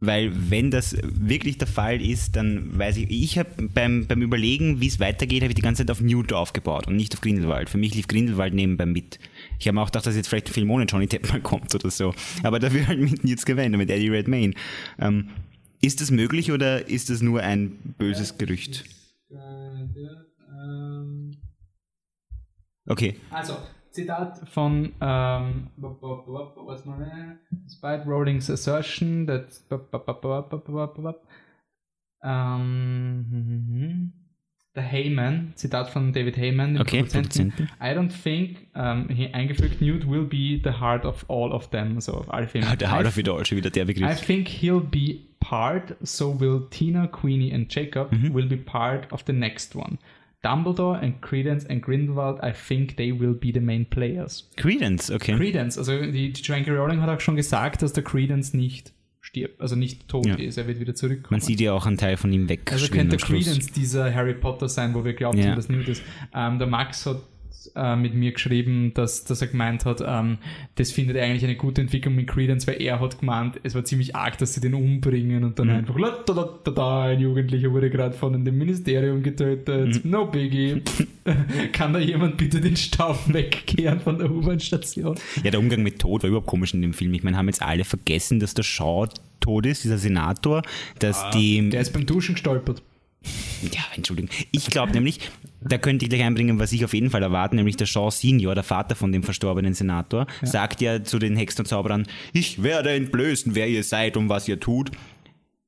Weil wenn das wirklich der Fall ist, dann weiß ich, ich habe beim, beim Überlegen, wie es weitergeht, habe ich die ganze Zeit auf Newt aufgebaut und nicht auf Grindelwald. Für mich lief Grindelwald nebenbei mit. Ich habe auch gedacht, dass jetzt vielleicht ein Film ohne Johnny Depp mal kommt oder so. Aber dafür halt mit Newt Scamander, mit Eddie Redmayne. Ähm, ist das möglich oder ist das nur ein böses Gerücht? Okay. Also, Zitat von um, was man despite Rowling's assertion that um, the Heyman Zitat von David Heyman dem okay, Produzenten, Produzenten. I don't think um, hier eingefügt Newt will be the heart of all of them so auf alle Filme the heart I, of it all schon wieder der Begriff I think he'll be part so will Tina Queenie and Jacob mhm. will be part of the next one Dumbledore and Credence and Grindelwald, I think they will be the main players. Credence, okay. Credence, also die, die Joanne. Rowling hat auch schon gesagt, dass der Credence nicht stirbt, also nicht tot Ja. ist, er wird wieder zurückkommen. Man sieht ja auch einen Teil von ihm weg. Also könnte Credence dieser Harry Potter sein, wo wir glauben, Ja. dass Newt ist. Ähm, der Max hat äh, mit mir geschrieben, dass, dass er gemeint hat, ähm, das findet er eigentlich eine gute Entwicklung mit Credence, weil er hat gemeint, es war ziemlich arg, dass sie den umbringen und dann Mhm. einfach, la, da, da, da, da, ein Jugendlicher wurde gerade von dem Ministerium getötet, Mhm. no biggie. Kann da jemand bitte den Staub wegkehren von der U-Bahn-Station? Ja, der Umgang mit Tod war überhaupt komisch in dem Film. Ich meine, haben jetzt alle vergessen, dass der Shaw tot ist, dieser Senator, dass die... Ah, Der ist beim Duschen gestolpert. Ja, Entschuldigung. Ich glaube nämlich, da könnte ich gleich einbringen, was ich auf jeden Fall erwarte, nämlich der Shaw Senior, der Vater von dem verstorbenen Senator, sagt ja zu den Hexen und Zauberern, ich werde entblößen, wer ihr seid und was ihr tut.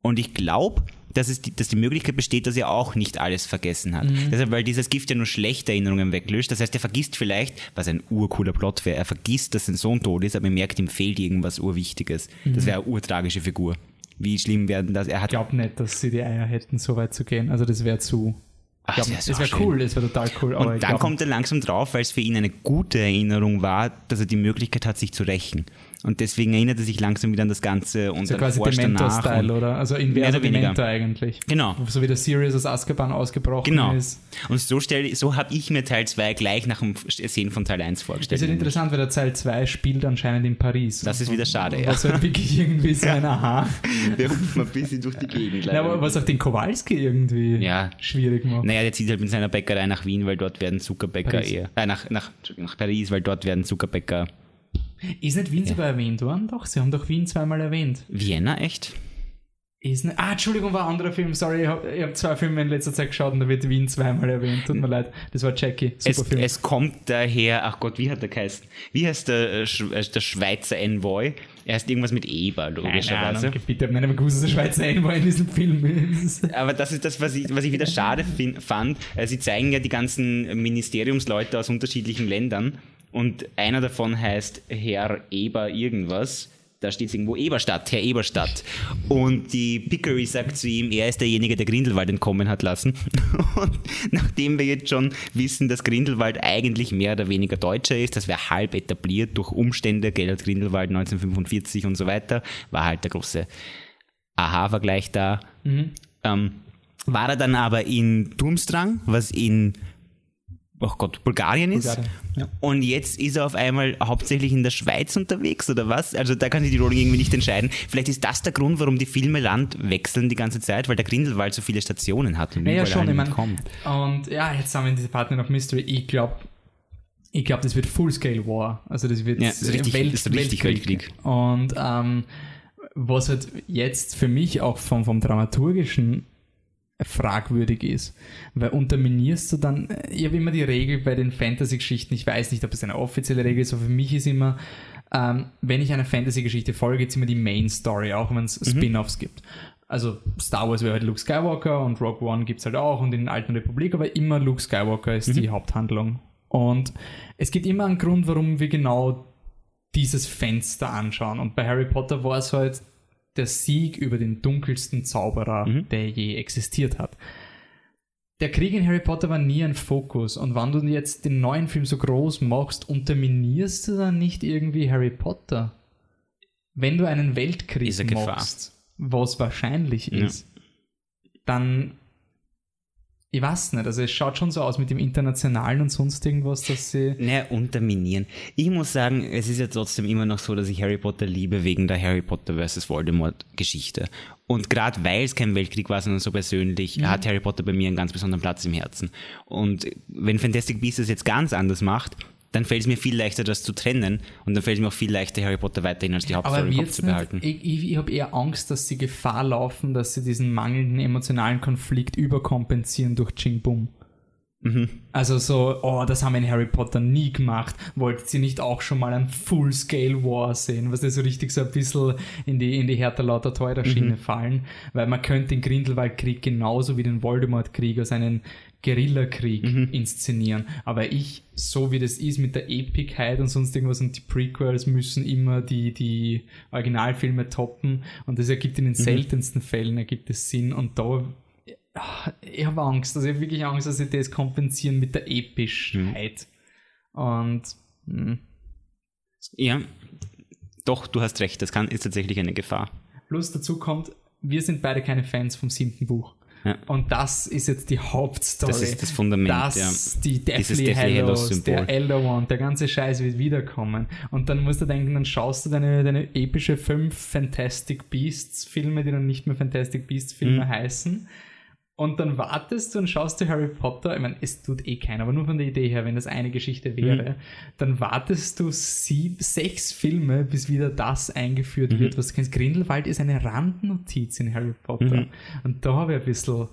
Und ich glaube, dass, es die, dass die Möglichkeit besteht, dass er auch nicht alles vergessen hat. Deshalb, weil dieses Gift ja nur schlechte Erinnerungen weglöscht. Das heißt, er vergisst vielleicht, was ein urcooler Plot wäre, er vergisst, dass sein Sohn tot ist, aber er merkt, ihm fehlt irgendwas Urwichtiges. Das wäre eine urtragische Figur. Wie schlimm werden das? Er hat Ich glaube nicht, dass sie die Eier hätten, so weit zu gehen. Also das wäre zu... Ach, glaub, das wär wäre schön. cool, das wäre total cool. Und dann kommt er langsam drauf, weil es für ihn eine gute Erinnerung war, dass er die Möglichkeit hat, sich zu rächen. Und deswegen erinnert er sich langsam wieder an das Ganze und so dann quasi. Dementor-Style, und- oder? Also Mehr inverser oder. Dementor eigentlich. Genau. So wie der Sirius aus Azkaban ausgebrochen Genau. ist. Und so, stell- so habe ich mir Teil 2 gleich nach dem Sehen von Teil 1 Das vorgestellt. ist halt interessant, weil der Teil 2 spielt anscheinend in Paris. Das ist wieder schade, ja. Was halt wirklich irgendwie so ein Aha. Wir hupfen ein bisschen durch die Gegend. Ja, aber was auch den Kowalski irgendwie Ja. schwierig macht. Naja, der zieht halt mit seiner Bäckerei nach Wien, weil dort werden Zuckerbäcker Paris. eher. Äh, nach, nach, nach Paris, weil dort werden Zuckerbäcker. Ist nicht Wien sogar erwähnt worden? Doch, sie haben doch Wien zweimal erwähnt. Vienna, echt? Ist nicht, ah, Entschuldigung, war ein anderer Film. Sorry, ich habe hab zwei Filme in letzter Zeit geschaut und da wird Wien zweimal erwähnt. Tut mir leid. Das war Jackie. Super Es, Film. es kommt daher, ach Gott, wie hat der geheißen? Wie heißt der, äh, äh, der Schweizer Envoy? Er heißt irgendwas mit Eber, logischerweise. Bitte, ich habe nicht gewusst, dass der Schweizer Envoy in diesem Film ist. Aber das ist das, was ich, was ich wieder schade fand. Äh, Sie zeigen ja die ganzen Ministeriumsleute aus unterschiedlichen Ländern und einer davon heißt Herr Eber irgendwas. Da steht irgendwo Eberstadt, Herr Eberstadt. Und die Pickery sagt zu ihm, er ist derjenige, der Grindelwald entkommen hat lassen. Und nachdem wir jetzt schon wissen, dass Grindelwald eigentlich mehr oder weniger Deutscher ist, das wäre halb etabliert durch Umstände, Gellert Grindelwald 1945 und so weiter, war halt der große Aha-Vergleich da. Ähm, war er dann aber in Durmstrang, was in oh Gott, Bulgarien ist. Bulgarien, ja. Und jetzt ist er auf einmal hauptsächlich in der Schweiz unterwegs oder was? Also da kann sich die Rowling irgendwie nicht entscheiden. Vielleicht ist das der Grund, warum die Filme Land wechseln die ganze Zeit, weil der Grindelwald so viele Stationen hat und Ja, ja, schon, ich jemand mein, kommt. Und ja, jetzt haben wir diese Department of Mystery. Ich glaube, ich glaube, das wird Full-Scale War. Also das wird Ja, das ist richtig- das ist richtig Weltkrieg. Und ähm, was halt jetzt für mich auch vom, vom Dramaturgischen fragwürdig ist, weil unterminierst du dann, ich habe immer die Regel bei den Fantasy-Geschichten, ich weiß nicht, ob es eine offizielle Regel ist, aber für mich ist immer, ähm, wenn ich einer Fantasy-Geschichte folge, gibt es immer die Main-Story, auch wenn es Mhm. Spin-offs gibt. Also Star Wars wäre halt Luke Skywalker und Rogue One gibt es halt auch und in der alten Republik, aber immer Luke Skywalker ist die Haupthandlung. Und es gibt immer einen Grund, warum wir genau dieses Fenster anschauen. Und bei Harry Potter war es halt der Sieg über den dunkelsten Zauberer, der je existiert hat. Der Krieg in Harry Potter war nie ein Fokus. Und wenn du jetzt den neuen Film so groß machst, unterminierst du dann nicht irgendwie Harry Potter? Wenn du einen Weltkrieg machst, was wahrscheinlich Ja. ist, dann ich weiß nicht, also es schaut schon so aus mit dem Internationalen und sonst irgendwas, dass sie Naja, unterminieren. Ich muss sagen, es ist ja trotzdem immer noch so, dass ich Harry Potter liebe wegen der Harry Potter vs. Voldemort Geschichte. Und gerade weil es kein Weltkrieg war, sondern so persönlich, hat Harry Potter bei mir einen ganz besonderen Platz im Herzen. Und wenn Fantastic Beasts es jetzt ganz anders macht, dann fällt es mir viel leichter, das zu trennen. Und dann fällt es mir auch viel leichter, Harry Potter weiterhin als die Hauptstory im Kopf zu nicht, behalten. ich, ich, ich habe eher Angst, dass sie Gefahr laufen, dass sie diesen mangelnden emotionalen Konflikt überkompensieren durch Ching Bum. Mhm. Also so, oh, das haben wir in Harry Potter nie gemacht. Wolltet ihr nicht auch schon mal einen Full-Scale War sehen, was das so richtig so ein bisschen in die, in die härter lauter teurer Schiene fallen? Weil man könnte den Grindelwald-Krieg genauso wie den Voldemort-Krieg als einen Guerillakrieg inszenieren. Aber ich, so wie das ist mit der Epicheit und sonst irgendwas und die Prequels müssen immer die, die Originalfilme toppen und das ergibt in den seltensten Fällen ergibt es Sinn und da ich habe Angst, also ich habe wirklich Angst, dass sie das kompensieren mit der Epischheit. Und hm. mh. Ja, doch, du hast recht, das kann, ist tatsächlich eine Gefahr. plus dazu kommt, wir sind beide keine Fans vom siebten Buch. Ja. Und das ist jetzt die Hauptstory. Das ist das Fundament, Das, ja. die Deathly, Deathly Hallows, Hallows der. Elder One, der ganze Scheiß wird wiederkommen. Und dann musst du denken, dann schaust du deine, deine epische fünf Fantastic Beasts Filme, die dann nicht mehr Fantastic Beasts Filme Mhm. heißen. Und dann wartest du und schaust dir Harry Potter, ich meine, es tut eh keiner, aber nur von der Idee her, wenn das eine Geschichte wäre, dann wartest du sieb, sechs Filme, bis wieder das eingeführt wird, was du kennst. Grindelwald ist eine Randnotiz in Harry Potter. Und da habe ich ein bisschen.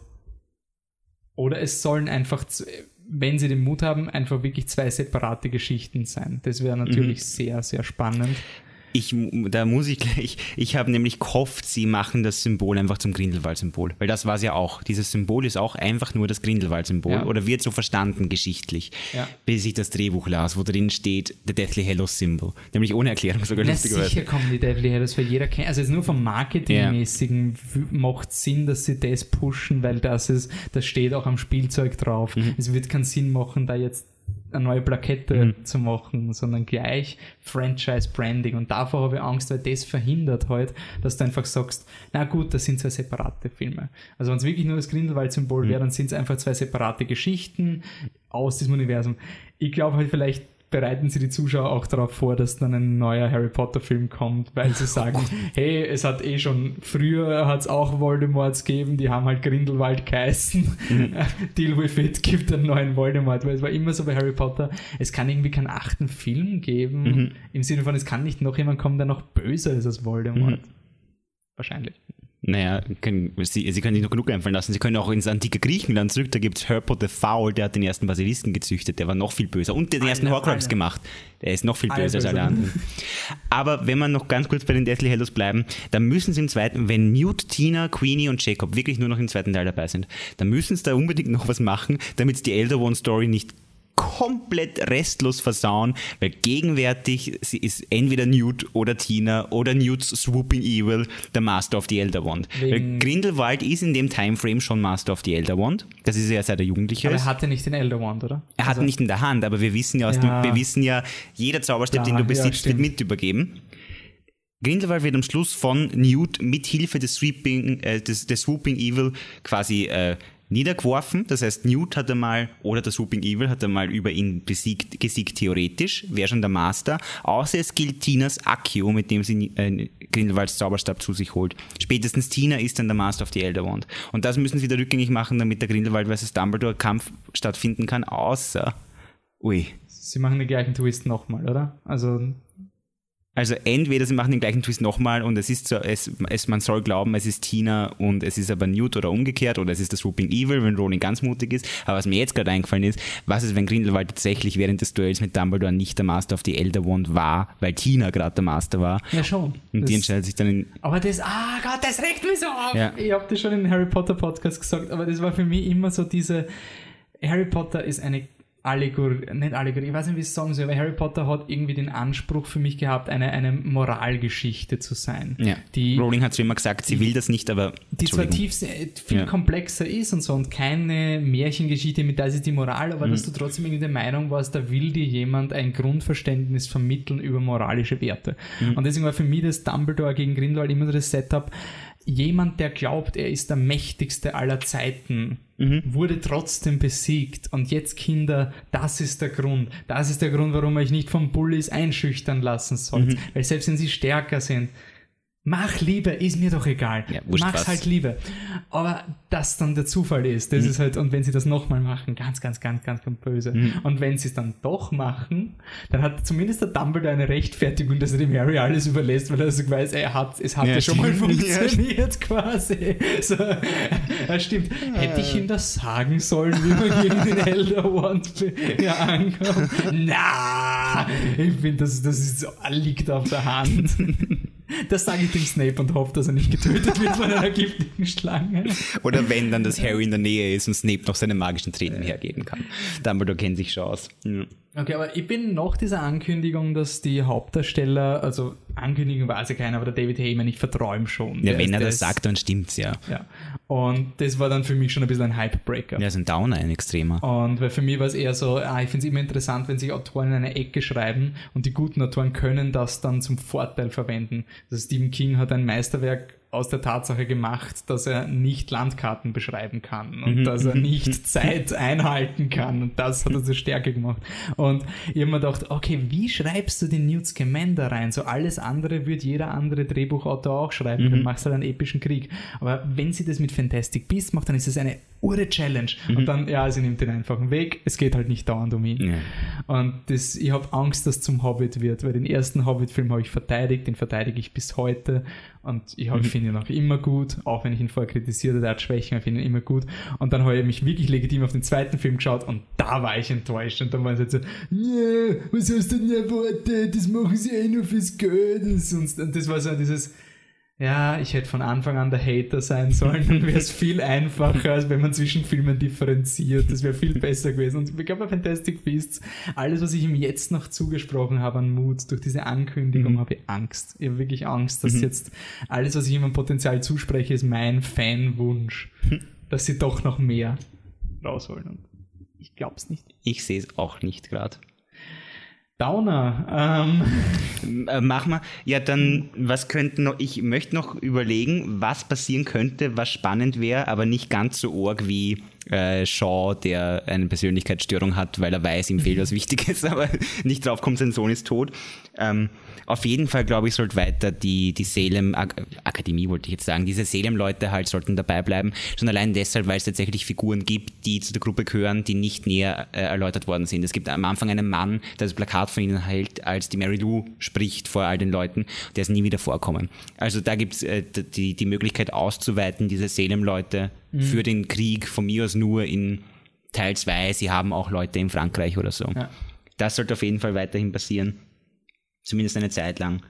Oder es sollen einfach, wenn sie den Mut haben, einfach wirklich zwei separate Geschichten sein. Das wäre natürlich sehr, sehr spannend. Ich, da muss ich gleich, ich habe nämlich gehofft, sie machen das Symbol einfach zum Grindelwald-Symbol. Weil das war es ja auch. Dieses Symbol ist auch einfach nur das Grindelwald-Symbol. Ja. Oder wird so verstanden geschichtlich. Ja. Bis ich das Drehbuch las, wo drin steht, The Deathly Hallows Symbol. Nämlich ohne Erklärung sogar Na, lustigerweise. sicher kommen die Deadly Hallows für jeder kennt. Also jetzt nur vom Marketingmäßigen w- macht Sinn, dass sie das pushen, weil das ist, das steht auch am Spielzeug drauf. Mhm. Es wird keinen Sinn machen, da jetzt eine neue Plakette Mhm. zu machen, sondern gleich Franchise-Branding. Und davor habe ich Angst, weil das verhindert halt, dass du einfach sagst, na gut, das sind zwei separate Filme. Also wenn es wirklich nur das Grindelwald-Symbol Mhm. wäre, dann sind es einfach zwei separate Geschichten aus diesem Universum. Ich glaube halt vielleicht bereiten sie die Zuschauer auch darauf vor, dass dann ein neuer Harry Potter Film kommt, weil sie sagen, hey, es hat eh schon, früher hat es auch Voldemorts gegeben, die haben halt Grindelwald geheißen, Deal with it, gibt einen neuen Voldemort, weil es war immer so bei Harry Potter, es kann irgendwie keinen achten Film geben, im Sinne von, es kann nicht noch jemand kommen, der noch böser ist als Voldemort. Wahrscheinlich. Naja, können, sie, sie können sich noch genug einfallen lassen. Sie können auch ins antike Griechenland zurück. Da gibt es Herpod the Foul, der hat den ersten Basilisken gezüchtet. Der war noch viel böser. Und den Alle, ersten Horcrux gemacht. Der ist noch viel böser als alle böse. anderen. Aber wenn wir noch ganz kurz bei den Deathly Hallows bleiben, dann müssen sie im zweiten, wenn Newt, Tina, Queenie und Jacob wirklich nur noch im zweiten Teil dabei sind, dann müssen sie da unbedingt noch was machen, damit sie die Elder One Story nicht komplett restlos versauen, weil gegenwärtig sie ist entweder Newt oder Tina oder Newts Swooping Evil der Master of the Elder Wand. Weil Grindelwald ist in dem Timeframe schon Master of the Elder Wand. Das ist ja seit er Jugendlicher Aber ist. er hatte nicht den Elder Wand, oder? Er hat Also- ihn nicht in der Hand, aber wir wissen ja, aus Ja. dem, wir wissen ja, jeder Zauberstab, Ja, den du ja, besitzt, wird stimmt. mit übergeben. Grindelwald wird am Schluss von Newt mit Hilfe des Sweeping, äh, des, des Swooping Evil quasi äh, niedergeworfen. Das heißt, Newt hat einmal, oder der Swooping Evil hat einmal über ihn besiegt, gesiegt theoretisch, wäre schon der Master. Außer es gilt Tinas Accio, mit dem sie äh, Grindelwalds Zauberstab zu sich holt. Spätestens Tina ist dann der Master of the Elder Wand. Und das müssen sie wieder rückgängig machen, damit der Grindelwald vs. Dumbledore Kampf stattfinden kann, außer, ui. Sie machen den gleichen Twist nochmal, oder? Also Also entweder sie machen den gleichen Twist nochmal und es ist so, es, es, man soll glauben, es ist Tina und es ist aber Newt oder umgekehrt oder es ist das Swooping Evil, wenn Rowling ganz mutig ist. Aber was mir jetzt gerade eingefallen ist, was ist, wenn Grindelwald tatsächlich während des Duells mit Dumbledore nicht der Master of the Elder Wand war, weil Tina gerade der Master war. Ja, schon. Und Das- die entscheidet sich dann in, Aber das, ah Gott, das regt mich so auf. Ja. Ich habe das schon in den Harry Potter Podcast gesagt, aber das war für mich immer so diese, Harry Potter ist eine Allegorie, nicht Allegorie, ich weiß nicht, wie ich es sagen soll, aber Harry Potter hat irgendwie den Anspruch für mich gehabt, eine, eine Moralgeschichte zu sein. ja. Die, Rowling hat schon immer gesagt, sie will das nicht, aber die zwar tief, viel Ja. komplexer ist und so und keine Märchengeschichte mit das ist die Moral, aber dass du trotzdem irgendwie der Meinung warst, da will dir jemand ein Grundverständnis vermitteln über moralische Werte. Und deswegen war für mich das Dumbledore gegen Grindelwald immer so das Setup, jemand, der glaubt, er ist der mächtigste aller Zeiten, wurde trotzdem besiegt. Und jetzt, Kinder, das ist der Grund. Das ist der Grund, warum ihr euch nicht von Bullies einschüchtern lassen sollt. Weil selbst wenn sie stärker sind, Mach Liebe, ist mir doch egal. Ja, Mach's was. halt Liebe. Aber das dann der Zufall ist, das ist halt, und wenn sie das nochmal machen, ganz, ganz, ganz, ganz, ganz böse. Und wenn sie es dann doch machen, dann hat zumindest der Dumbledore eine Rechtfertigung, dass er dem Harry alles überlässt, weil er so weiß, er hat, es hat ja, Ja, schon mal funktioniert quasi. So, ja, stimmt. Hätte ich ihm das sagen sollen, wie man gegen den Elder Wand ja, ankommt? Na, ich finde, das, das ist liegt auf der Hand. Das sage ich dem Snape und hoffe, dass er nicht getötet wird von einer giftigen Schlange. Oder wenn dann das Harry in der Nähe ist und Snape noch seine magischen Tränen hergeben kann. Dumbledore kennt sich schon aus. Ja. Okay, aber ich bin nach dieser Ankündigung, dass die Hauptdarsteller, also Ankündigung weiß ja keiner, aber der David Heyman, ich vertraue ihm schon. Ja, Der wenn ist- er das sagt, dann stimmt's ja. Ja. Und das war dann für mich schon ein bisschen ein Hypebreaker. Ja, ist ein Downer, ein extremer. Und weil für mich war es eher so, ah, ich finde es immer interessant, wenn sich Autoren in eine Ecke schreiben und die guten Autoren können das dann zum Vorteil verwenden. Also Stephen King hat ein Meisterwerk aus der Tatsache gemacht, dass er nicht Landkarten beschreiben kann und dass er nicht Zeit einhalten kann und das hat er zur Stärke gemacht. Und ich habe mir gedacht, okay, wie schreibst du den Newt Scamander rein? So alles andere wird jeder andere Drehbuchautor auch schreiben, dann machst du halt einen epischen Krieg. Aber wenn sie das mit Fantastic Beasts macht, dann ist es eine ure Challenge. Und dann, ja, sie nimmt den einfachen Weg. Es geht halt nicht dauernd um ihn. Ja. Und das, ich habe Angst, dass es zum Hobbit wird, weil den ersten Hobbit-Film habe ich verteidigt, den verteidige ich bis heute. Und ich, ich finde ihn noch immer gut, auch wenn ich ihn vorher kritisiert habe, der hat Schwächen, ich finde ihn immer gut. Und dann habe ich mich wirklich legitim auf den zweiten Film geschaut und da war ich enttäuscht. Und dann war es halt so, ja, was hast du denn erwartet? Das machen sie eh nur fürs Geld. Und das war so dieses, ja, ich hätte von Anfang an der Hater sein sollen, dann wäre es viel einfacher, als wenn man zwischen Filmen differenziert. Das wäre viel besser gewesen. Und ich glaube, bei Fantastic Beasts, alles, was ich ihm jetzt noch zugesprochen habe an Mut, durch diese Ankündigung, habe ich Angst. Ich habe wirklich Angst, dass jetzt alles, was ich ihm an Potenzial zuspreche, ist mein Fanwunsch, dass sie doch noch mehr rausholen. Und ich glaube es nicht. Ich sehe es auch nicht gerade. Downer, ähm, Äh, mach mal. Ja, dann, was könnten noch, ich möchte noch überlegen, was passieren könnte, was spannend wäre, aber nicht ganz so arg wie äh, Shaw, der eine Persönlichkeitsstörung hat, weil er weiß, ihm fehlt was Wichtiges, aber nicht drauf kommt, sein Sohn ist tot. Ähm, auf jeden Fall, glaube ich, sollte weiter die, die Salem Ak Akademie, wollte ich jetzt sagen, diese Salem-Leute halt sollten dabei bleiben. Schon allein deshalb, weil es tatsächlich Figuren gibt, die zu der Gruppe gehören, die nicht näher äh, erläutert worden sind. Es gibt am Anfang einen Mann, der das Plakat von ihnen hält, als die Mary Lou spricht vor all den Leuten, der ist nie wieder vorkommen. Also da gibt es äh, die, die Möglichkeit auszuweiten, diese Salem-Leute für den Krieg, von mir aus nur in Teil 2, sie haben auch Leute in Frankreich oder so. Ja. Das sollte auf jeden Fall weiterhin passieren. Zumindest eine Zeit lang.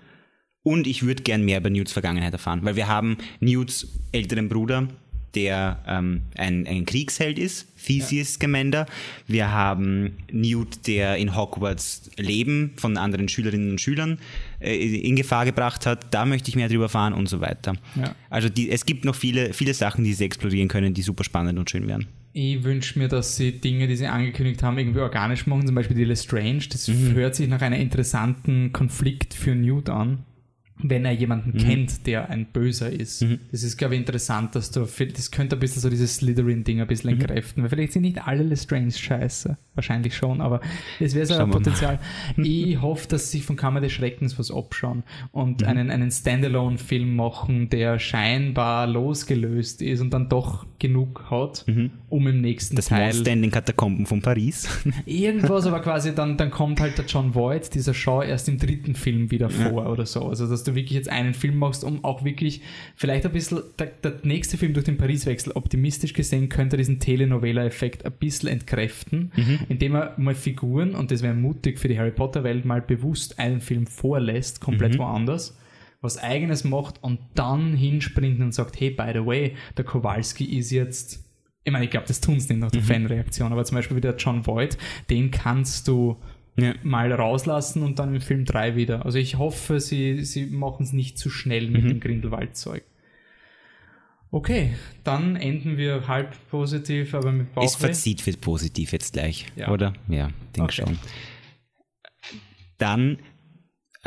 Und ich würde gern mehr über Newts Vergangenheit erfahren, weil wir haben Newts älteren Bruder, der ähm, ein, ein Kriegsheld ist, Theseus Scamander. Wir haben Newt, der in Hogwarts Leben von anderen Schülerinnen und Schülern äh, in Gefahr gebracht hat. Da möchte ich mehr darüber erfahren und so weiter. Ja. Also die, es gibt noch viele, viele Sachen, die sie explorieren können, die super spannend und schön wären. Ich wünsche mir, dass sie Dinge, die sie angekündigt haben, irgendwie organisch machen. Zum Beispiel die Lestrange. Das hört sich nach einem interessanten Konflikt für Newt an. Wenn er jemanden Mhm. kennt, der ein Böser ist. Das ist, glaube ich, interessant, dass du, das könnte ein bisschen so dieses Slytherin-Ding ein Mhm. bisschen entkräften, weil vielleicht sind nicht alle Lestrange scheiße. Wahrscheinlich schon, aber es wäre so Schauen ein. Potenzial. ich hoffe, dass sie von Kammer des Schreckens was abschauen und Mhm. einen, einen Standalone-Film machen, der scheinbar losgelöst ist und dann doch genug hat, um im nächsten Mhm. Das Teil Monster in den Katakomben von Paris. Irgendwas, aber quasi dann, dann kommt halt der John Voight, dieser Shaw, erst im dritten Film wieder vor oder so. Also, dass du wirklich jetzt einen Film machst, um auch wirklich vielleicht ein bisschen, der, der nächste Film durch den Pariswechsel, optimistisch gesehen, könnte diesen Telenovela-Effekt ein bisschen entkräften, indem er mal Figuren, und das wäre mutig für die Harry Potter-Welt, mal bewusst einen Film vorlässt, komplett woanders was eigenes macht und dann hinspringt und sagt, hey, by the way, der Kowalski ist jetzt ich meine, ich glaube, das tun sie nicht nach der Fanreaktion, aber zum Beispiel wie der John Voight, den kannst du Ja. mal rauslassen und dann im Film 3 wieder. Also ich hoffe, sie, sie machen es nicht zu schnell mit dem Grindelwald-Zeug. Okay, dann enden wir halb positiv, aber mit Es Bauchweh. verzieht wird positiv jetzt gleich, Ja. oder? Ja, denke Okay. schon. Dann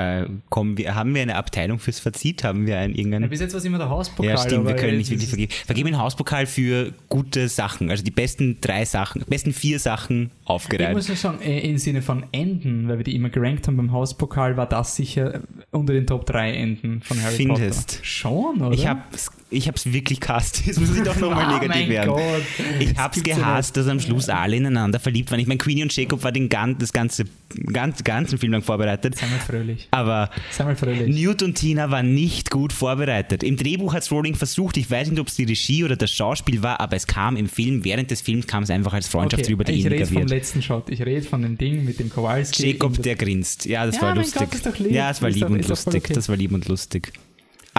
äh, kommen wir, haben wir eine Abteilung fürs Verzieht? Haben wir einen Ja, irgendeinen? bis jetzt war es immer der Hauspokal. Ja, stimmt, wir können nicht wirklich vergeben. Vergeben einen Hauspokal für gute Sachen, also die besten drei Sachen, besten vier Sachen Ich aufgereiht. muss nur sagen, äh, im Sinne von Enden, weil wir die immer gerankt haben beim Hauspokal, war das sicher unter den Top 3 Enden von Harry Findest. Potter. Schon, oder? Ich hab's, ich hab's wirklich gehasst. Jetzt muss ich doch nochmal Ah, negativ mein werden. Gott. Ich Das hab's gehasst, dass am Schluss alle ineinander verliebt waren. Ich meine, Queenie und Jacob war den gan das ganze, ganz, ganzen Film lang vorbereitet. Sei mal fröhlich. Aber Sei mal fröhlich. Newt und Tina waren nicht gut vorbereitet. Im Drehbuch hat Rowling versucht, ich weiß nicht, ob es die Regie oder das Schauspiel war, aber es kam im Film, während des Films kam es einfach als Freundschaft Okay, ich rede vom letzten Shot. Ich rede von dem Ding mit dem Kowalski. Jacob, der grinst. Ja, das Ja, war lustig. Gott. Ja, es war lieb und lustig. okay. Das war lieb und lustig.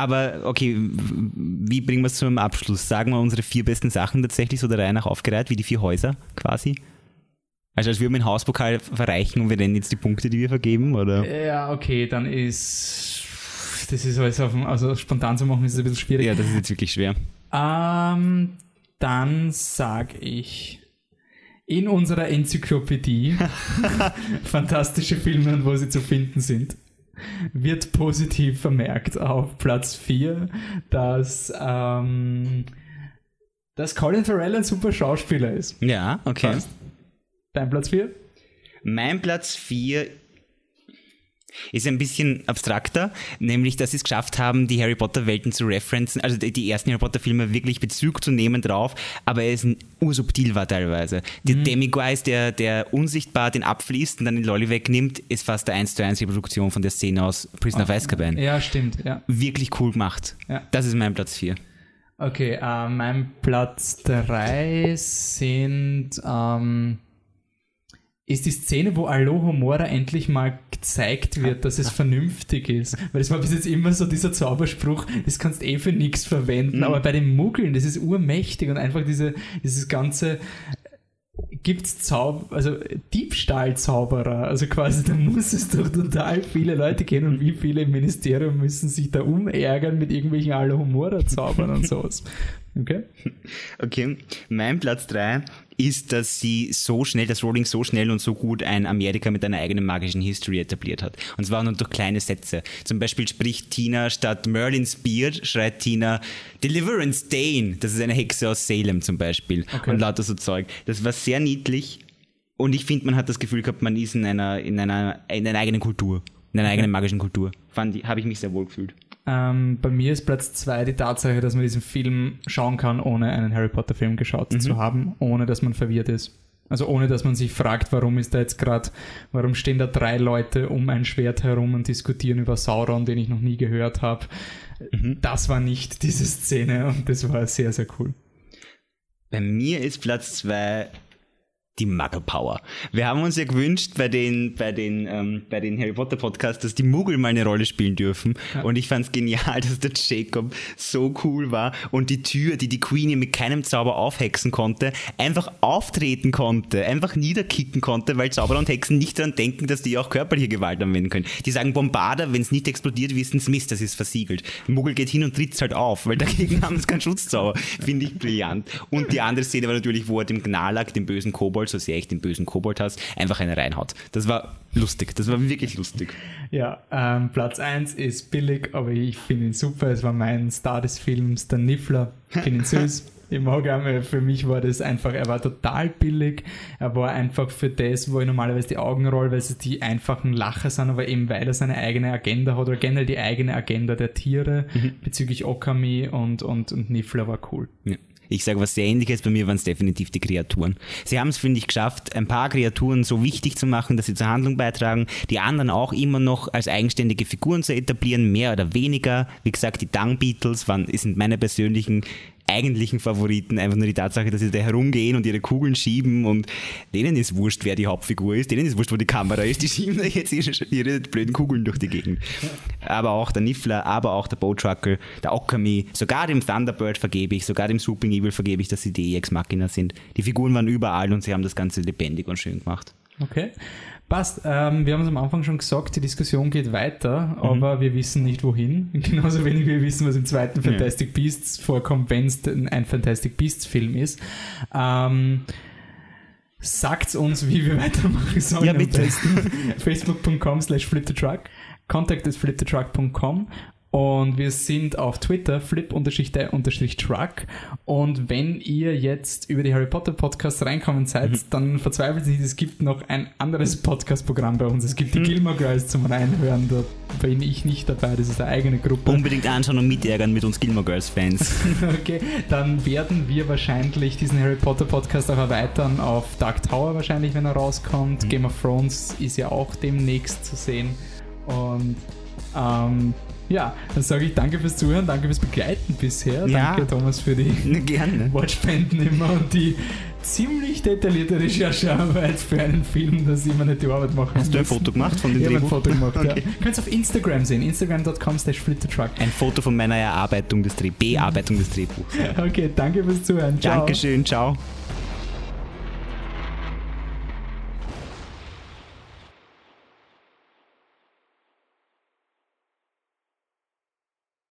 Aber okay, wie bringen wir es zu einem Abschluss? Sagen wir unsere vier besten Sachen tatsächlich so der Reihe nach aufgereiht, wie die vier Häuser quasi? Also als würden wir einen Hauspokal verreichen und wir nennen jetzt die Punkte, die wir vergeben, oder? Ja, okay, dann ist. Das ist alles auf dem, also spontan zu machen, ist es ein bisschen schwierig. Ja, das ist jetzt wirklich schwer. Ähm, dann sag ich in unserer Enzyklopädie fantastische Filme und wo sie zu finden sind, wird positiv vermerkt auf Platz 4, dass, ähm, dass Colin Farrell ein super Schauspieler ist. Ja, okay. Passt. Dein Platz 4? Mein Platz 4 ist ein bisschen abstrakter, nämlich dass sie es geschafft haben, die Harry Potter Welten zu referenzen, also die, die ersten Harry Potter Filme wirklich Bezug zu nehmen drauf, aber er ist ein ursubtil war teilweise. Der Demiguise, der, der unsichtbar den Apfel isst und dann den Lolly wegnimmt, ist fast der 1 zu 1 Reproduktion von der Szene aus Prisoner of Azkaban. Ja, stimmt, ja. Wirklich cool gemacht. Ja. Das ist mein Platz 4. Okay, äh, mein Platz 3 sind, ähm, ist die Szene, wo Alohomora endlich mal gezeigt wird, dass es vernünftig ist. Weil es war bis jetzt immer so dieser Zauberspruch, das kannst eh für nichts verwenden, aber bei den Muggeln, das ist urmächtig und einfach diese, dieses ganze gibt's Zaub also Diebstahlzauberer, also quasi da muss es doch total viele Leute gehen und wie viele im Ministerium müssen sich da umärgern mit irgendwelchen Alohomora-Zaubern und sowas. Okay? Okay, mein Platz 3 ist, dass sie so schnell, dass Rowling so schnell und so gut ein Amerika mit einer eigenen magischen History etabliert hat. Und zwar nur durch kleine Sätze. Zum Beispiel spricht Tina statt Merlin's Beard, schreit Tina Deliverance Dane. Das ist eine Hexe aus Salem zum Beispiel. Okay. Und lauter so Zeug. Das war sehr niedlich. Und ich finde, man hat das Gefühl gehabt, man ist in einer, in einer, in einer eigenen Kultur. In einer eigenen magischen Kultur. Fand habe ich mich sehr wohl gefühlt. Ähm, bei mir ist Platz zwei die Tatsache, dass man diesen Film schauen kann, ohne einen Harry Potter Film geschaut zu haben, ohne dass man verwirrt ist. Also ohne dass man sich fragt, warum ist da jetzt gerade, warum stehen da drei Leute um ein Schwert herum und diskutieren über Sauron, den ich noch nie gehört habe. Das war nicht diese Szene und das war sehr, sehr cool. Bei mir ist Platz zwei die Muggle Power. Wir haben uns ja gewünscht bei den, bei den, ähm, bei den Harry Potter Podcasts, dass die Muggel mal eine Rolle spielen dürfen. Und ich fand es genial, dass der Jacob so cool war und die Tür, die die Queenie mit keinem Zauber aufhexen konnte, einfach auftreten konnte, einfach niederkicken konnte, weil Zauberer und Hexen nicht daran denken, dass die auch körperliche Gewalt anwenden können. Die sagen Bombarder, wenn es nicht explodiert, wissen sie Mist, das ist versiegelt. Muggel geht hin und tritt halt auf, weil dagegen haben sie keinen Schutzzauber. Finde ich brillant. Und die andere Szene war natürlich, wo er dem Gnalak, dem bösen Kobold, so sehr ich den bösen Kobold hasse, einfach eine reinhaut. Das war lustig, das war wirklich lustig. Ja, ähm, Platz 1 ist billig, aber ich finde ihn super. Es war mein Star des Films, der Niffler. Ich finde ihn süß. Ich mag ihn, für mich war das einfach, er war total billig. Er war einfach für das, wo ich normalerweise die Augen roll, weil es die einfachen Lacher sind, aber eben weil er seine eigene Agenda hat oder generell die eigene Agenda der Tiere bezüglich Okami und, und, und Niffler war cool. Ja. Ich sage was sehr ähnliches, bei mir waren es definitiv die Kreaturen. Sie haben es, finde ich, geschafft, ein paar Kreaturen so wichtig zu machen, dass sie zur Handlung beitragen, die anderen auch immer noch als eigenständige Figuren zu etablieren, mehr oder weniger. Wie gesagt, die Dung Beatles waren, sind meine persönlichen eigentlichen Favoriten einfach nur die Tatsache, dass sie da herumgehen und ihre Kugeln schieben und denen ist wurscht, wer die Hauptfigur ist, denen ist wurscht, wo die Kamera ist, die schieben da jetzt ihre, ihre blöden Kugeln durch die Gegend. Aber auch der Niffler, aber auch der Bowtrucker, der Okami, sogar dem Thunderbird vergebe ich, sogar dem Swooping Evil vergebe ich, dass sie die Ex Machina sind. Die Figuren waren überall und sie haben das Ganze lebendig und schön gemacht. Okay. Passt. Ähm, wir haben es am Anfang schon gesagt, die Diskussion geht weiter, aber wir wissen nicht wohin. Genauso wenig wir wissen, was im zweiten Fantastic Beasts vorkommt, wenn es ein Fantastic Beasts Film ist. Ähm, sagt uns, wie wir weitermachen sollen. Ja, am bitte. besten. Facebook.com slash flipthetruck, contact at flipthetruck.com und wir sind auf Twitter flip-truck und wenn ihr jetzt über die Harry Potter Podcasts reinkommen seid, dann verzweifelt nicht, es gibt noch ein anderes Podcast-Programm bei uns. Es gibt die Gilmore Girls zum Reinhören, da bin ich nicht dabei, das ist eine eigene Gruppe. Unbedingt anschauen und mitärgern mit uns Gilmore Girls Fans. Okay, dann werden wir wahrscheinlich diesen Harry Potter Podcast auch erweitern auf Dark Tower wahrscheinlich, wenn er rauskommt. Game of Thrones ist ja auch demnächst zu sehen. Und ähm, ja, dann sage ich danke fürs Zuhören, danke fürs Begleiten bisher. Ja. Danke Thomas für die Gerne. Wortspenden immer und die ziemlich detaillierte Recherchearbeit für einen Film, dass ich mir nicht die Arbeit machen Hast du ein muss. Foto gemacht von dem Ich habe ein? Foto gemacht, ja. Okay. Könnt ihr auf Instagram sehen, instagram.com slash flittertruck. Ein Foto von meiner Erarbeitung des Dreh Bearbeitung des Drehbuchs. Okay, danke fürs Zuhören. Ciao. Dankeschön, ciao.